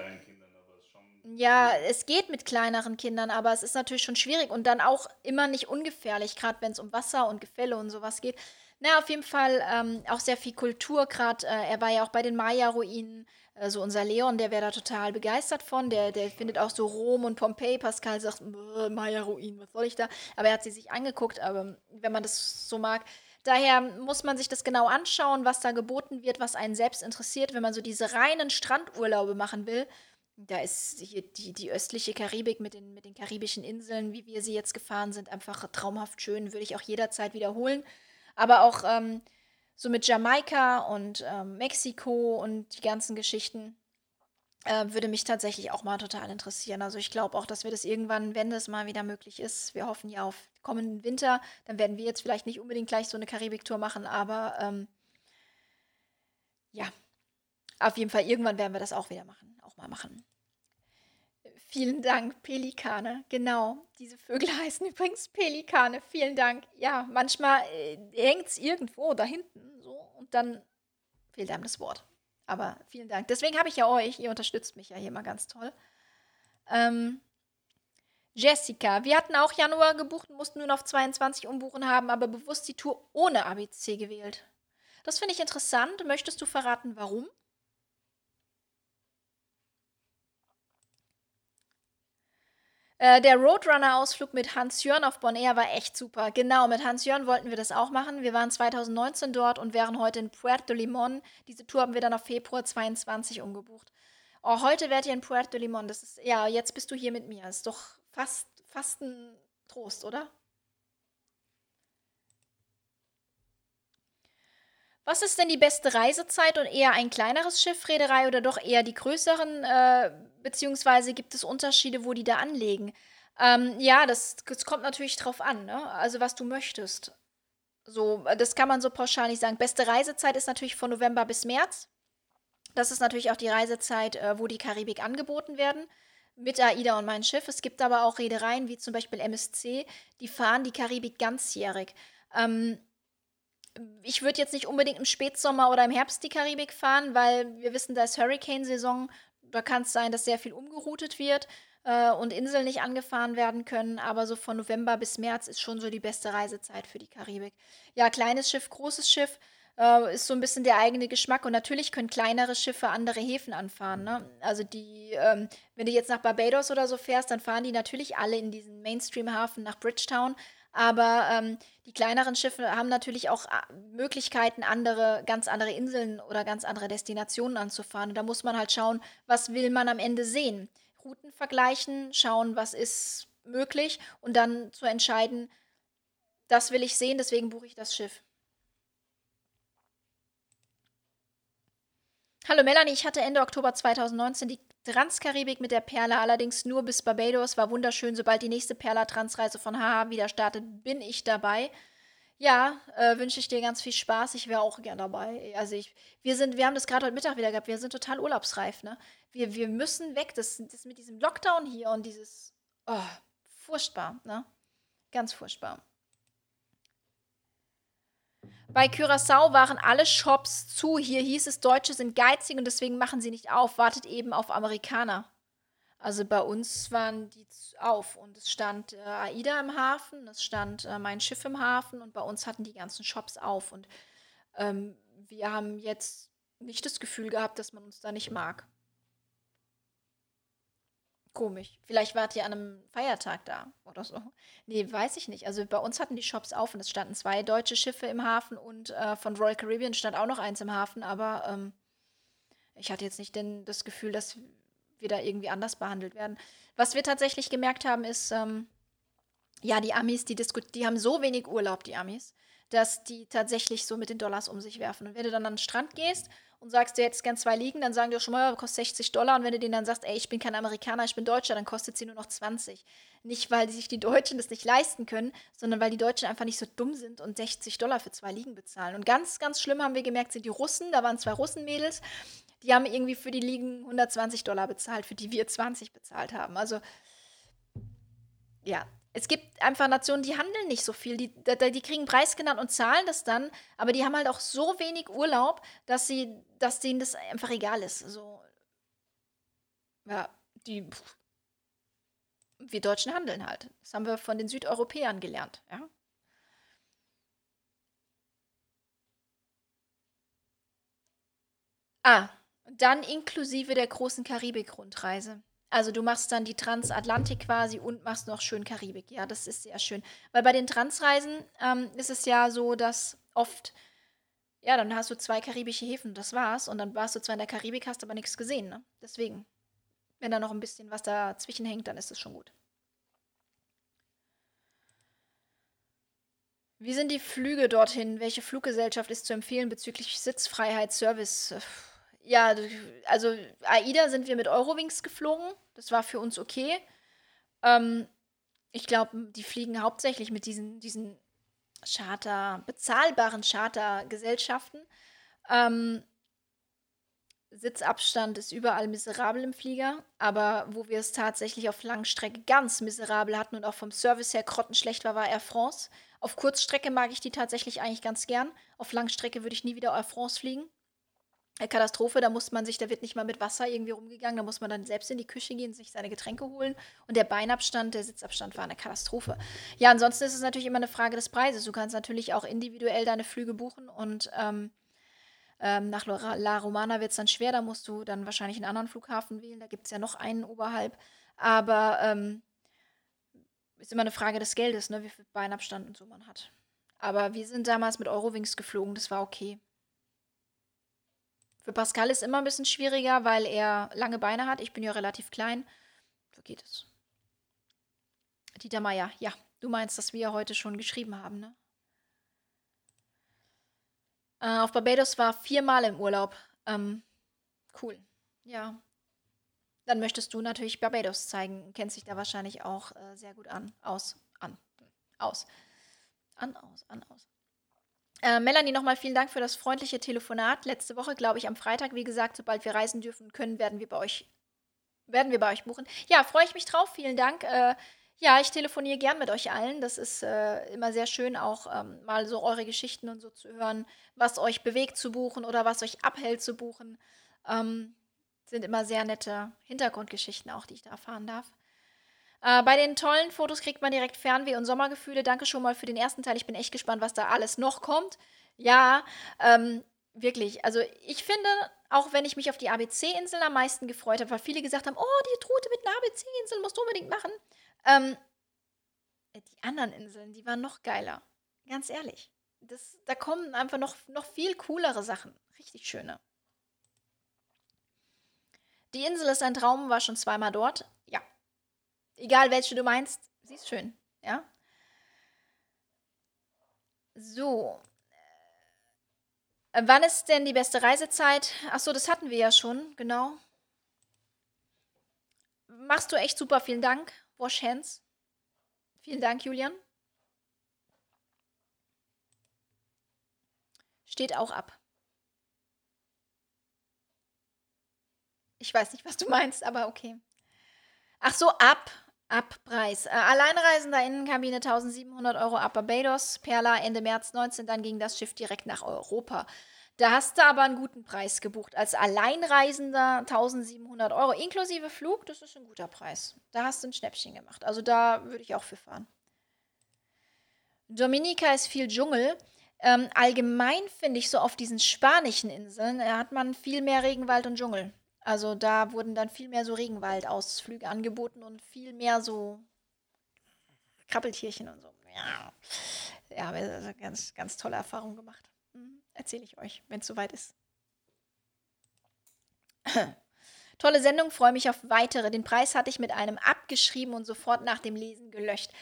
ja, es geht mit kleineren Kindern, aber es ist natürlich schon schwierig und dann auch immer nicht ungefährlich, gerade wenn es um Wasser und Gefälle und sowas geht. Na, auf jeden Fall ähm, auch sehr viel Kultur, gerade äh, er war ja auch bei den Maya-Ruinen, äh, so unser Leon, der wäre da total begeistert von, der, der findet auch so Rom und Pompeji, Pascal sagt, Maya-Ruinen, was soll ich da? Aber er hat sie sich angeguckt, aber wenn man das so mag, Daher muss man sich das genau anschauen, was da geboten wird, was einen selbst interessiert. Wenn man so diese reinen Strandurlaube machen will, da ist hier die, die östliche Karibik mit den, mit den karibischen Inseln, wie wir sie jetzt gefahren sind, einfach traumhaft schön, würde ich auch jederzeit wiederholen. Aber auch ähm, so mit Jamaika und ähm, Mexiko und die ganzen Geschichten äh, würde mich tatsächlich auch mal total interessieren. Also ich glaube auch, dass wir das irgendwann, wenn das mal wieder möglich ist, wir hoffen ja auf kommenden Winter, dann werden wir jetzt vielleicht nicht unbedingt gleich so eine Karibik-Tour machen, aber ähm, ja, auf jeden Fall irgendwann werden wir das auch wieder machen, auch mal machen. Vielen Dank, Pelikane. Genau, diese Vögel heißen übrigens Pelikane. Vielen Dank. Ja, manchmal äh, hängt es irgendwo da hinten so und dann fehlt einem das Wort. Aber vielen Dank. Deswegen habe ich ja euch. Ihr unterstützt mich ja hier mal ganz toll. Ähm, Jessica, wir hatten auch Januar gebucht und mussten nun auf 22 umbuchen haben, aber bewusst die Tour ohne ABC gewählt. Das finde ich interessant. Möchtest du verraten, warum? Äh, der Roadrunner-Ausflug mit Hans-Jörn auf Bonaire war echt super. Genau, mit Hans-Jörn wollten wir das auch machen. Wir waren 2019 dort und wären heute in Puerto Limon. Diese Tour haben wir dann auf Februar 22 umgebucht. Oh, heute wärt ihr in Puerto Limon. Das ist, ja, jetzt bist du hier mit mir. Ist doch fast, fast ein Trost, oder? Was ist denn die beste Reisezeit und eher ein kleineres Schiff, Reederei oder doch eher die größeren? Äh, beziehungsweise gibt es Unterschiede, wo die da anlegen? Ähm, ja, das, das kommt natürlich drauf an, ne? Also was du möchtest. So, das kann man so pauschal nicht sagen. Beste Reisezeit ist natürlich von November bis März. Das ist natürlich auch die Reisezeit, äh, wo die Karibik angeboten werden. Mit AIDA und mein Schiff. Es gibt aber auch Reedereien wie zum Beispiel MSC, die fahren die Karibik ganzjährig. Ähm, ich würde jetzt nicht unbedingt im Spätsommer oder im Herbst die Karibik fahren, weil wir wissen, da ist Hurricane-Saison. Da kann es sein, dass sehr viel umgeroutet wird äh, und Inseln nicht angefahren werden können. Aber so von November bis März ist schon so die beste Reisezeit für die Karibik. Ja, kleines Schiff, großes Schiff äh, ist so ein bisschen der eigene Geschmack. Und natürlich können kleinere Schiffe andere Häfen anfahren. Ne? Also die, ähm, wenn du jetzt nach Barbados oder so fährst, dann fahren die natürlich alle in diesen Mainstream-Hafen nach Bridgetown. Aber ähm, die kleineren Schiffe haben natürlich auch äh, Möglichkeiten, andere, ganz andere Inseln oder ganz andere Destinationen anzufahren. Und da muss man halt schauen, was will man am Ende sehen. Routen vergleichen, schauen, was ist möglich und dann zu entscheiden, das will ich sehen, deswegen buche ich das Schiff. Hallo Melanie, ich hatte Ende Oktober 2019 die Transkaribik mit der Perla, allerdings nur bis Barbados. War wunderschön. Sobald die nächste Perla-Transreise von HH wieder startet, bin ich dabei. Ja, äh, wünsche ich dir ganz viel Spaß. Ich wäre auch gern dabei. Also ich, wir sind, wir haben das gerade heute Mittag wieder gehabt. Wir sind total urlaubsreif, ne? Wir, wir müssen weg. Das, das mit diesem Lockdown hier und dieses, oh, furchtbar, ne? Ganz furchtbar. Bei Curaçao waren alle Shops zu. Hier hieß es, Deutsche sind geizig und deswegen machen sie nicht auf. Wartet eben auf Amerikaner. Also bei uns waren die auf und es stand äh, AIDA im Hafen, es stand äh, mein Schiff im Hafen und bei uns hatten die ganzen Shops auf. Und ähm, wir haben jetzt nicht das Gefühl gehabt, dass man uns da nicht mag. Komisch. Vielleicht wart ihr an einem Feiertag da oder so. Nee, weiß ich nicht. Also bei uns hatten die Shops auf und es standen zwei deutsche Schiffe im Hafen und äh, von Royal Caribbean stand auch noch eins im Hafen, aber ähm, ich hatte jetzt nicht den, das Gefühl, dass wir da irgendwie anders behandelt werden. Was wir tatsächlich gemerkt haben, ist, ähm, ja, die Amis, die, die haben so wenig Urlaub, die Amis, dass die tatsächlich so mit den Dollars um sich werfen. Und wenn du dann an den Strand gehst und sagst, du hättest gern zwei liegen, dann sagen die auch schon mal, kostet 60 Dollar. Und wenn du denen dann sagst, ey, ich bin kein Amerikaner, ich bin Deutscher, dann kostet sie nur noch 20. Nicht, weil sich die Deutschen das nicht leisten können, sondern weil die Deutschen einfach nicht so dumm sind und 60 Dollar für zwei Liegen bezahlen. Und ganz, ganz schlimm haben wir gemerkt, sind die Russen. Da waren zwei Russenmädels, die haben irgendwie für die Liegen 120 Dollar bezahlt, für die wir 20 bezahlt haben. Also, ja, es gibt einfach Nationen, die handeln nicht so viel. Die, die, kriegen Preis genannt und zahlen das dann, aber die haben halt auch so wenig Urlaub, dass sie, dass denen das einfach egal ist. So, ja, die. Wir Deutschen handeln halt. Das haben wir von den Südeuropäern gelernt, ja. Ah, dann inklusive der großen Karibik-Rundreise. Also du machst dann die Transatlantik quasi und machst noch schön Karibik. Ja, das ist sehr schön. Weil bei den Transreisen ähm, ist es ja so, dass oft, ja, dann hast du zwei karibische Häfen, das war's. Und dann warst du zwar in der Karibik, hast aber nichts gesehen. Ne? Deswegen, wenn da noch ein bisschen was dazwischen hängt, dann ist es schon gut. Wie sind die Flüge dorthin? Welche Fluggesellschaft ist zu empfehlen bezüglich Sitzfreiheit, Service? Ja, also AIDA sind wir mit Eurowings geflogen. Das war für uns okay. Ähm, ich glaube, die fliegen hauptsächlich mit diesen, diesen Charter, bezahlbaren Chartergesellschaften. Ähm, Sitzabstand ist überall miserabel im Flieger, aber wo wir es tatsächlich auf Langstrecke ganz miserabel hatten und auch vom Service her grottenschlecht war, war Air France. Auf Kurzstrecke mag ich die tatsächlich eigentlich ganz gern. Auf Langstrecke würde ich nie wieder Air France fliegen. Katastrophe, da muss man sich, da wird nicht mal mit Wasser irgendwie rumgegangen, da muss man dann selbst in die Küche gehen, sich seine Getränke holen und der Beinabstand, der Sitzabstand war eine Katastrophe. Ja, ansonsten ist es natürlich immer eine Frage des Preises. Du kannst natürlich auch individuell deine Flüge buchen und ähm, ähm, nach La Romana wird es dann schwer, da musst du dann wahrscheinlich einen anderen Flughafen wählen, da gibt es ja noch einen oberhalb, aber ähm, ist immer eine Frage des Geldes, ne, wie viel Beinabstand und so man hat. Aber wir sind damals mit Eurowings geflogen, das war okay. Für Pascal ist immer ein bisschen schwieriger, weil er lange Beine hat. Ich bin ja relativ klein. So geht es. Dieter Meier, ja, du meinst, dass wir heute schon geschrieben haben, ne? Äh, auf Barbados war viermal im Urlaub. Ähm, cool. Ja. Dann möchtest du natürlich Barbados zeigen. Kennst dich da wahrscheinlich auch äh, sehr gut an. Aus. An. Aus. An, aus, an, aus. Äh, Melanie, nochmal vielen Dank für das freundliche Telefonat. Letzte Woche, glaube ich, am Freitag, wie gesagt, sobald wir reisen dürfen können, werden wir bei euch, werden wir bei euch buchen. Ja, freue ich mich drauf. Vielen Dank. Äh, ja, ich telefoniere gern mit euch allen. Das ist äh, immer sehr schön, auch ähm, mal so eure Geschichten und so zu hören, was euch bewegt zu buchen oder was euch abhält zu buchen. Ähm, sind immer sehr nette Hintergrundgeschichten auch, die ich da erfahren darf. Äh, bei den tollen Fotos kriegt man direkt Fernweh und Sommergefühle. Danke schon mal für den ersten Teil. Ich bin echt gespannt, was da alles noch kommt. Ja, ähm, wirklich. Also ich finde, auch wenn ich mich auf die ABC-Inseln am meisten gefreut habe, weil viele gesagt haben, oh, die Route mit einer ABC-Insel musst du unbedingt machen. Ähm, die anderen Inseln, die waren noch geiler. Ganz ehrlich. Das, da kommen einfach noch, noch viel coolere Sachen. Richtig schöne. Die Insel ist ein Traum, war schon zweimal dort. Egal welche du meinst, sie ist schön, ja. So. Äh, wann ist denn die beste Reisezeit? Achso, das hatten wir ja schon, genau. Machst du echt super, vielen Dank. Wash hands. Vielen Dank, Julian. Steht auch ab. Ich weiß nicht, was du meinst, aber okay. Ach so, ab. Abpreis. Äh, Alleinreisender Innenkabine 1700 Euro ab Barbados, Perla Ende März 19, dann ging das Schiff direkt nach Europa. Da hast du aber einen guten Preis gebucht. Als Alleinreisender 1700 Euro inklusive Flug, das ist ein guter Preis. Da hast du ein Schnäppchen gemacht. Also da würde ich auch für fahren. Dominika ist viel Dschungel. Ähm, allgemein finde ich so auf diesen spanischen Inseln, da hat man viel mehr Regenwald und Dschungel. Also da wurden dann viel mehr so Regenwaldausflüge angeboten und viel mehr so Krabbeltierchen und so. Ja, ja also ganz, ganz tolle Erfahrung gemacht. Mhm. Erzähle ich euch, wenn es soweit ist. Tolle Sendung, freue mich auf weitere. Den Preis hatte ich mit einem abgeschrieben und sofort nach dem Lesen gelöscht.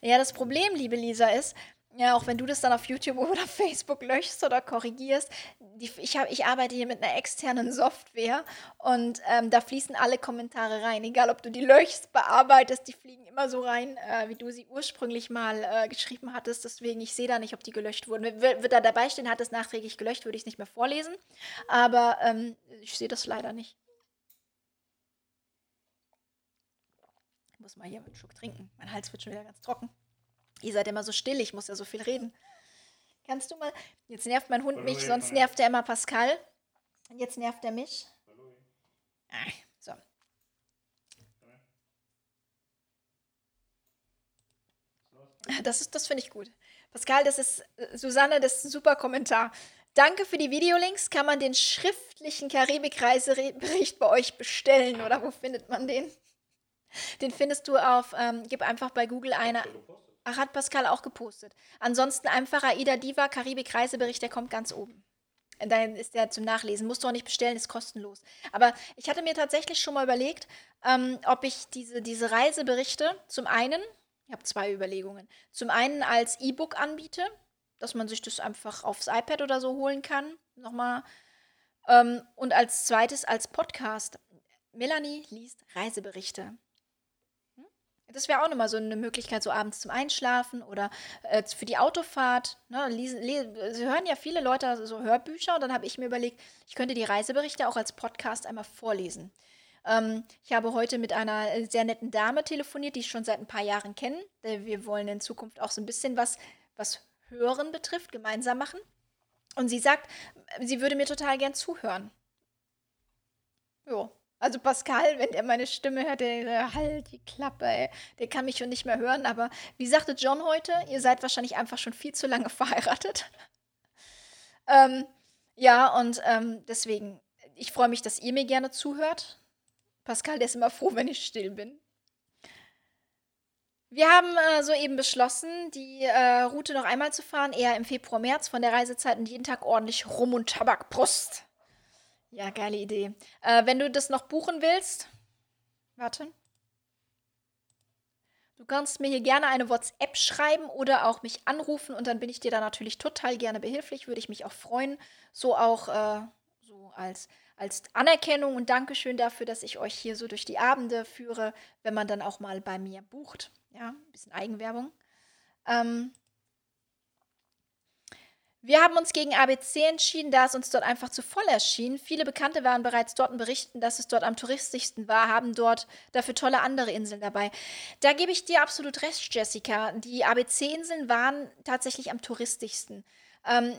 Ja, das Problem, liebe Lisa, ist, Ja, auch wenn du das dann auf YouTube oder Facebook löschst oder korrigierst. Die, ich, hab, ich arbeite hier mit einer externen Software und ähm, da fließen alle Kommentare rein. Egal, ob du die löschst, bearbeitest, die fliegen immer so rein, äh, wie du sie ursprünglich mal äh, geschrieben hattest. Deswegen, ich sehe da nicht, ob die gelöscht wurden. Wird, wird da dabei stehen, hat es nachträglich gelöscht, würde ich es nicht mehr vorlesen. Aber ähm, ich sehe das leider nicht. Ich muss mal hier einen Schluck trinken. Mein Hals wird schon wieder ganz trocken. Ihr seid immer so still, ich muss ja so viel reden. Kannst du mal. Jetzt nervt mein Hund mich, sonst nervt er immer Pascal. Und jetzt nervt er mich. Ah, so. Das, das finde ich gut. Pascal, das ist, äh, Susanne, das ist ein super Kommentar. Danke für die Videolinks. Kann man den schriftlichen Karibik-Reisebericht bei euch bestellen oder wo findet man den? Den findest du auf, ähm, gib einfach bei Google eine. Ach, hat Pascal auch gepostet. Ansonsten einfach Aida Diva Karibik Reisebericht, der kommt ganz oben. Dann ist der zum Nachlesen. Musst du auch nicht bestellen, ist kostenlos. Aber ich hatte mir tatsächlich schon mal überlegt, ähm, ob ich diese, diese Reiseberichte zum einen, ich habe zwei Überlegungen, zum einen als E-Book anbiete, dass man sich das einfach aufs iPad oder so holen kann, nochmal. Ähm, und als zweites als Podcast. Melanie liest Reiseberichte. Das wäre auch nochmal so eine Möglichkeit, so abends zum Einschlafen oder äh, für die Autofahrt. Ne? Sie hören ja viele Leute so Hörbücher und dann habe ich mir überlegt, ich könnte die Reiseberichte auch als Podcast einmal vorlesen. Ähm, ich habe heute mit einer sehr netten Dame telefoniert, die ich schon seit ein paar Jahren kenne. Wir wollen in Zukunft auch so ein bisschen was, was Hören betrifft, gemeinsam machen. Und sie sagt, sie würde mir total gern zuhören. Jo, also Pascal, wenn er meine Stimme hört, der halt die Klappe, ey. Der kann mich schon nicht mehr hören. Aber wie sagte John heute, ihr seid wahrscheinlich einfach schon viel zu lange verheiratet. ähm, ja, und ähm, deswegen, ich freue mich, dass ihr mir gerne zuhört. Pascal, der ist immer froh, wenn ich still bin. Wir haben äh, soeben beschlossen, die äh, Route noch einmal zu fahren, eher im Februar, März von der Reisezeit und jeden Tag ordentlich Rum und Tabak. Prost! Ja, geile Idee. Äh, wenn du das noch buchen willst, warte. Du kannst mir hier gerne eine WhatsApp schreiben oder auch mich anrufen und dann bin ich dir da natürlich total gerne behilflich. Würde ich mich auch freuen. So auch äh, so als, als Anerkennung und Dankeschön dafür, dass ich euch hier so durch die Abende führe, wenn man dann auch mal bei mir bucht. Ja, ein bisschen Eigenwerbung. Ähm, wir haben uns gegen ABC entschieden, da es uns dort einfach zu voll erschien. Viele Bekannte waren bereits dort und berichten, dass es dort am touristischsten war, haben dort dafür tolle andere Inseln dabei. Da gebe ich dir absolut recht, Jessica. Die ABC-Inseln waren tatsächlich am touristischsten. Ähm,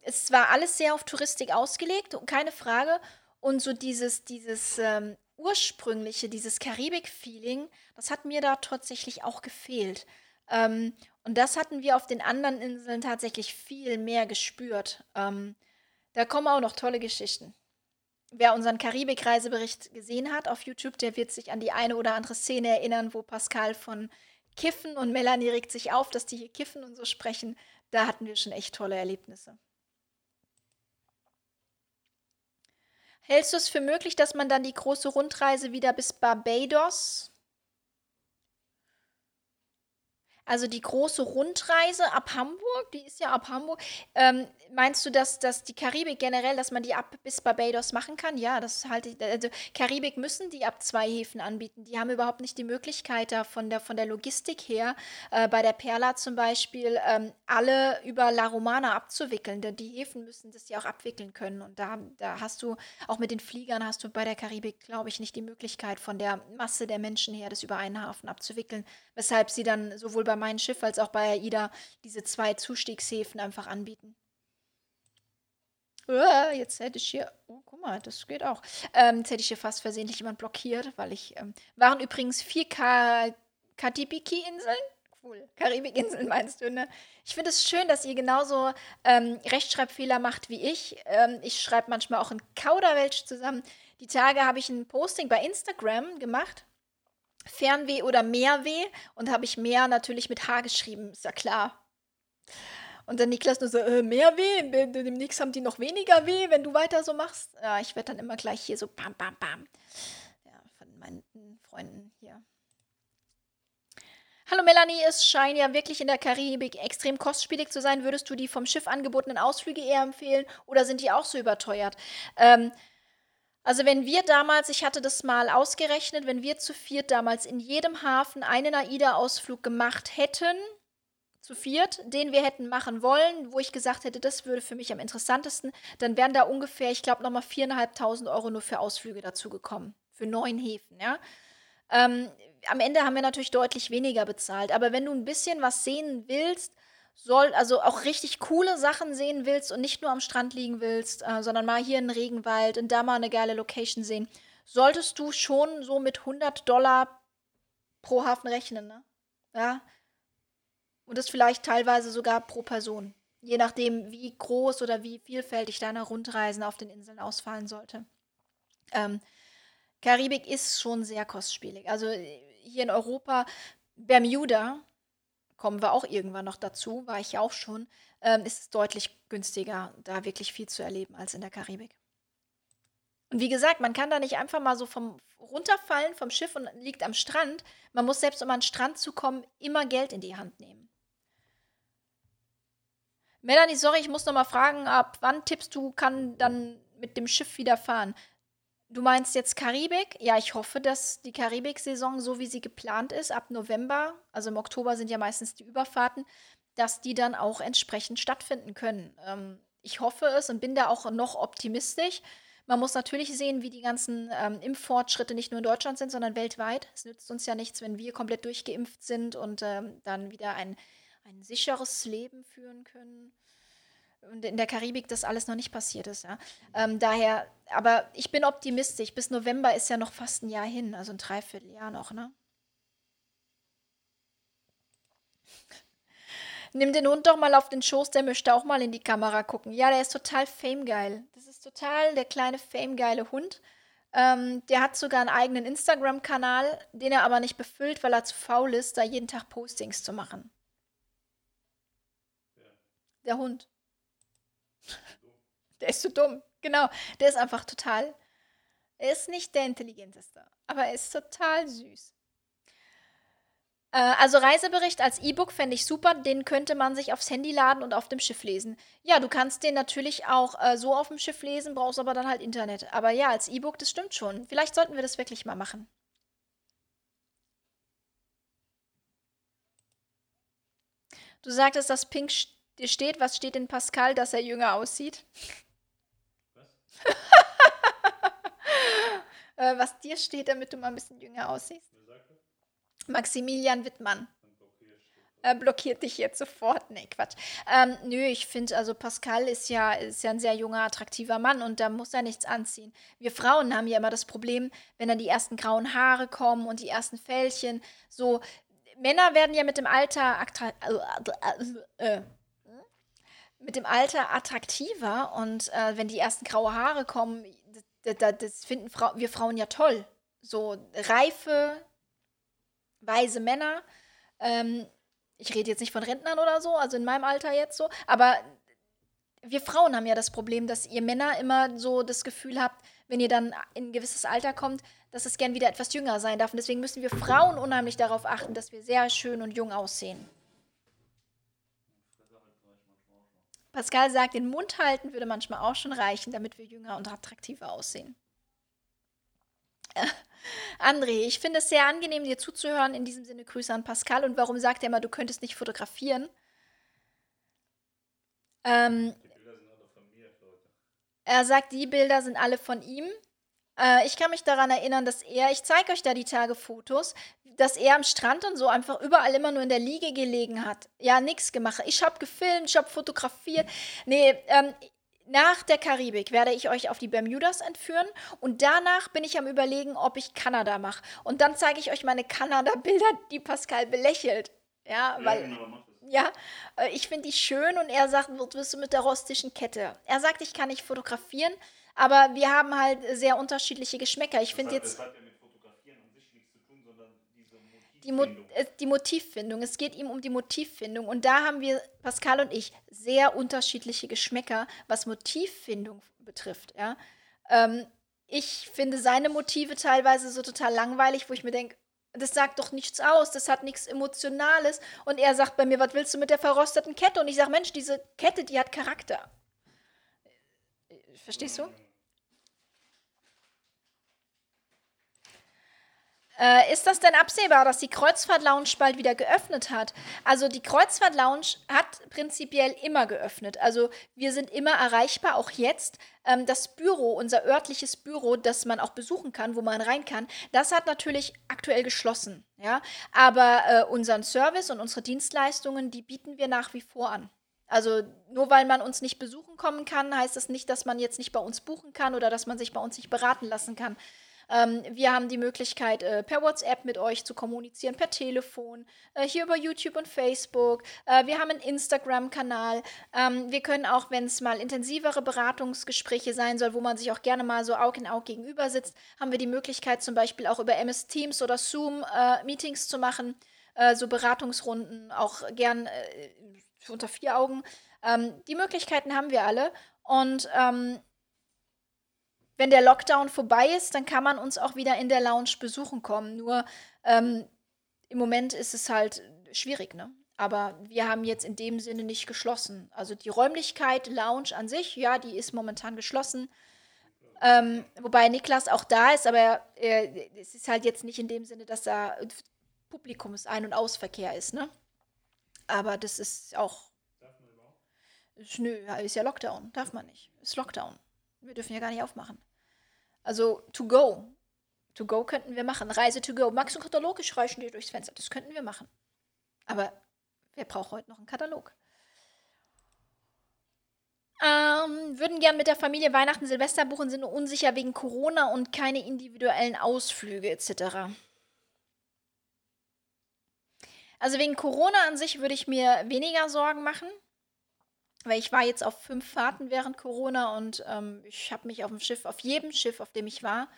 es war alles sehr auf Touristik ausgelegt, keine Frage. Und so dieses, dieses ähm, ursprüngliche, dieses Karibik-Feeling, das hat mir da tatsächlich auch gefehlt. Ähm, und das hatten wir auf den anderen Inseln tatsächlich viel mehr gespürt. Ähm, da kommen auch noch tolle Geschichten. Wer unseren Karibik-Reisebericht gesehen hat auf YouTube, der wird sich an die eine oder andere Szene erinnern, wo Pascal von Kiffen und Melanie regt sich auf, dass die hier kiffen und so sprechen. Da hatten wir schon echt tolle Erlebnisse. Hältst du es für möglich, dass man dann die große Rundreise wieder bis Barbados Also die große Rundreise ab Hamburg, die ist ja ab Hamburg. Ähm, meinst du, dass, dass die Karibik generell, dass man die ab bis Barbados machen kann? Ja, das halte ich. Also Karibik müssen die ab zwei Häfen anbieten. Die haben überhaupt nicht die Möglichkeit, da von der, von der Logistik her, äh, bei der Perla zum Beispiel, ähm, alle über La Romana abzuwickeln. Denn die Häfen müssen das ja auch abwickeln können. Und da, da hast du, auch mit den Fliegern hast du bei der Karibik, glaube ich, nicht die Möglichkeit, von der Masse der Menschen her, das über einen Hafen abzuwickeln. Weshalb sie dann sowohl bei bei meinem Schiff als auch bei AIDA diese zwei Zustiegshäfen einfach anbieten. Uh, jetzt hätte ich hier, oh, guck mal, das geht auch. Ähm, jetzt hätte ich hier fast versehentlich jemand blockiert, weil ich, ähm, waren übrigens vier Katibiki-Inseln. Cool. Karibikinseln meinst du, ne? Ich finde es schön, dass ihr genauso ähm, Rechtschreibfehler macht wie ich. Ähm, ich schreibe manchmal auch in Kauderwelsch zusammen. Die Tage habe ich ein Posting bei Instagram gemacht Fernweh oder Mehrweh und habe ich mehr natürlich mit H geschrieben, ist ja klar. Und dann Niklas nur so, äh, mehr weh, demnächst haben die noch weniger weh, wenn du weiter so machst. Ja, ich werde dann immer gleich hier so bam, bam, bam. Ja, von meinen Freunden hier. Hallo Melanie, es scheint ja wirklich in der Karibik extrem kostspielig zu sein. Würdest du die vom Schiff angebotenen Ausflüge eher empfehlen oder sind die auch so überteuert? Ähm, also wenn wir damals, ich hatte das mal ausgerechnet, wenn wir zu viert damals in jedem Hafen einen AIDA-Ausflug gemacht hätten, zu viert, den wir hätten machen wollen, wo ich gesagt hätte, das würde für mich am interessantesten, dann wären da ungefähr, ich glaube, nochmal 4.500 Euro nur für Ausflüge dazu gekommen. Für neun Häfen, ja. Ähm, am Ende haben wir natürlich deutlich weniger bezahlt. Aber wenn du ein bisschen was sehen willst, soll, also auch richtig coole Sachen sehen willst und nicht nur am Strand liegen willst, äh, sondern mal hier einen Regenwald und da mal eine geile Location sehen, solltest du schon so mit 100 Dollar pro Hafen rechnen, ne? Ja. Und das vielleicht teilweise sogar pro Person. Je nachdem, wie groß oder wie vielfältig deine Rundreisen auf den Inseln ausfallen sollte. Ähm, Karibik ist schon sehr kostspielig. Also hier in Europa, Bermuda, kommen wir auch irgendwann noch dazu, war ich ja auch schon, ähm, ist es deutlich günstiger, da wirklich viel zu erleben als in der Karibik. Und wie gesagt, man kann da nicht einfach mal so vom runterfallen vom Schiff und liegt am Strand. Man muss selbst, um an den Strand zu kommen, immer Geld in die Hand nehmen. Melanie, sorry, ich muss noch mal fragen, ab wann tippst du, kann dann mit dem Schiff wieder fahren? Du meinst jetzt Karibik? Ja, ich hoffe, dass die Karibik-Saison, so wie sie geplant ist, ab November, also im Oktober sind ja meistens die Überfahrten, dass die dann auch entsprechend stattfinden können. Ähm, ich hoffe es und bin da auch noch optimistisch. Man muss natürlich sehen, wie die ganzen ähm, Impffortschritte nicht nur in Deutschland sind, sondern weltweit. Es nützt uns ja nichts, wenn wir komplett durchgeimpft sind und ähm, dann wieder ein, ein sicheres Leben führen können in der Karibik das alles noch nicht passiert ist. Ja. Ähm, daher, aber ich bin optimistisch. Bis November ist ja noch fast ein Jahr hin, also ein Dreivierteljahr noch, ne? Nimm den Hund doch mal auf den Schoß, der möchte auch mal in die Kamera gucken. Ja, der ist total famegeil. Das ist total der kleine famegeile Hund. Ähm, der hat sogar einen eigenen Instagram-Kanal, den er aber nicht befüllt, weil er zu faul ist, da jeden Tag Postings zu machen. Ja. Der Hund. Der ist zu dumm. Genau. Der ist einfach total. Er ist nicht der intelligenteste, aber er ist total süß. Äh, also Reisebericht als E-Book fände ich super. Den könnte man sich aufs Handy laden und auf dem Schiff lesen. Ja, du kannst den natürlich auch äh, so auf dem Schiff lesen, brauchst aber dann halt Internet. Aber ja, als E-Book, das stimmt schon. Vielleicht sollten wir das wirklich mal machen. Du sagtest, dass Pink dir steht, was steht in Pascal, dass er jünger aussieht? Was? äh, was dir steht, damit du mal ein bisschen jünger aussiehst? Maximilian Wittmann. Er blockiert dich jetzt sofort. Nee, Quatsch. Ähm, nö, ich finde, also Pascal ist ja, ist ja ein sehr junger, attraktiver Mann und da muss er nichts anziehen. Wir Frauen haben ja immer das Problem, wenn dann die ersten grauen Haare kommen und die ersten Fältchen. So, Männer werden ja mit dem Alter äh, äh, mit dem Alter attraktiver und äh, wenn die ersten graue Haare kommen, das, finden Frau, wir Frauen ja toll. So reife, weise Männer. Ähm, ich rede jetzt nicht von Rentnern oder so, also in meinem Alter jetzt so, aber wir Frauen haben ja das Problem, dass ihr Männer immer so das Gefühl habt, wenn ihr dann in ein gewisses Alter kommt, dass es gern wieder etwas jünger sein darf. Und deswegen müssen wir Frauen unheimlich darauf achten, dass wir sehr schön und jung aussehen. Pascal sagt, den Mund halten würde manchmal auch schon reichen, damit wir jünger und attraktiver aussehen. Äh, André, ich finde es sehr angenehm, dir zuzuhören. In diesem Sinne Grüße an Pascal. Und warum sagt er immer, du könntest nicht fotografieren? Ähm, er sagt, die Bilder sind alle von ihm. Äh, ich kann mich daran erinnern, dass er, ich zeige euch da die Tage Fotos, dass er am Strand und so einfach überall immer nur in der Liege gelegen hat. Ja, nichts gemacht. Ich habe gefilmt, ich habe fotografiert. Nee, ähm, nach der Karibik werde ich euch auf die Bermudas entführen und danach bin ich am überlegen, ob ich Kanada mache. Und dann zeige ich euch meine Kanada-Bilder, die Pascal belächelt. Ja, weil. Ja, genau, ja, äh, ich finde die schön und er sagt, wirst du mit der rostischen Kette? Er sagt, ich kann nicht fotografieren, aber wir haben halt sehr unterschiedliche Geschmäcker. Ich finde jetzt. Hat ja mit Fotografieren an sich nichts zu tun, sondern diese Motivfindung. Die, Mo äh, die Motivfindung. Es geht ihm um die Motivfindung. Und da haben wir, Pascal und ich, sehr unterschiedliche Geschmäcker, was Motivfindung betrifft. Ja? Ähm, ich finde seine Motive teilweise so total langweilig, wo ich mir denke, Das sagt doch nichts aus, das hat nichts Emotionales. Und er sagt bei mir, was willst du mit der verrosteten Kette? Und ich sage, Mensch, diese Kette, die hat Charakter. Verstehst du? Äh, ist das denn absehbar, dass die Kreuzfahrt Lounge bald wieder geöffnet hat? Also die Kreuzfahrt Lounge hat prinzipiell immer geöffnet. Also wir sind immer erreichbar, auch jetzt. Ähm, das Büro, unser örtliches Büro, das man auch besuchen kann, wo man rein kann, das hat natürlich aktuell geschlossen. Ja? Aber äh, unseren Service und unsere Dienstleistungen, die bieten wir nach wie vor an. Also nur weil man uns nicht besuchen kommen kann, heißt das nicht, dass man jetzt nicht bei uns buchen kann oder dass man sich bei uns nicht beraten lassen kann. Ähm, wir haben die Möglichkeit, äh, per WhatsApp mit euch zu kommunizieren, per Telefon, äh, hier über YouTube und Facebook. Äh, wir haben einen Instagram-Kanal. Ähm, wir können auch, wenn es mal intensivere Beratungsgespräche sein soll, wo man sich auch gerne mal so Aug in Aug gegenüber sitzt, haben wir die Möglichkeit, zum Beispiel auch über MS Teams oder Zoom äh, Meetings zu machen. Äh, so Beratungsrunden, auch gern äh, unter vier Augen. Ähm, die Möglichkeiten haben wir alle. Und ähm, wenn der Lockdown vorbei ist, dann kann man uns auch wieder in der Lounge besuchen kommen. Nur ähm, im Moment ist es halt schwierig, ne? Aber wir haben jetzt in dem Sinne nicht geschlossen. Also die Räumlichkeit, Lounge an sich, ja, die ist momentan geschlossen. Ähm, wobei Niklas auch da ist, aber äh, es ist halt jetzt nicht in dem Sinne, dass da Publikumsein- und Ausverkehr ist, ne? Aber das ist auch. Darf man überhaupt? Nö, ist ja Lockdown. Darf man nicht. Ist Lockdown. Wir dürfen ja gar nicht aufmachen. Also, to go. To go könnten wir machen. Reise to go. Magst du einen Katalog? Ich reiche dir durchs Fenster. Das könnten wir machen. Aber wer braucht heute noch einen Katalog? Ähm, würden gern mit der Familie Weihnachten, Silvester buchen, sind unsicher wegen Corona und keine individuellen Ausflüge etc. Also wegen Corona an sich würde ich mir weniger Sorgen machen weil ich war jetzt auf fünf Fahrten während Corona und ähm, ich habe mich auf dem Schiff, auf jedem Schiff, auf dem ich war,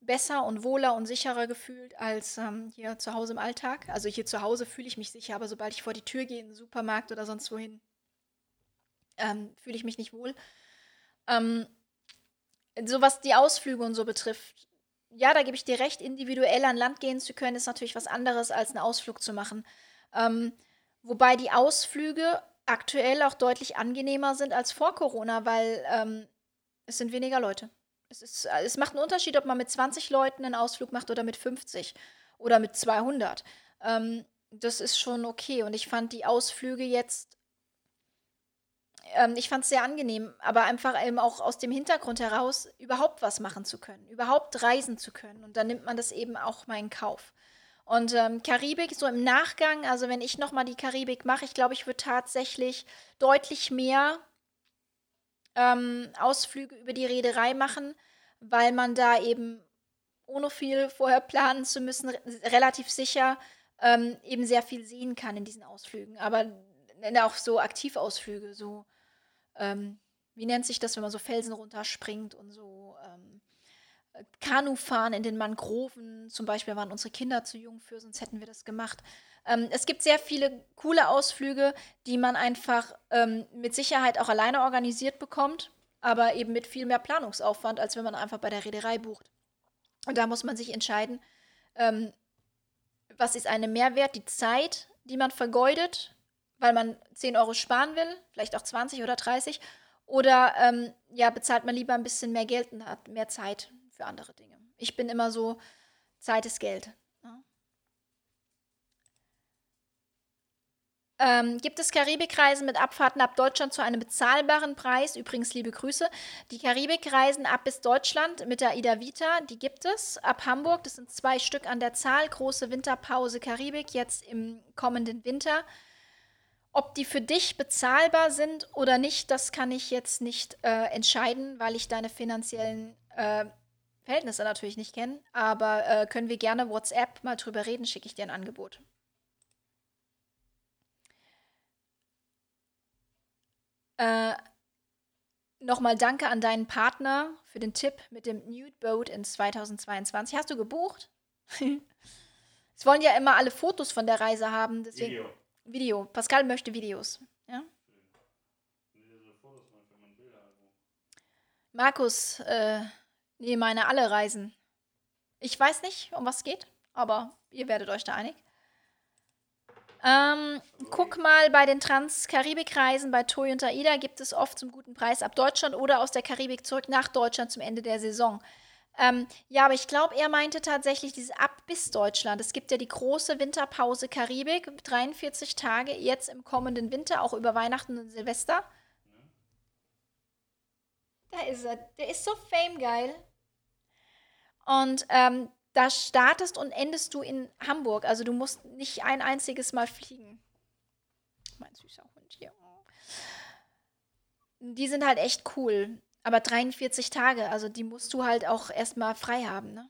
besser und wohler und sicherer gefühlt als ähm, hier zu Hause im Alltag. Also hier zu Hause fühle ich mich sicher, aber sobald ich vor die Tür gehe, in den Supermarkt oder sonst wohin, ähm, fühle ich mich nicht wohl. Ähm, so was die Ausflüge und so betrifft, ja, da gebe ich dir recht, individuell an Land gehen zu können, ist natürlich was anderes, als einen Ausflug zu machen. Ähm, wobei die Ausflüge aktuell auch deutlich angenehmer sind als vor Corona, weil ähm, es sind weniger Leute. Es, ist, es macht einen Unterschied, ob man mit 20 Leuten einen Ausflug macht oder mit 50 oder mit 200. Ähm, das ist schon okay. Und ich fand die Ausflüge jetzt, ähm, ich fand es sehr angenehm, aber einfach eben auch aus dem Hintergrund heraus, überhaupt was machen zu können, überhaupt reisen zu können. Und dann nimmt man das eben auch mal in Kauf. Und ähm, Karibik, so im Nachgang, also wenn ich nochmal die Karibik mache, ich glaube, ich würde tatsächlich deutlich mehr ähm, Ausflüge über die Reederei machen, weil man da eben, ohne viel vorher planen zu müssen, relativ sicher ähm, eben sehr viel sehen kann in diesen Ausflügen. Aber auch so Aktivausflüge, so, ähm, wie nennt sich das, wenn man so Felsen runterspringt und so Kanufahren in den Mangroven zum Beispiel waren unsere Kinder zu jung für, sonst hätten wir das gemacht. Ähm, es gibt sehr viele coole Ausflüge, die man einfach ähm, mit Sicherheit auch alleine organisiert bekommt, aber eben mit viel mehr Planungsaufwand, als wenn man einfach bei der Reederei bucht. Und da muss man sich entscheiden, ähm, was ist eine Mehrwert, die Zeit, die man vergeudet, weil man 10 Euro sparen will, vielleicht auch 20 oder 30, oder ähm, ja, bezahlt man lieber ein bisschen mehr Geld und hat mehr Zeit für andere Dinge. Ich bin immer so, Zeit ist Geld. Ne? Ähm, gibt es Karibikreisen mit Abfahrten ab Deutschland zu einem bezahlbaren Preis? Übrigens, liebe Grüße. Die Karibikreisen ab bis Deutschland mit der Ida Vita, die gibt es. Ab Hamburg, das sind zwei Stück an der Zahl. Große Winterpause Karibik, jetzt im kommenden Winter. Ob die für dich bezahlbar sind oder nicht, das kann ich jetzt nicht äh, entscheiden, weil ich deine finanziellen äh, Verhältnisse natürlich nicht kennen, aber äh, können wir gerne WhatsApp mal drüber reden, schicke ich dir ein Angebot. Äh, Nochmal danke an deinen Partner für den Tipp mit dem Nude Boat in 2022. Hast du gebucht? es wollen ja immer alle Fotos von der Reise haben. Deswegen Video. Video. Pascal möchte Videos. Ja? Markus, äh, Nee, meine alle Reisen. Ich weiß nicht, um was es geht, aber ihr werdet euch da einig. Ähm, guck mal, bei den Trans-Karibik-Reisen bei Toy und AIDA gibt es oft zum guten Preis ab Deutschland oder aus der Karibik zurück nach Deutschland zum Ende der Saison. Ähm, ja, aber ich glaube, er meinte tatsächlich dieses ab bis Deutschland. Es gibt ja die große Winterpause Karibik, 43 Tage jetzt im kommenden Winter, auch über Weihnachten und Silvester. Da ist er. Der ist so famegeil. Und ähm, da startest und endest du in Hamburg. Also du musst nicht ein einziges Mal fliegen. Mein süßer Hund hier. Die sind halt echt cool. Aber 43 Tage, also die musst du halt auch erstmal frei haben, ne?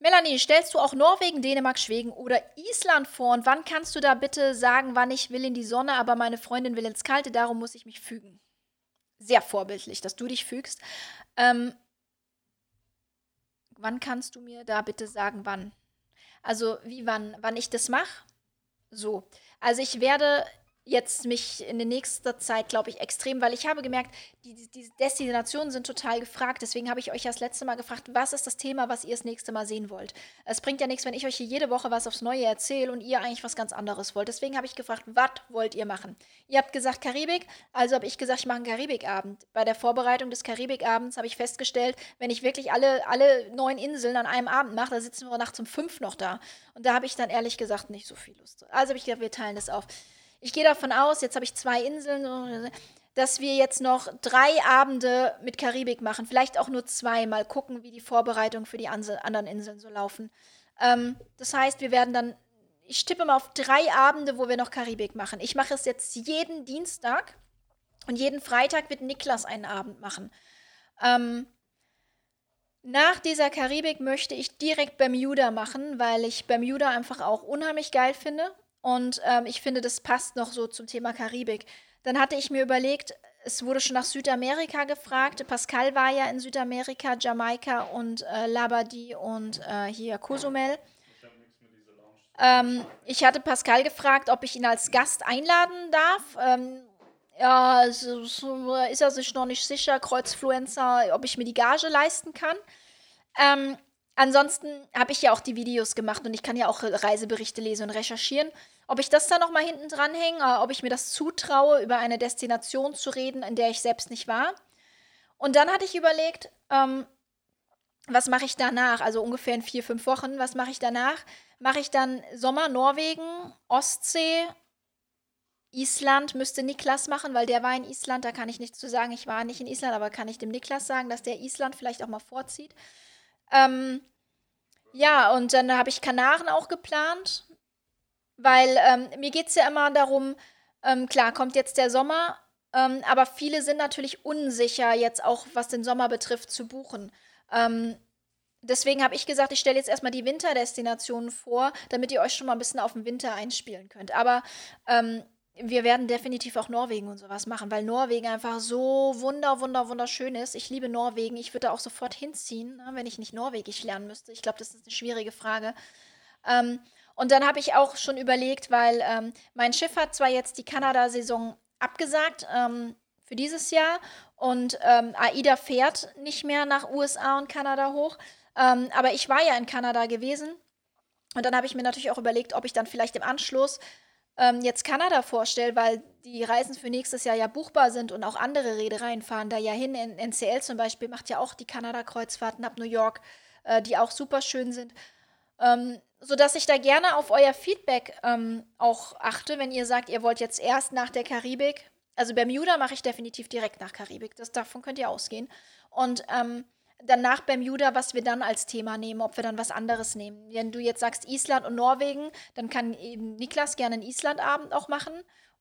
Melanie, stellst du auch Norwegen, Dänemark, Schweden oder Island vor? Und wann kannst du da bitte sagen, wann ich will in die Sonne, aber meine Freundin will ins Kalte, darum muss ich mich fügen? Sehr vorbildlich, dass du dich fügst. Ähm, wann kannst du mir da bitte sagen, wann? Also, wie wann? Wann ich das mache? So. Also, ich werde jetzt mich in der nächsten Zeit, glaube ich, extrem, weil ich habe gemerkt, die, die Destinationen sind total gefragt. Deswegen habe ich euch das letzte Mal gefragt, was ist das Thema, was ihr das nächste Mal sehen wollt. Es bringt ja nichts, wenn ich euch hier jede Woche was aufs Neue erzähle und ihr eigentlich was ganz anderes wollt. Deswegen habe ich gefragt, was wollt ihr machen? Ihr habt gesagt Karibik, also habe ich gesagt, ich mache einen Karibikabend. Bei der Vorbereitung des Karibikabends habe ich festgestellt, wenn ich wirklich alle, alle neun Inseln an einem Abend mache, da sitzen wir nachts um fünf noch da. Und da habe ich dann ehrlich gesagt nicht so viel Lust. Also habe ich gedacht, wir teilen das auf. Ich gehe davon aus, jetzt habe ich zwei Inseln, dass wir jetzt noch drei Abende mit Karibik machen. Vielleicht auch nur zwei. Mal gucken, wie die Vorbereitungen für die anderen Inseln so laufen. Ähm, das heißt, wir werden dann, ich tippe mal auf drei Abende, wo wir noch Karibik machen. Ich mache es jetzt jeden Dienstag und jeden Freitag wird Niklas einen Abend machen. Ähm, nach dieser Karibik möchte ich direkt Bermuda machen, weil ich Bermuda einfach auch unheimlich geil finde. Und ähm, ich finde, das passt noch so zum Thema Karibik. Dann hatte ich mir überlegt, es wurde schon nach Südamerika gefragt. Pascal war ja in Südamerika, Jamaika und äh, Labadie und äh, hier Cozumel. Ähm, ich hatte Pascal gefragt, ob ich ihn als Gast einladen darf. Ähm, ja, ist er sich noch nicht sicher, Kreuzfluencer, ob ich mir die Gage leisten kann. Ähm, ansonsten habe ich ja auch die Videos gemacht und ich kann ja auch Reiseberichte lesen und recherchieren. Ob ich das da nochmal hinten dran hänge, äh, ob ich mir das zutraue, über eine Destination zu reden, in der ich selbst nicht war. Und dann hatte ich überlegt, ähm, was mache ich danach? Also ungefähr in vier, fünf Wochen. Was mache ich danach? Mache ich dann Sommer Norwegen, Ostsee, Island müsste Niklas machen, weil der war in Island. Da kann ich nichts zu sagen. Ich war nicht in Island, aber kann ich dem Niklas sagen, dass der Island vielleicht auch mal vorzieht. Ähm, ja, und dann habe ich Kanaren auch geplant. Weil ähm, mir geht es ja immer darum, ähm, klar, kommt jetzt der Sommer, ähm, aber viele sind natürlich unsicher, jetzt auch was den Sommer betrifft, zu buchen. Ähm, deswegen habe ich gesagt, ich stelle jetzt erstmal die Winterdestinationen vor, damit ihr euch schon mal ein bisschen auf den Winter einspielen könnt. Aber ähm, wir werden definitiv auch Norwegen und sowas machen, weil Norwegen einfach so wunder, wunder, wunderschön ist. Ich liebe Norwegen. Ich würde da auch sofort hinziehen, ne, wenn ich nicht Norwegisch lernen müsste. Ich glaube, das ist eine schwierige Frage. Und dann habe ich auch schon überlegt, weil ähm, mein Schiff hat zwar jetzt die Kanada-Saison abgesagt ähm, für dieses Jahr und ähm, AIDA fährt nicht mehr nach USA und Kanada hoch, ähm, aber ich war ja in Kanada gewesen und dann habe ich mir natürlich auch überlegt, ob ich dann vielleicht im Anschluss ähm, jetzt Kanada vorstelle, weil die Reisen für nächstes Jahr ja buchbar sind und auch andere Reedereien fahren da ja hin. In, NCL zum Beispiel macht ja auch die Kanada-Kreuzfahrten ab New York, äh, die auch super schön sind. Ähm, sodass ich da gerne auf euer Feedback ähm, auch achte, wenn ihr sagt, ihr wollt jetzt erst nach der Karibik. Also Bermuda mache ich definitiv direkt nach Karibik. Das, davon könnt ihr ausgehen. Und ähm, dann nach Bermuda, was wir dann als Thema nehmen, ob wir dann was anderes nehmen. Wenn du jetzt sagst Island und Norwegen, dann kann eben Niklas gerne einen Islandabend auch machen.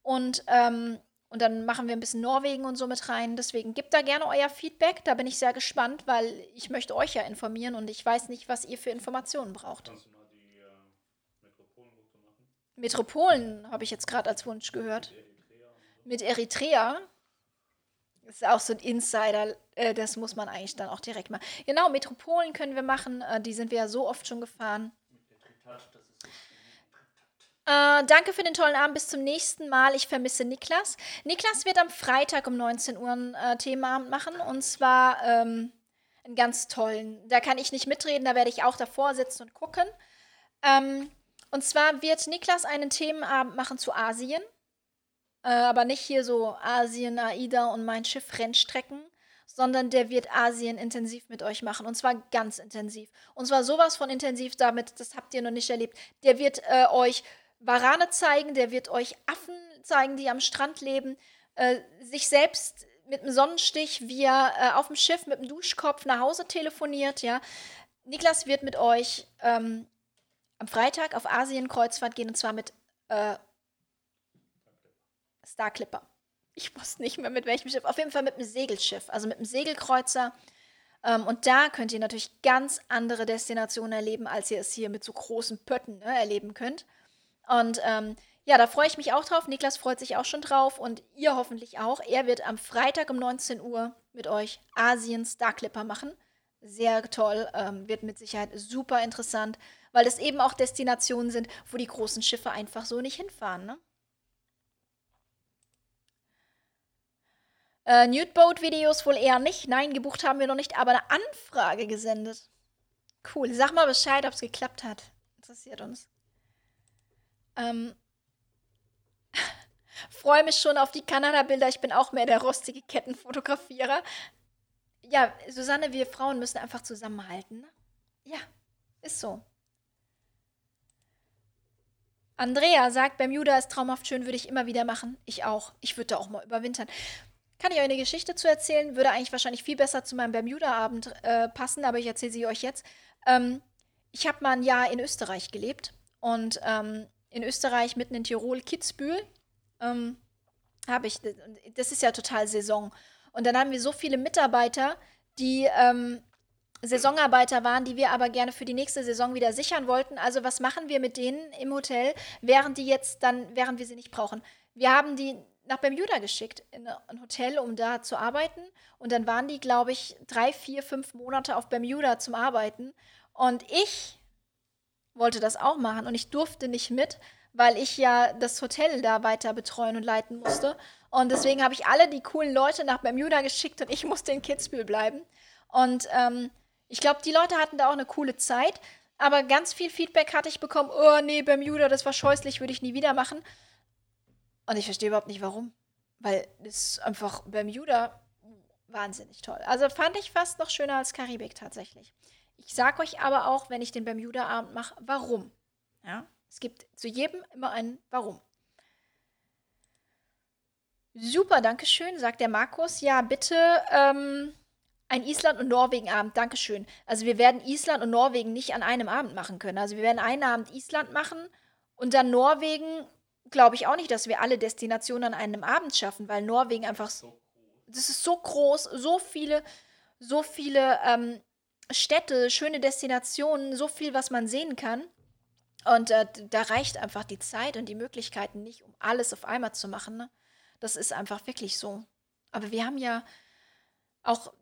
Und, ähm, und dann machen wir ein bisschen Norwegen und so mit rein. Deswegen gebt da gerne euer Feedback. Da bin ich sehr gespannt, weil ich möchte euch ja informieren und ich weiß nicht, was ihr für Informationen braucht. Kannst mal die äh, Metropolenroute machen? Metropolen habe ich jetzt gerade als Wunsch gehört. Mit Eritrea. Das ist auch so ein Insider, äh, das muss man eigentlich dann auch direkt machen. Genau, Metropolen können wir machen, äh, die sind wir ja so oft schon gefahren. Äh, danke für den tollen Abend. Bis zum nächsten Mal. Ich vermisse Niklas. Niklas wird am Freitag um 19 Uhr ein äh, Themaabend machen. Und zwar ähm, einen ganz tollen. Da kann ich nicht mitreden, da werde ich auch davor sitzen und gucken. Ähm, und zwar wird Niklas einen Themenabend machen zu Asien. Äh, aber nicht hier so Asien, AIDA und mein Schiff Rennstrecken, sondern der wird Asien intensiv mit euch machen. Und zwar ganz intensiv. Und zwar sowas von intensiv damit, das habt ihr noch nicht erlebt. Der wird äh, euch Warane zeigen, der wird euch Affen zeigen, die am Strand leben, äh, sich selbst mit einem Sonnenstich, wie er äh, auf dem Schiff mit dem Duschkopf nach Hause telefoniert, ja. Niklas wird mit euch ähm, am Freitag auf Asien-Kreuzfahrt gehen und zwar mit äh, Star Clipper. Ich wusste nicht mehr mit welchem Schiff. Auf jeden Fall mit einem Segelschiff, also mit einem Segelkreuzer. Ähm, und da könnt ihr natürlich ganz andere Destinationen erleben, als ihr es hier mit so großen Pötten ne, erleben könnt. Und ähm, ja, da freue ich mich auch drauf. Niklas freut sich auch schon drauf und ihr hoffentlich auch. Er wird am Freitag um 19 Uhr mit euch Asien Star Clipper machen. Sehr toll, ähm, wird mit Sicherheit super interessant, weil es eben auch Destinationen sind, wo die großen Schiffe einfach so nicht hinfahren. Ne? Äh, Nude Boat Videos wohl eher nicht. Nein, gebucht haben wir noch nicht, aber eine Anfrage gesendet. Cool. Sag mal Bescheid, ob es geklappt hat. Interessiert uns. Ähm. Freue mich schon auf die Kanada-Bilder. Ich bin auch mehr der rostige Kettenfotografierer. Ja, Susanne, wir Frauen müssen einfach zusammenhalten. Ne? Ja, ist so. Andrea sagt, Bermuda ist traumhaft schön, würde ich immer wieder machen. Ich auch. Ich würde da auch mal überwintern. Kann ich euch eine Geschichte zu erzählen? Würde eigentlich wahrscheinlich viel besser zu meinem Bermuda-Abend äh, passen, aber ich erzähle sie euch jetzt. Ähm, ich habe mal ein Jahr in Österreich gelebt und ähm, in Österreich mitten in Tirol, Kitzbühel, ähm, habe ich, das ist ja total Saison. Und dann haben wir so viele Mitarbeiter, die ähm, Saisonarbeiter waren, die wir aber gerne für die nächste Saison wieder sichern wollten. Also was machen wir mit denen im Hotel, während die jetzt dann, während wir sie nicht brauchen? Wir haben die nach Bermuda geschickt, in ein Hotel, um da zu arbeiten. Und dann waren die, glaube ich, drei, vier, fünf Monate auf Bermuda zum Arbeiten. Und ich wollte das auch machen und ich durfte nicht mit, weil ich ja das Hotel da weiter betreuen und leiten musste. Und deswegen habe ich alle die coolen Leute nach Bermuda geschickt und ich musste in Kitzbühel bleiben. Und ähm, ich glaube, die Leute hatten da auch eine coole Zeit. Aber ganz viel Feedback hatte ich bekommen, oh nee, Bermuda, das war scheußlich, würde ich nie wieder machen. Und ich verstehe überhaupt nicht warum. Weil es einfach Bermuda wahnsinnig toll. Also fand ich fast noch schöner als Karibik tatsächlich. Ich sage euch aber auch, wenn ich den Bermuda-Abend mache, warum. Ja? Es gibt zu jedem immer ein Warum. Super, danke schön, sagt der Markus. Ja, bitte ähm, ein Island- und Norwegen-Abend, danke schön. Also wir werden Island und Norwegen nicht an einem Abend machen können. Also wir werden einen Abend Island machen und dann Norwegen glaube ich auch nicht, dass wir alle Destinationen an einem Abend schaffen, weil Norwegen einfach so, das ist so groß, so viele, so viele ähm, Städte, schöne Destinationen, so viel, was man sehen kann. Und äh, da reicht einfach die Zeit und die Möglichkeiten nicht, um alles auf einmal zu machen. Ne? Das ist einfach wirklich so. Aber wir haben ja auch,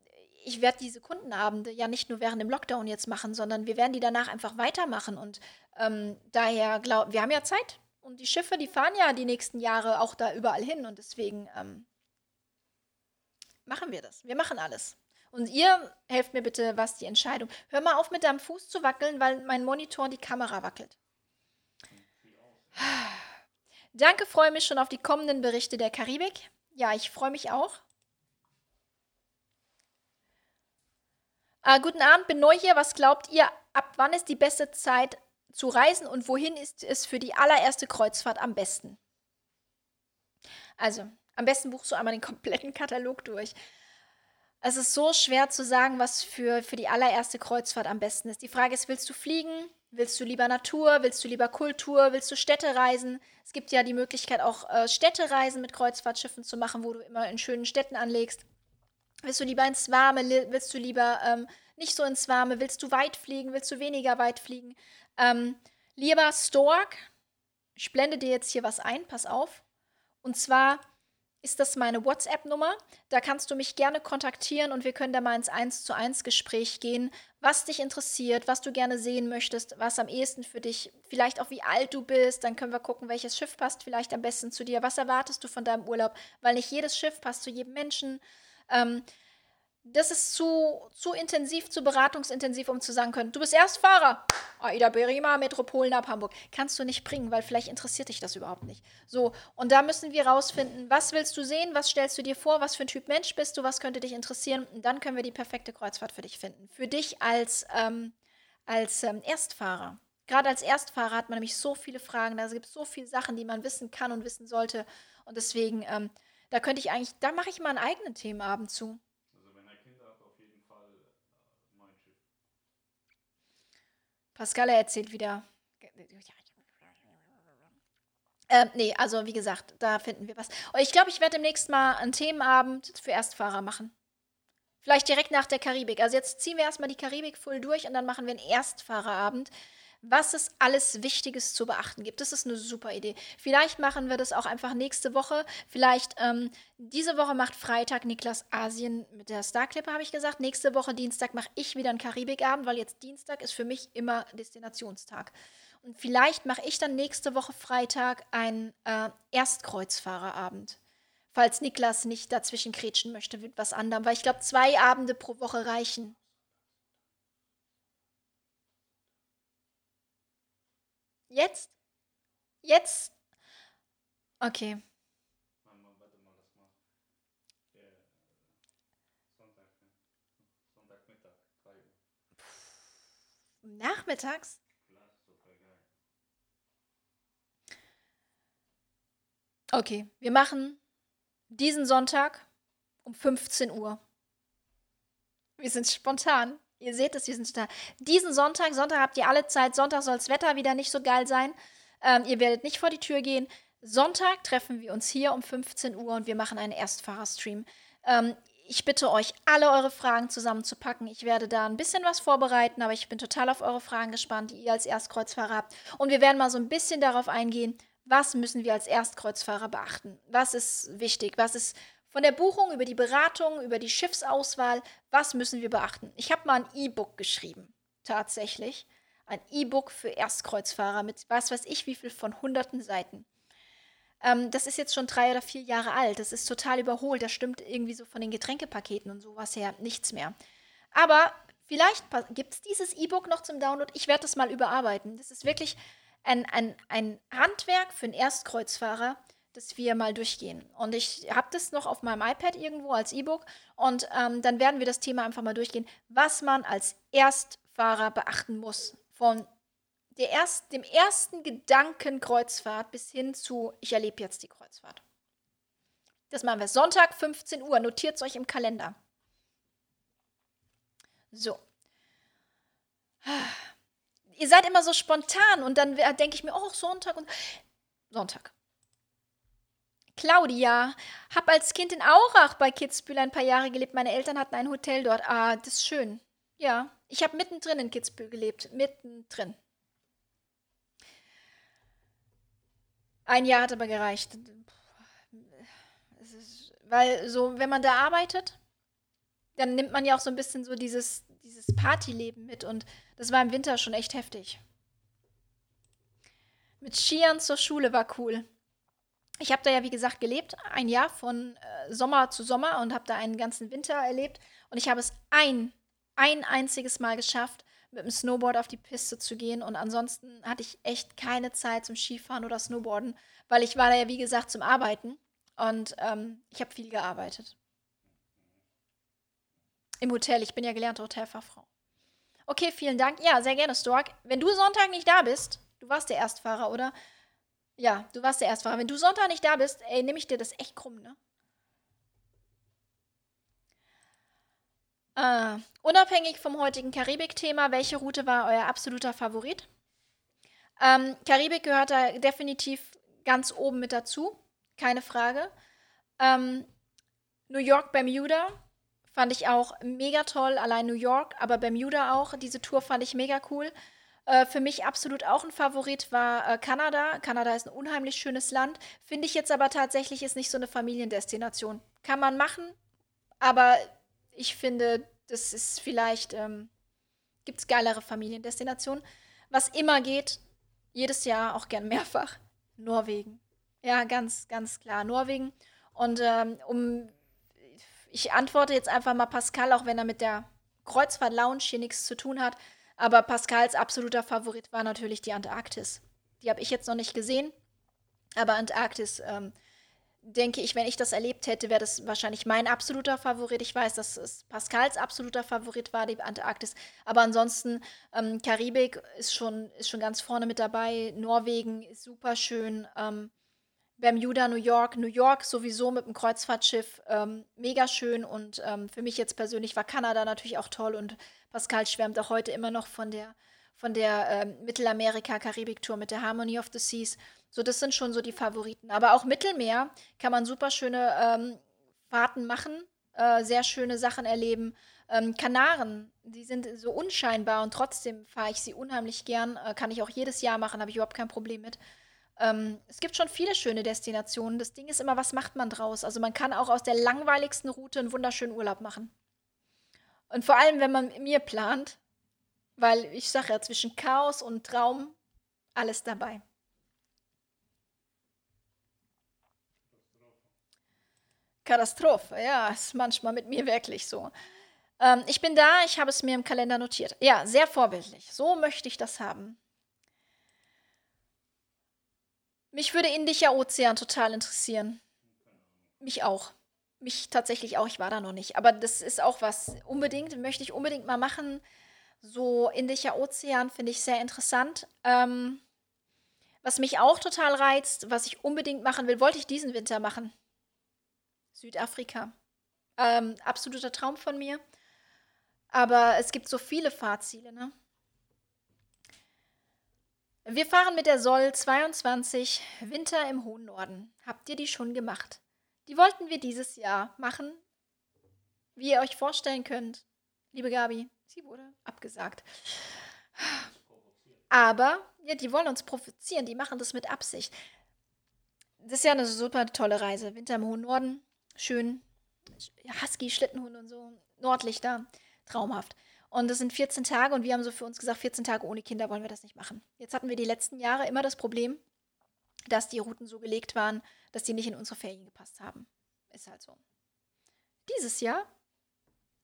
ich werde diese Kundenabende ja nicht nur während dem Lockdown jetzt machen, sondern wir werden die danach einfach weitermachen. Und ähm, daher glaube wir haben ja Zeit. Und die Schiffe, die fahren ja die nächsten Jahre auch da überall hin und deswegen ähm, machen wir das. Wir machen alles. Und ihr helft mir bitte, was die Entscheidung. Hör mal auf, mit deinem Fuß zu wackeln, weil mein Monitor die Kamera wackelt. Danke, freue mich schon auf die kommenden Berichte der Karibik. Ja, ich freue mich auch. Äh, guten Abend, bin neu hier. Was glaubt ihr, ab wann ist die beste Zeit zu reisen und wohin ist es für die allererste Kreuzfahrt am besten? Also, am besten buchst du einmal den kompletten Katalog durch. Es ist so schwer zu sagen, was für, für die allererste Kreuzfahrt am besten ist. Die Frage ist, willst du fliegen? Willst du lieber Natur? Willst du lieber Kultur? Willst du Städte reisen? Es gibt ja die Möglichkeit, auch äh, Städtereisen mit Kreuzfahrtschiffen zu machen, wo du immer in schönen Städten anlegst. Willst du lieber ins Warme? Willst du lieber ähm, nicht so ins Warme? Willst du weit fliegen? Willst du weniger weit fliegen? Ähm, lieber Stork, ich blende dir jetzt hier was ein, pass auf. Und zwar ist das meine WhatsApp-Nummer. Da kannst du mich gerne kontaktieren und wir können da mal ins 1 zu 1 Gespräch gehen, was dich interessiert, was du gerne sehen möchtest, was am ehesten für dich, vielleicht auch wie alt du bist. Dann können wir gucken, welches Schiff passt vielleicht am besten zu dir. Was erwartest du von deinem Urlaub? Weil nicht jedes Schiff passt zu jedem Menschen. Ähm, das ist zu, zu intensiv, zu beratungsintensiv, um zu sagen können, du bist Erstfahrer. Aida Berima, Metropolen ab Hamburg. Kannst du nicht bringen, weil vielleicht interessiert dich das überhaupt nicht. So, und da müssen wir rausfinden, was willst du sehen, was stellst du dir vor, was für ein Typ Mensch bist du, was könnte dich interessieren. Und dann können wir die perfekte Kreuzfahrt für dich finden. Für dich als, ähm, als ähm, Erstfahrer. Gerade als Erstfahrer hat man nämlich so viele Fragen, da gibt es so viele Sachen, die man wissen kann und wissen sollte. Und deswegen, ähm, da könnte ich eigentlich, da mache ich mal einen eigenen Themenabend zu. Pascal erzählt wieder. Äh, nee, also wie gesagt, da finden wir was. Und ich glaube, ich werde demnächst mal einen Themenabend für Erstfahrer machen. Vielleicht direkt nach der Karibik. Also jetzt ziehen wir erstmal die Karibik voll durch und dann machen wir einen Erstfahrerabend was es alles Wichtiges zu beachten gibt. Das ist eine super Idee. Vielleicht machen wir das auch einfach nächste Woche. Vielleicht ähm, diese Woche macht Freitag Niklas Asien mit der Star Clipper, habe ich gesagt. Nächste Woche Dienstag mache ich wieder einen Karibikabend, weil jetzt Dienstag ist für mich immer Destinationstag. Und vielleicht mache ich dann nächste Woche Freitag einen äh, Erstkreuzfahrerabend. Falls Niklas nicht dazwischen kretschen möchte mit was anderem, weil ich glaube, zwei Abende pro Woche reichen. Jetzt? Jetzt? Okay. Warte mal, das mal. Der Sonntag? Sonntagmittag, 3 Uhr. Nachmittags? Okay, wir machen diesen Sonntag um 15 Uhr. Wir sind spontan. Ihr seht es, wir sind da. Diesen Sonntag, Sonntag habt ihr alle Zeit. Sonntag soll das Wetter wieder nicht so geil sein. Ähm, ihr werdet nicht vor die Tür gehen. Sonntag treffen wir uns hier um 15 Uhr und wir machen einen Erstfahrerstream. Ähm, ich bitte euch, alle eure Fragen zusammenzupacken. Ich werde da ein bisschen was vorbereiten, aber ich bin total auf eure Fragen gespannt, die ihr als Erstkreuzfahrer habt. Und wir werden mal so ein bisschen darauf eingehen, was müssen wir als Erstkreuzfahrer beachten? Was ist wichtig? Was ist von der Buchung über die Beratung, über die Schiffsauswahl, was müssen wir beachten? Ich habe mal ein E-Book geschrieben, tatsächlich. Ein E-Book für Erstkreuzfahrer mit was weiß ich wie viel von hunderten Seiten. Ähm, das ist jetzt schon drei oder vier Jahre alt. Das ist total überholt. Das stimmt irgendwie so von den Getränkepaketen und sowas her nichts mehr. Aber vielleicht gibt es dieses E-Book noch zum Download. Ich werde das mal überarbeiten. Das ist wirklich ein, ein, ein Handwerk für einen Erstkreuzfahrer, dass wir mal durchgehen. Und ich habe das noch auf meinem iPad irgendwo als E-Book. Und ähm, dann werden wir das Thema einfach mal durchgehen, was man als Erstfahrer beachten muss. Von der erst, dem ersten Gedanken Kreuzfahrt bis hin zu, ich erlebe jetzt die Kreuzfahrt. Das machen wir Sonntag, 15 Uhr. Notiert es euch im Kalender. So. Ihr seid immer so spontan und dann denke ich mir, oh, Sonntag und Sonntag. Claudia, hab als Kind in Aurach bei Kitzbühel ein paar Jahre gelebt. Meine Eltern hatten ein Hotel dort. Ah, das ist schön. Ja, ich habe mittendrin in Kitzbühel gelebt. Mittendrin. Ein Jahr hat aber gereicht. Weil so, wenn man da arbeitet, dann nimmt man ja auch so ein bisschen so dieses, dieses Partyleben mit. Und das war im Winter schon echt heftig. Mit Skiern zur Schule war cool. Ich habe da ja, wie gesagt, gelebt, ein Jahr von äh, Sommer zu Sommer und habe da einen ganzen Winter erlebt. Und ich habe es ein, ein einziges Mal geschafft, mit dem Snowboard auf die Piste zu gehen. Und ansonsten hatte ich echt keine Zeit zum Skifahren oder Snowboarden, weil ich war da ja, wie gesagt, zum Arbeiten. Und ähm, ich habe viel gearbeitet. Im Hotel. Ich bin ja gelernte Hotelfachfrau. Okay, vielen Dank. Ja, sehr gerne, Stork. Wenn du Sonntag nicht da bist, du warst der Erstfahrer, oder? Ja, du warst der Erstfahrer. Wenn du Sonntag nicht da bist, ey, nehme ich dir das echt krumm, ne? Äh, unabhängig vom heutigen Karibik-Thema, welche Route war euer absoluter Favorit? Ähm, Karibik gehört da definitiv ganz oben mit dazu, keine Frage. Ähm, New York, Bermuda fand ich auch mega toll, allein New York, aber Bermuda auch. Diese Tour fand ich mega cool. Äh, für mich absolut auch ein Favorit war äh, Kanada. Kanada ist ein unheimlich schönes Land. Finde ich jetzt aber tatsächlich ist nicht so eine Familiendestination. Kann man machen, aber ich finde, das ist vielleicht, ähm, gibt es geilere Familiendestinationen. Was immer geht, jedes Jahr auch gern mehrfach, Norwegen. Ja, ganz, ganz klar, Norwegen. Und ähm, um ich antworte jetzt einfach mal Pascal, auch wenn er mit der Kreuzfahrt Lounge hier nichts zu tun hat. Aber Pascals absoluter Favorit war natürlich die Antarktis. Die habe ich jetzt noch nicht gesehen. Aber Antarktis, ähm, denke ich, wenn ich das erlebt hätte, wäre das wahrscheinlich mein absoluter Favorit. Ich weiß, dass es Pascals absoluter Favorit war, die Antarktis. Aber ansonsten, ähm, Karibik ist schon, ist schon ganz vorne mit dabei. Norwegen ist super schön. Ähm, Bermuda, New York. New York sowieso mit dem Kreuzfahrtschiff ähm, mega schön. Und ähm, für mich jetzt persönlich war Kanada natürlich auch toll. Und Pascal schwärmt auch heute immer noch von der, von der ähm, Mittelamerika-Karibik-Tour mit der Harmony of the Seas. So, das sind schon so die Favoriten. Aber auch Mittelmeer kann man super schöne ähm, Fahrten machen, äh, sehr schöne Sachen erleben. Ähm, Kanaren, die sind so unscheinbar und trotzdem fahre ich sie unheimlich gern. Äh, kann ich auch jedes Jahr machen, habe ich überhaupt kein Problem mit. Ähm, es gibt schon viele schöne Destinationen. Das Ding ist immer, was macht man draus? Also man kann auch aus der langweiligsten Route einen wunderschönen Urlaub machen. Und vor allem, wenn man mit mir plant, weil ich sage ja, zwischen Chaos und Traum alles dabei. Katastrophe, ja, ist manchmal mit mir wirklich so. Ähm, ich bin da, ich habe es mir im Kalender notiert. Ja, sehr vorbildlich. So möchte ich das haben. Mich würde Indischer Ozean total interessieren. Mich auch. Mich tatsächlich auch. Ich war da noch nicht. Aber das ist auch was unbedingt, möchte ich unbedingt mal machen. So Indischer Ozean finde ich sehr interessant. Ähm, was mich auch total reizt, was ich unbedingt machen will, wollte ich diesen Winter machen. Südafrika. Ähm, absoluter Traum von mir. Aber es gibt so viele Fahrziele, ne? Wir fahren mit der Soll 22 Winter im hohen Norden. Habt ihr die schon gemacht? Die wollten wir dieses Jahr machen. Wie ihr euch vorstellen könnt, liebe Gabi, sie wurde abgesagt. Aber, ja, die wollen uns provozieren, die machen das mit Absicht. Das ist ja eine super tolle Reise. Winter im hohen Norden schön Husky, Schlittenhund und so, Nordlichter, traumhaft. Und das sind 14 Tage und wir haben so für uns gesagt, 14 Tage ohne Kinder wollen wir das nicht machen. Jetzt hatten wir die letzten Jahre immer das Problem, dass die Routen so gelegt waren, dass die nicht in unsere Ferien gepasst haben. Ist halt so. Dieses Jahr,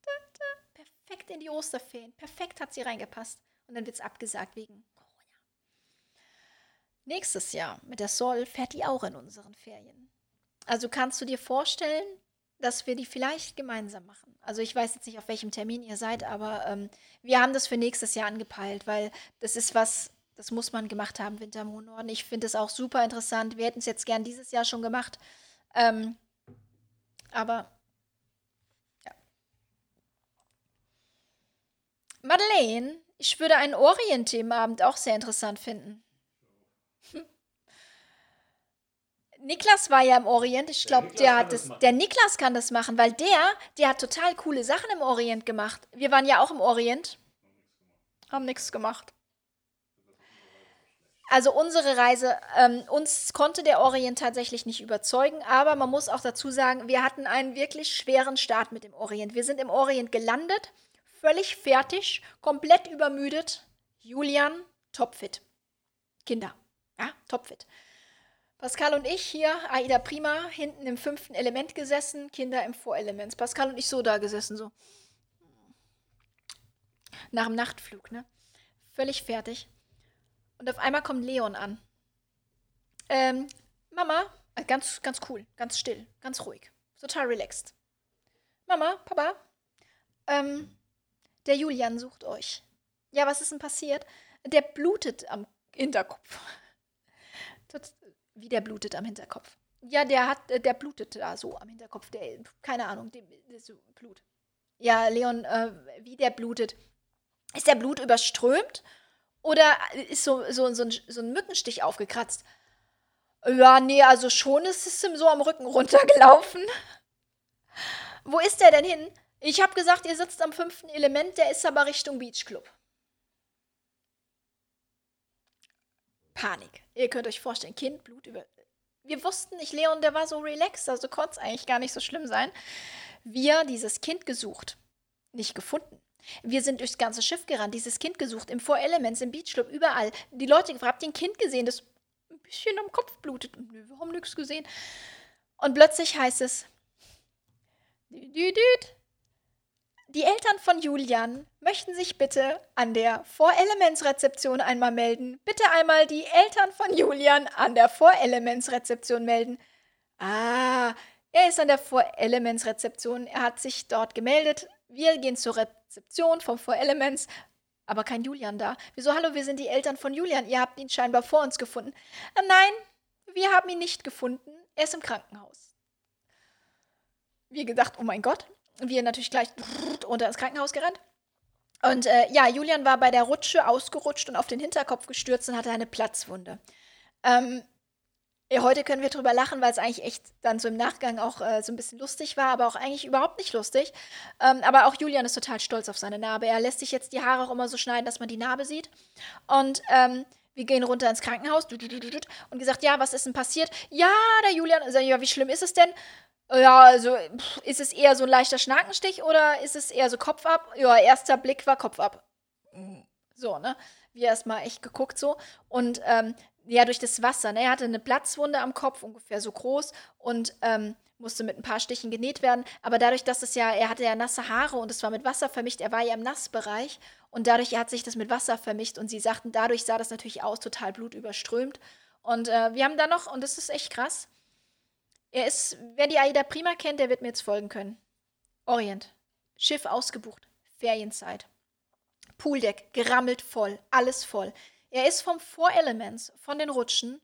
da, da, perfekt in die Osterferien, perfekt hat sie reingepasst. Und dann wird es abgesagt wegen Corona. Nächstes Jahr mit der Sol fährt die auch in unseren Ferien. Also kannst du dir vorstellen, dass wir die vielleicht gemeinsam machen. Also ich weiß jetzt nicht, auf welchem Termin ihr seid, aber ähm, wir haben das für nächstes Jahr angepeilt, weil das ist was, das muss man gemacht haben, Winter im Norden. Ich finde es auch super interessant. Wir hätten es jetzt gern dieses Jahr schon gemacht. Ähm, aber ja. Madeleine, ich würde einen Orient-Themenabend auch sehr interessant finden. Niklas war ja im Orient. Ich glaube, der, der hat das. Der Niklas kann das machen, weil der, der hat total coole Sachen im Orient gemacht. Wir waren ja auch im Orient. Haben nichts gemacht. Also unsere Reise, ähm, uns konnte der Orient tatsächlich nicht überzeugen, aber man muss auch dazu sagen, wir hatten einen wirklich schweren Start mit dem Orient. Wir sind im Orient gelandet, völlig fertig, komplett übermüdet. Julian, topfit. Kinder, ja, topfit. Pascal und ich hier, Aida Prima, hinten im fünften Element gesessen, Kinder im Vorelement. Pascal und ich so da gesessen, so. Nach dem Nachtflug, ne? Völlig fertig. Und auf einmal kommt Leon an. Ähm, Mama, äh, ganz, ganz cool, ganz still, ganz ruhig, total relaxed. Mama, Papa, ähm, der Julian sucht euch. Ja, was ist denn passiert? Der blutet am Hinterkopf wie der blutet am Hinterkopf. Ja, der hat, äh, der blutet da so am Hinterkopf. Der, keine Ahnung, dem, so Blut. Ja, Leon, äh, wie der blutet. Ist der Blut überströmt? Oder ist so, so, so, ein, so ein Mückenstich aufgekratzt? Ja, nee, also schon ist es ihm so am Rücken runtergelaufen. Wo ist der denn hin? Ich habe gesagt, ihr sitzt am fünften Element, der ist aber Richtung Beachclub. Panik. Ihr könnt euch vorstellen, Kind, Blut über. Wir wussten nicht, Leon, der war so relaxed, also konnte es eigentlich gar nicht so schlimm sein. Wir dieses Kind gesucht, nicht gefunden. Wir sind durchs ganze Schiff gerannt, dieses Kind gesucht, im Four Elements, im Beachclub, überall. Die Leute gefragt, habt ihr ein Kind gesehen, das ein bisschen am Kopf blutet? Nö, wir haben nichts gesehen. Und plötzlich heißt es, Die Eltern von Julian möchten sich bitte an der Vorelements-Rezeption einmal melden. Bitte einmal die Eltern von Julian an der Vorelements-Rezeption melden. Ah, er ist an der Vorelements-Rezeption. Er hat sich dort gemeldet. Wir gehen zur Rezeption vom Vorelements, aber kein Julian da. Wieso, hallo, wir sind die Eltern von Julian. Ihr habt ihn scheinbar vor uns gefunden. Ah, nein, wir haben ihn nicht gefunden. Er ist im Krankenhaus. Wir gedacht, oh mein Gott. Wir natürlich gleich unter ins Krankenhaus gerannt. Und äh, ja, Julian war bei der Rutsche ausgerutscht und auf den Hinterkopf gestürzt und hatte eine Platzwunde. Ähm, heute können wir drüber lachen, weil es eigentlich echt dann so im Nachgang auch äh, so ein bisschen lustig war, aber auch eigentlich überhaupt nicht lustig. Ähm, aber auch Julian ist total stolz auf seine Narbe. Er lässt sich jetzt die Haare auch immer so schneiden, dass man die Narbe sieht. Und ähm, wir gehen runter ins Krankenhaus und gesagt, ja, was ist denn passiert? Ja, der Julian, ja, wie schlimm ist es denn? Ja, also ist es eher so ein leichter Schnakenstich oder ist es eher so Kopf ab? Ja, erster Blick war Kopf ab. So, ne? Wir erstmal echt geguckt so. Und ähm, ja, durch das Wasser, ne? Er hatte eine Platzwunde am Kopf, ungefähr so groß, und ähm, musste mit ein paar Stichen genäht werden. Aber dadurch, dass es ja, er hatte ja nasse Haare und es war mit Wasser vermischt, er war ja im Nassbereich und dadurch hat sich das mit Wasser vermischt und sie sagten, dadurch sah das natürlich aus, total blutüberströmt. Und äh, wir haben da noch, und das ist echt krass, er ist, wer die Aida Prima kennt, der wird mir jetzt folgen können. Orient. Schiff ausgebucht. Ferienzeit. Pooldeck, gerammelt voll, alles voll. Er ist vom Four Elements, von den Rutschen,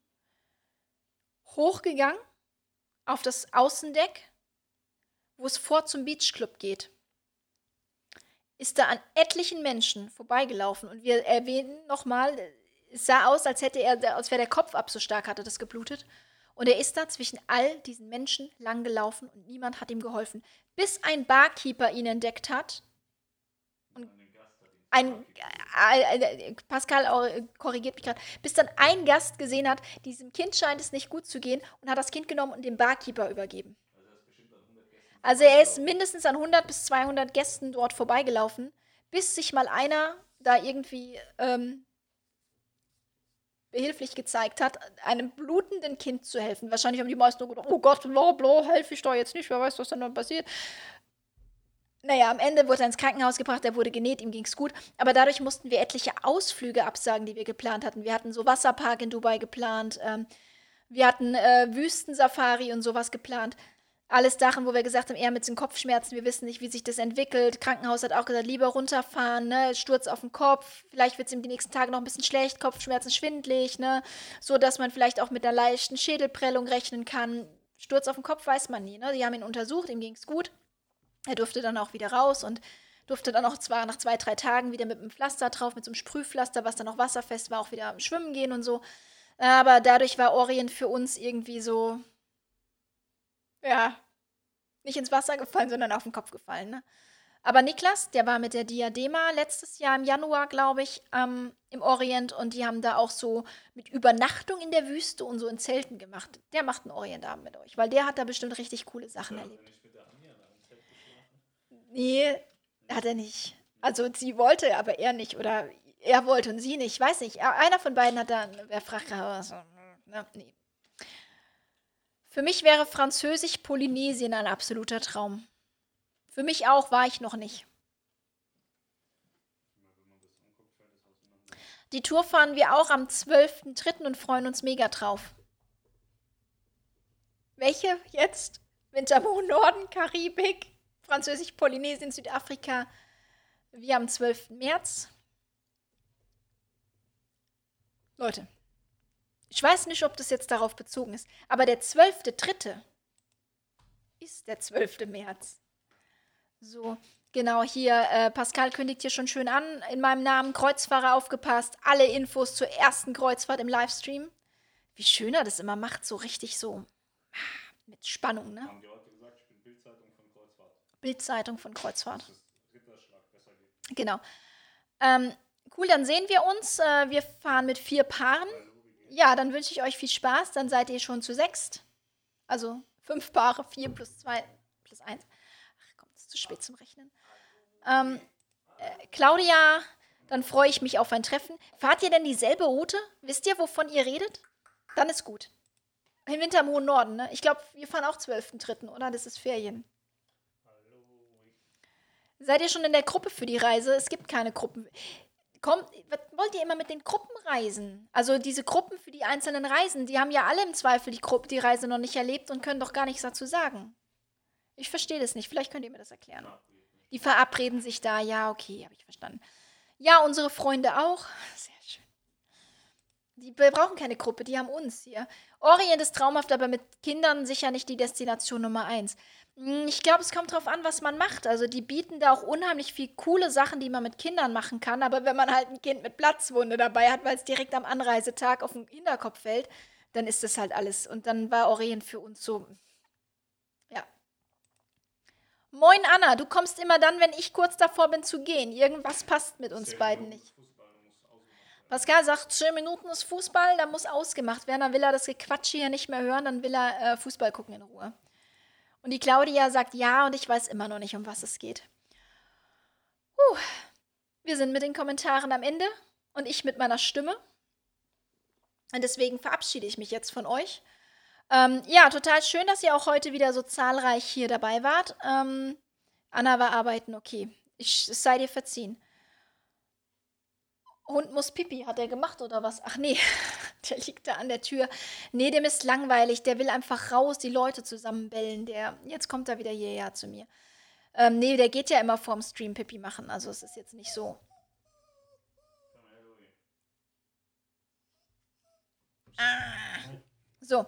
hochgegangen auf das Außendeck, wo es vor zum Beachclub geht. Ist da an etlichen Menschen vorbeigelaufen und wir erwähnen nochmal, es sah aus, als hätte er, als wäre der Kopf ab, so stark hatte das geblutet. Und er ist da zwischen all diesen Menschen langgelaufen und niemand hat ihm geholfen, bis ein Barkeeper ihn entdeckt hat. Und ein, äh, äh, Pascal korrigiert mich gerade, bis dann ein Gast gesehen hat, diesem Kind scheint es nicht gut zu gehen und hat das Kind genommen und dem Barkeeper übergeben. Also er ist mindestens an 100 bis 200 Gästen dort vorbeigelaufen, bis sich mal einer da irgendwie ähm, behilflich gezeigt hat, einem blutenden Kind zu helfen. Wahrscheinlich haben die meisten nur gedacht, oh Gott, bla bla, helfe ich da jetzt nicht, wer weiß, was dann passiert. Naja, am Ende wurde er ins Krankenhaus gebracht, er wurde genäht, ihm ging es gut. Aber dadurch mussten wir etliche Ausflüge absagen, die wir geplant hatten. Wir hatten so Wasserpark in Dubai geplant, ähm, wir hatten äh, Wüstensafari und sowas geplant alles Sachen, wo wir gesagt haben, eher mit den Kopfschmerzen, wir wissen nicht, wie sich das entwickelt. Krankenhaus hat auch gesagt, lieber runterfahren, ne? Sturz auf den Kopf, vielleicht wird es ihm die nächsten Tage noch ein bisschen schlecht, Kopfschmerzen schwindlig, ne? So dass man vielleicht auch mit einer leichten Schädelprellung rechnen kann. Sturz auf den Kopf weiß man nie, ne? Die haben ihn untersucht, ihm ging es gut. Er durfte dann auch wieder raus und durfte dann auch zwar nach zwei, drei Tagen wieder mit einem Pflaster drauf, mit so einem Sprühpflaster, was dann auch wasserfest war, auch wieder schwimmen gehen und so. Aber dadurch war Orient für uns irgendwie so, ja, nicht ins Wasser gefallen, sondern auf den Kopf gefallen. Ne? Aber Niklas, der war mit der Diadema letztes Jahr im Januar, glaube ich, ähm, im Orient und die haben da auch so mit Übernachtung in der Wüste und so in Zelten gemacht. Der macht einen Orientabend mit euch, weil der hat da bestimmt richtig coole Sachen ja, erlebt. Nee, hat er nicht. Also sie wollte, aber er nicht. Oder er wollte und sie nicht. Ich weiß nicht. Einer von beiden hat da, wer fragt, also, ne, nee. Für mich wäre Französisch-Polynesien ein absoluter Traum. Für mich auch, war ich noch nicht. Die Tour fahren wir auch am 12.03. und freuen uns mega drauf. Welche jetzt? Wintermond Norden, Karibik, Französisch-Polynesien, Südafrika. Wir am 12. März. Leute, ich weiß nicht, ob das jetzt darauf bezogen ist, aber der 12.3. ist der 12. März. So, genau hier, äh, Pascal kündigt hier schon schön an, in meinem Namen Kreuzfahrer aufgepasst, alle Infos zur ersten Kreuzfahrt im Livestream. Wie schön er das immer macht, so richtig so ah, mit Spannung, ne? Haben die heute gesagt, ich bin Bildzeitung von Kreuzfahrt. Bildzeitung von Kreuzfahrt. Genau. Ähm, cool, dann sehen wir uns. Äh, wir fahren mit vier Paaren ja, dann wünsche ich euch viel Spaß. Dann seid ihr schon zu sechst. Also fünf Paare, vier plus zwei plus eins. Ach komm, es zu spät zum Rechnen. Ähm, äh, Claudia, dann freue ich mich auf ein Treffen. Fahrt ihr denn dieselbe Route? Wisst ihr, wovon ihr redet? Dann ist gut. Im Winter im hohen Norden, ne? Ich glaube, wir fahren auch 12.3., oder? Das ist Ferien. Seid ihr schon in der Gruppe für die Reise? Es gibt keine Gruppen. Kommt, was wollt ihr immer mit den Gruppen reisen? Also diese Gruppen für die einzelnen Reisen, die haben ja alle im Zweifel die, Gruppe, die Reise noch nicht erlebt und können doch gar nichts dazu sagen. Ich verstehe das nicht. Vielleicht könnt ihr mir das erklären. Die verabreden sich da. Ja, okay, habe ich verstanden. Ja, unsere Freunde auch. Sehr schön. Die, brauchen keine Gruppe, die haben uns hier. Orient ist traumhaft, aber mit Kindern sicher nicht die Destination Nummer eins. Hm, ich glaube, es kommt darauf an, was man macht. Also die bieten da auch unheimlich viel coole Sachen, die man mit Kindern machen kann. Aber wenn man halt ein Kind mit Platzwunde dabei hat, weil es direkt am Anreisetag auf den Hinterkopf fällt, dann ist das halt alles. Und dann war Orient für uns so, ja. Moin Anna, du kommst immer dann, wenn ich kurz davor bin zu gehen. Irgendwas passt mit uns beiden nicht. Pascal sagt, 10 Minuten ist Fußball, da muss ausgemacht werden. Dann will er das Gequatsche hier nicht mehr hören, dann will er äh, Fußball gucken in Ruhe. Und die Claudia sagt ja und ich weiß immer noch nicht, um was es geht. Puh. Wir sind mit den Kommentaren am Ende und ich mit meiner Stimme. Und deswegen verabschiede ich mich jetzt von euch. Ähm, ja, total schön, dass ihr auch heute wieder so zahlreich hier dabei wart. Ähm, Anna war arbeiten, okay. Ich, es sei dir verziehen. Hund muss Pipi, hat er gemacht oder was? Ach nee, der liegt da an der Tür. Nee, dem ist langweilig, der will einfach raus, die Leute zusammenbellen. Der, jetzt kommt er wieder hierher zu mir. Ähm, nee, der geht ja immer vorm Stream Pipi machen, also es ist jetzt nicht so. Ah. So.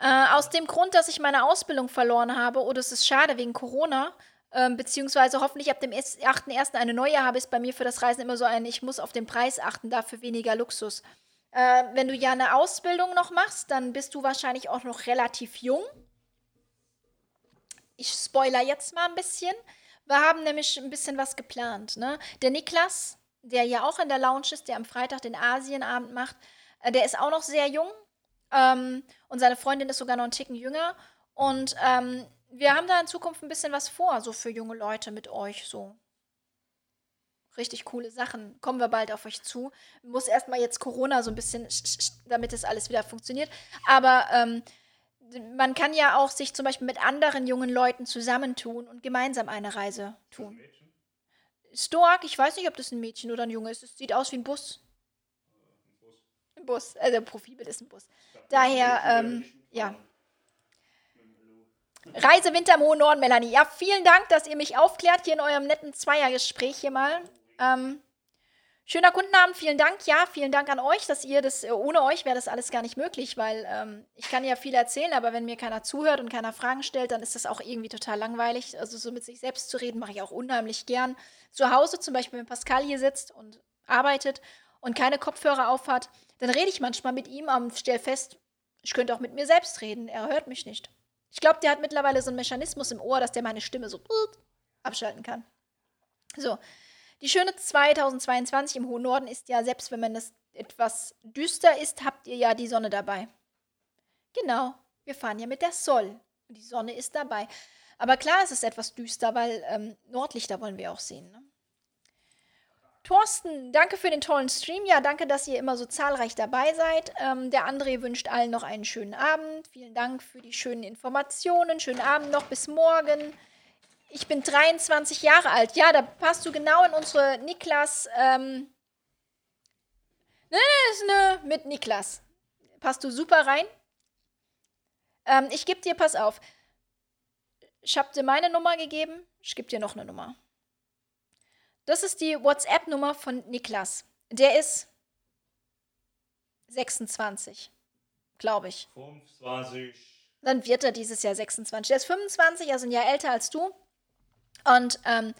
Äh, aus dem Grund, dass ich meine Ausbildung verloren habe, oder es ist schade wegen Corona, ähm, beziehungsweise hoffentlich ab dem 8.1. eine neue habe, ist bei mir für das Reisen immer so ein, ich muss auf den Preis achten, dafür weniger Luxus. Äh, wenn du ja eine Ausbildung noch machst, dann bist du wahrscheinlich auch noch relativ jung. Ich spoiler jetzt mal ein bisschen. Wir haben nämlich ein bisschen was geplant. Ne? Der Niklas, der ja auch in der Lounge ist, der am Freitag den Asienabend macht, äh, der ist auch noch sehr jung. Ähm, und seine Freundin ist sogar noch einen Ticken jünger. Und ähm, wir haben da in Zukunft ein bisschen was vor, so für junge Leute mit euch, so. Richtig coole Sachen. Kommen wir bald auf euch zu. Muss erstmal jetzt Corona so ein bisschen, damit das alles wieder funktioniert. Aber ähm, man kann ja auch sich zum Beispiel mit anderen jungen Leuten zusammentun und gemeinsam eine Reise tun. Stork, ich weiß nicht, ob das ein Mädchen oder ein Junge ist. Es sieht aus wie ein Bus. Ein Bus. Also ein Profilbild ist ein Bus. Daher, ähm, ja. Reise Winter im Norden, Melanie. Ja, vielen Dank, dass ihr mich aufklärt hier in eurem netten Zweiergespräch hier mal. Ähm, schöner Kundenabend, vielen Dank. Ja, vielen Dank an euch, dass ihr das, ohne euch wäre das alles gar nicht möglich, weil ähm, ich kann ja viel erzählen, aber wenn mir keiner zuhört und keiner Fragen stellt, dann ist das auch irgendwie total langweilig. Also so mit sich selbst zu reden, mache ich auch unheimlich gern. Zu Hause zum Beispiel, wenn Pascal hier sitzt und arbeitet und keine Kopfhörer aufhat, dann rede ich manchmal mit ihm und stelle fest, ich könnte auch mit mir selbst reden, er hört mich nicht. Ich glaube, der hat mittlerweile so einen Mechanismus im Ohr, dass der meine Stimme so abschalten kann. So, die schöne 2022 im hohen Norden ist ja, selbst wenn man das etwas düster ist, habt ihr ja die Sonne dabei. Genau, wir fahren ja mit der Sol und die Sonne ist dabei. Aber klar, es ist etwas düster, weil ähm, Nordlichter wollen wir auch sehen. Ne? Thorsten, danke für den tollen Stream. Ja, danke, dass ihr immer so zahlreich dabei seid. Ähm, der André wünscht allen noch einen schönen Abend. Vielen Dank für die schönen Informationen. Schönen Abend noch bis morgen. Ich bin 23 Jahre alt. Ja, da passt du genau in unsere Niklas. Ähm, ne, ne, ne, mit Niklas. Passt du super rein. Ähm, ich gebe dir, pass auf. Ich habe dir meine Nummer gegeben. Ich gebe dir noch eine Nummer. Das ist die WhatsApp-Nummer von Niklas. Der ist 26, glaube ich. 25. Dann wird er dieses Jahr 26. Der ist 25, also ein Jahr älter als du. Und ähm,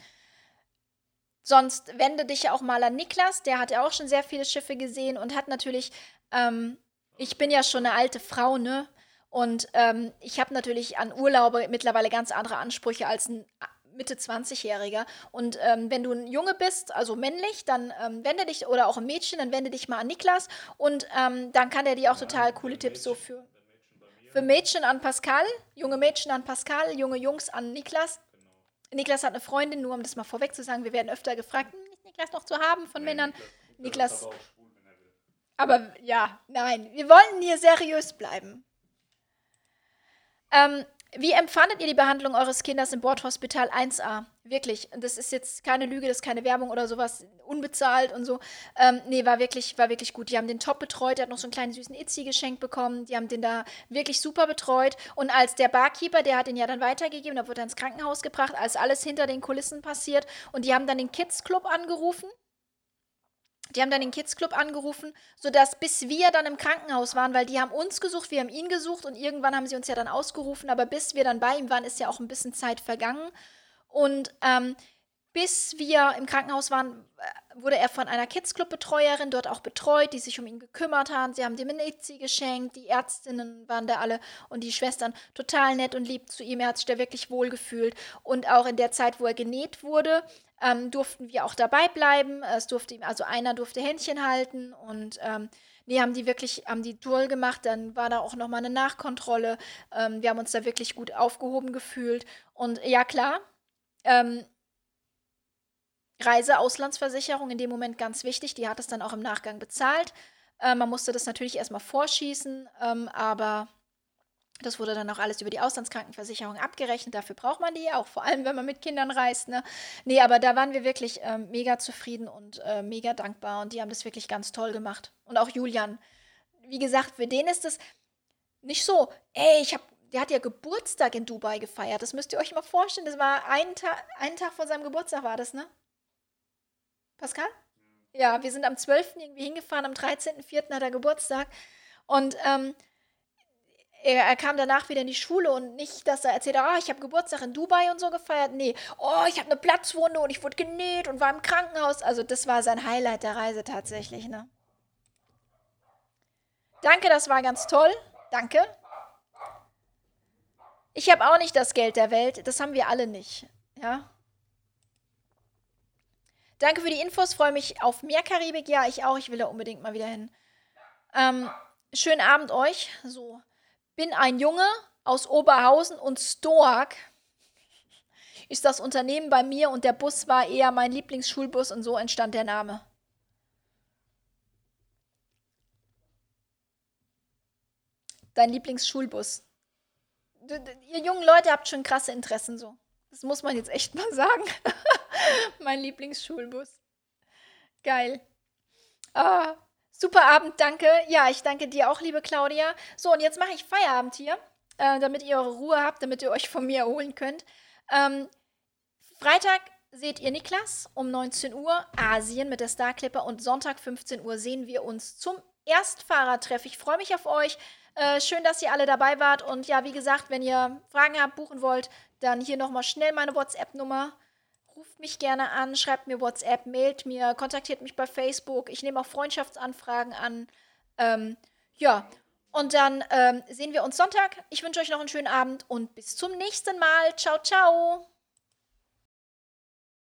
sonst wende dich auch mal an Niklas. Der hat ja auch schon sehr viele Schiffe gesehen und hat natürlich, ähm, ich bin ja schon eine alte Frau, ne? Und ähm, ich habe natürlich an Urlaube mittlerweile ganz andere Ansprüche als ein Mitte 20-Jähriger. Und ähm, wenn du ein Junge bist, also männlich, dann ähm, wende dich, oder auch ein Mädchen, dann wende dich mal an Niklas und ähm, dann kann der dir auch total coole Tipps so für, für Mädchen an Pascal, junge Mädchen an Pascal, junge Jungs an Niklas. Niklas hat eine Freundin, nur um das mal vorweg zu sagen, wir werden öfter gefragt, hm, ist Niklas noch zu haben von Männern? Niklas. Aber ja, nein, wir wollen hier seriös bleiben. Ähm, wie empfandet ihr die Behandlung eures Kindes im Bordhospital 1a? Wirklich, das ist jetzt keine Lüge, das ist keine Werbung oder sowas, unbezahlt und so. Ähm, nee, war wirklich, war wirklich gut. Die haben den top betreut, der hat noch so einen kleinen süßen Itzi geschenkt bekommen. Die haben den da wirklich super betreut. Und als der Barkeeper, der hat den ja dann weitergegeben, da wurde er ins Krankenhaus gebracht, als alles hinter den Kulissen passiert. Und die haben dann den Kids Club angerufen die haben dann den Kids Club angerufen, sodass bis wir dann im Krankenhaus waren, weil die haben uns gesucht, wir haben ihn gesucht und irgendwann haben sie uns ja dann ausgerufen, aber bis wir dann bei ihm waren, ist ja auch ein bisschen Zeit vergangen. Und ähm, bis wir im Krankenhaus waren, äh, wurde er von einer Kids Club Betreuerin dort auch betreut, die sich um ihn gekümmert haben. Sie haben ihm Itzi geschenkt, die Ärztinnen waren da alle und die Schwestern total nett und lieb zu ihm. Er hat sich da wirklich wohl gefühlt. Und auch in der Zeit, wo er genäht wurde, ähm, durften wir auch dabei bleiben. Es durfte ihm, also einer durfte Händchen halten und ähm, Nee, haben die wirklich, haben die toll gemacht. Dann war da auch nochmal eine Nachkontrolle. Ähm, wir haben uns da wirklich gut aufgehoben gefühlt. Und ja, klar, ähm, Reiseauslandsversicherung in dem Moment ganz wichtig. Die hat es dann auch im Nachgang bezahlt. Äh, man musste das natürlich erstmal vorschießen, ähm, aber das wurde dann auch alles über die Auslandskrankenversicherung abgerechnet. Dafür braucht man die auch, vor allem wenn man mit Kindern reist. Ne? Nee, aber da waren wir wirklich äh, mega zufrieden und äh, mega dankbar und die haben das wirklich ganz toll gemacht. Und auch Julian. Wie gesagt, für den ist es nicht so, ey, ich habe der hat ja Geburtstag in Dubai gefeiert. Das müsst ihr euch mal vorstellen. Das war einen, Ta einen Tag vor seinem Geburtstag war das, ne? Pascal? Ja, wir sind am 12. irgendwie hingefahren, am 13.04. hat er Geburtstag. Und ähm, er, er, kam danach wieder in die Schule und nicht, dass er erzählt hat, oh, ich habe Geburtstag in Dubai und so gefeiert. Nee, oh, ich habe eine Platzwunde und ich wurde genäht und war im Krankenhaus. Also das war sein Highlight der Reise tatsächlich, ne? Danke, das war ganz toll. Danke. Ich habe auch nicht das Geld der Welt. Das haben wir alle nicht. Ja. Danke für die Infos. Freue mich auf mehr Karibik. Ja, ich auch. Ich will da unbedingt mal wieder hin. Ähm, schönen Abend euch. So, bin ein Junge aus Oberhausen und Stoak ist das Unternehmen bei mir und der Bus war eher mein Lieblingsschulbus und so entstand der Name. Dein Lieblingsschulbus. Ihr jungen Leute habt schon krasse Interessen so. Das muss man jetzt echt mal sagen. mein Lieblingsschulbus. Geil. Ah, super Abend, danke. Ja, ich danke dir auch, liebe Claudia. So, und jetzt mache ich Feierabend hier, äh, damit ihr eure Ruhe habt, damit ihr euch von mir erholen könnt. Ähm, Freitag seht ihr Niklas um 19 Uhr, Asien mit der Star Clipper und Sonntag 15 Uhr sehen wir uns zum Erstfahrertreff. Ich freue mich auf euch. Äh, schön, dass ihr alle dabei wart. Und ja, wie gesagt, wenn ihr Fragen habt, buchen wollt, dann hier nochmal schnell meine WhatsApp-Nummer ruft mich gerne an, schreibt mir WhatsApp, mailt mir, kontaktiert mich bei Facebook. Ich nehme auch Freundschaftsanfragen an. Ähm, ja, und dann ähm, sehen wir uns Sonntag. Ich wünsche euch noch einen schönen Abend und bis zum nächsten Mal. Ciao, ciao.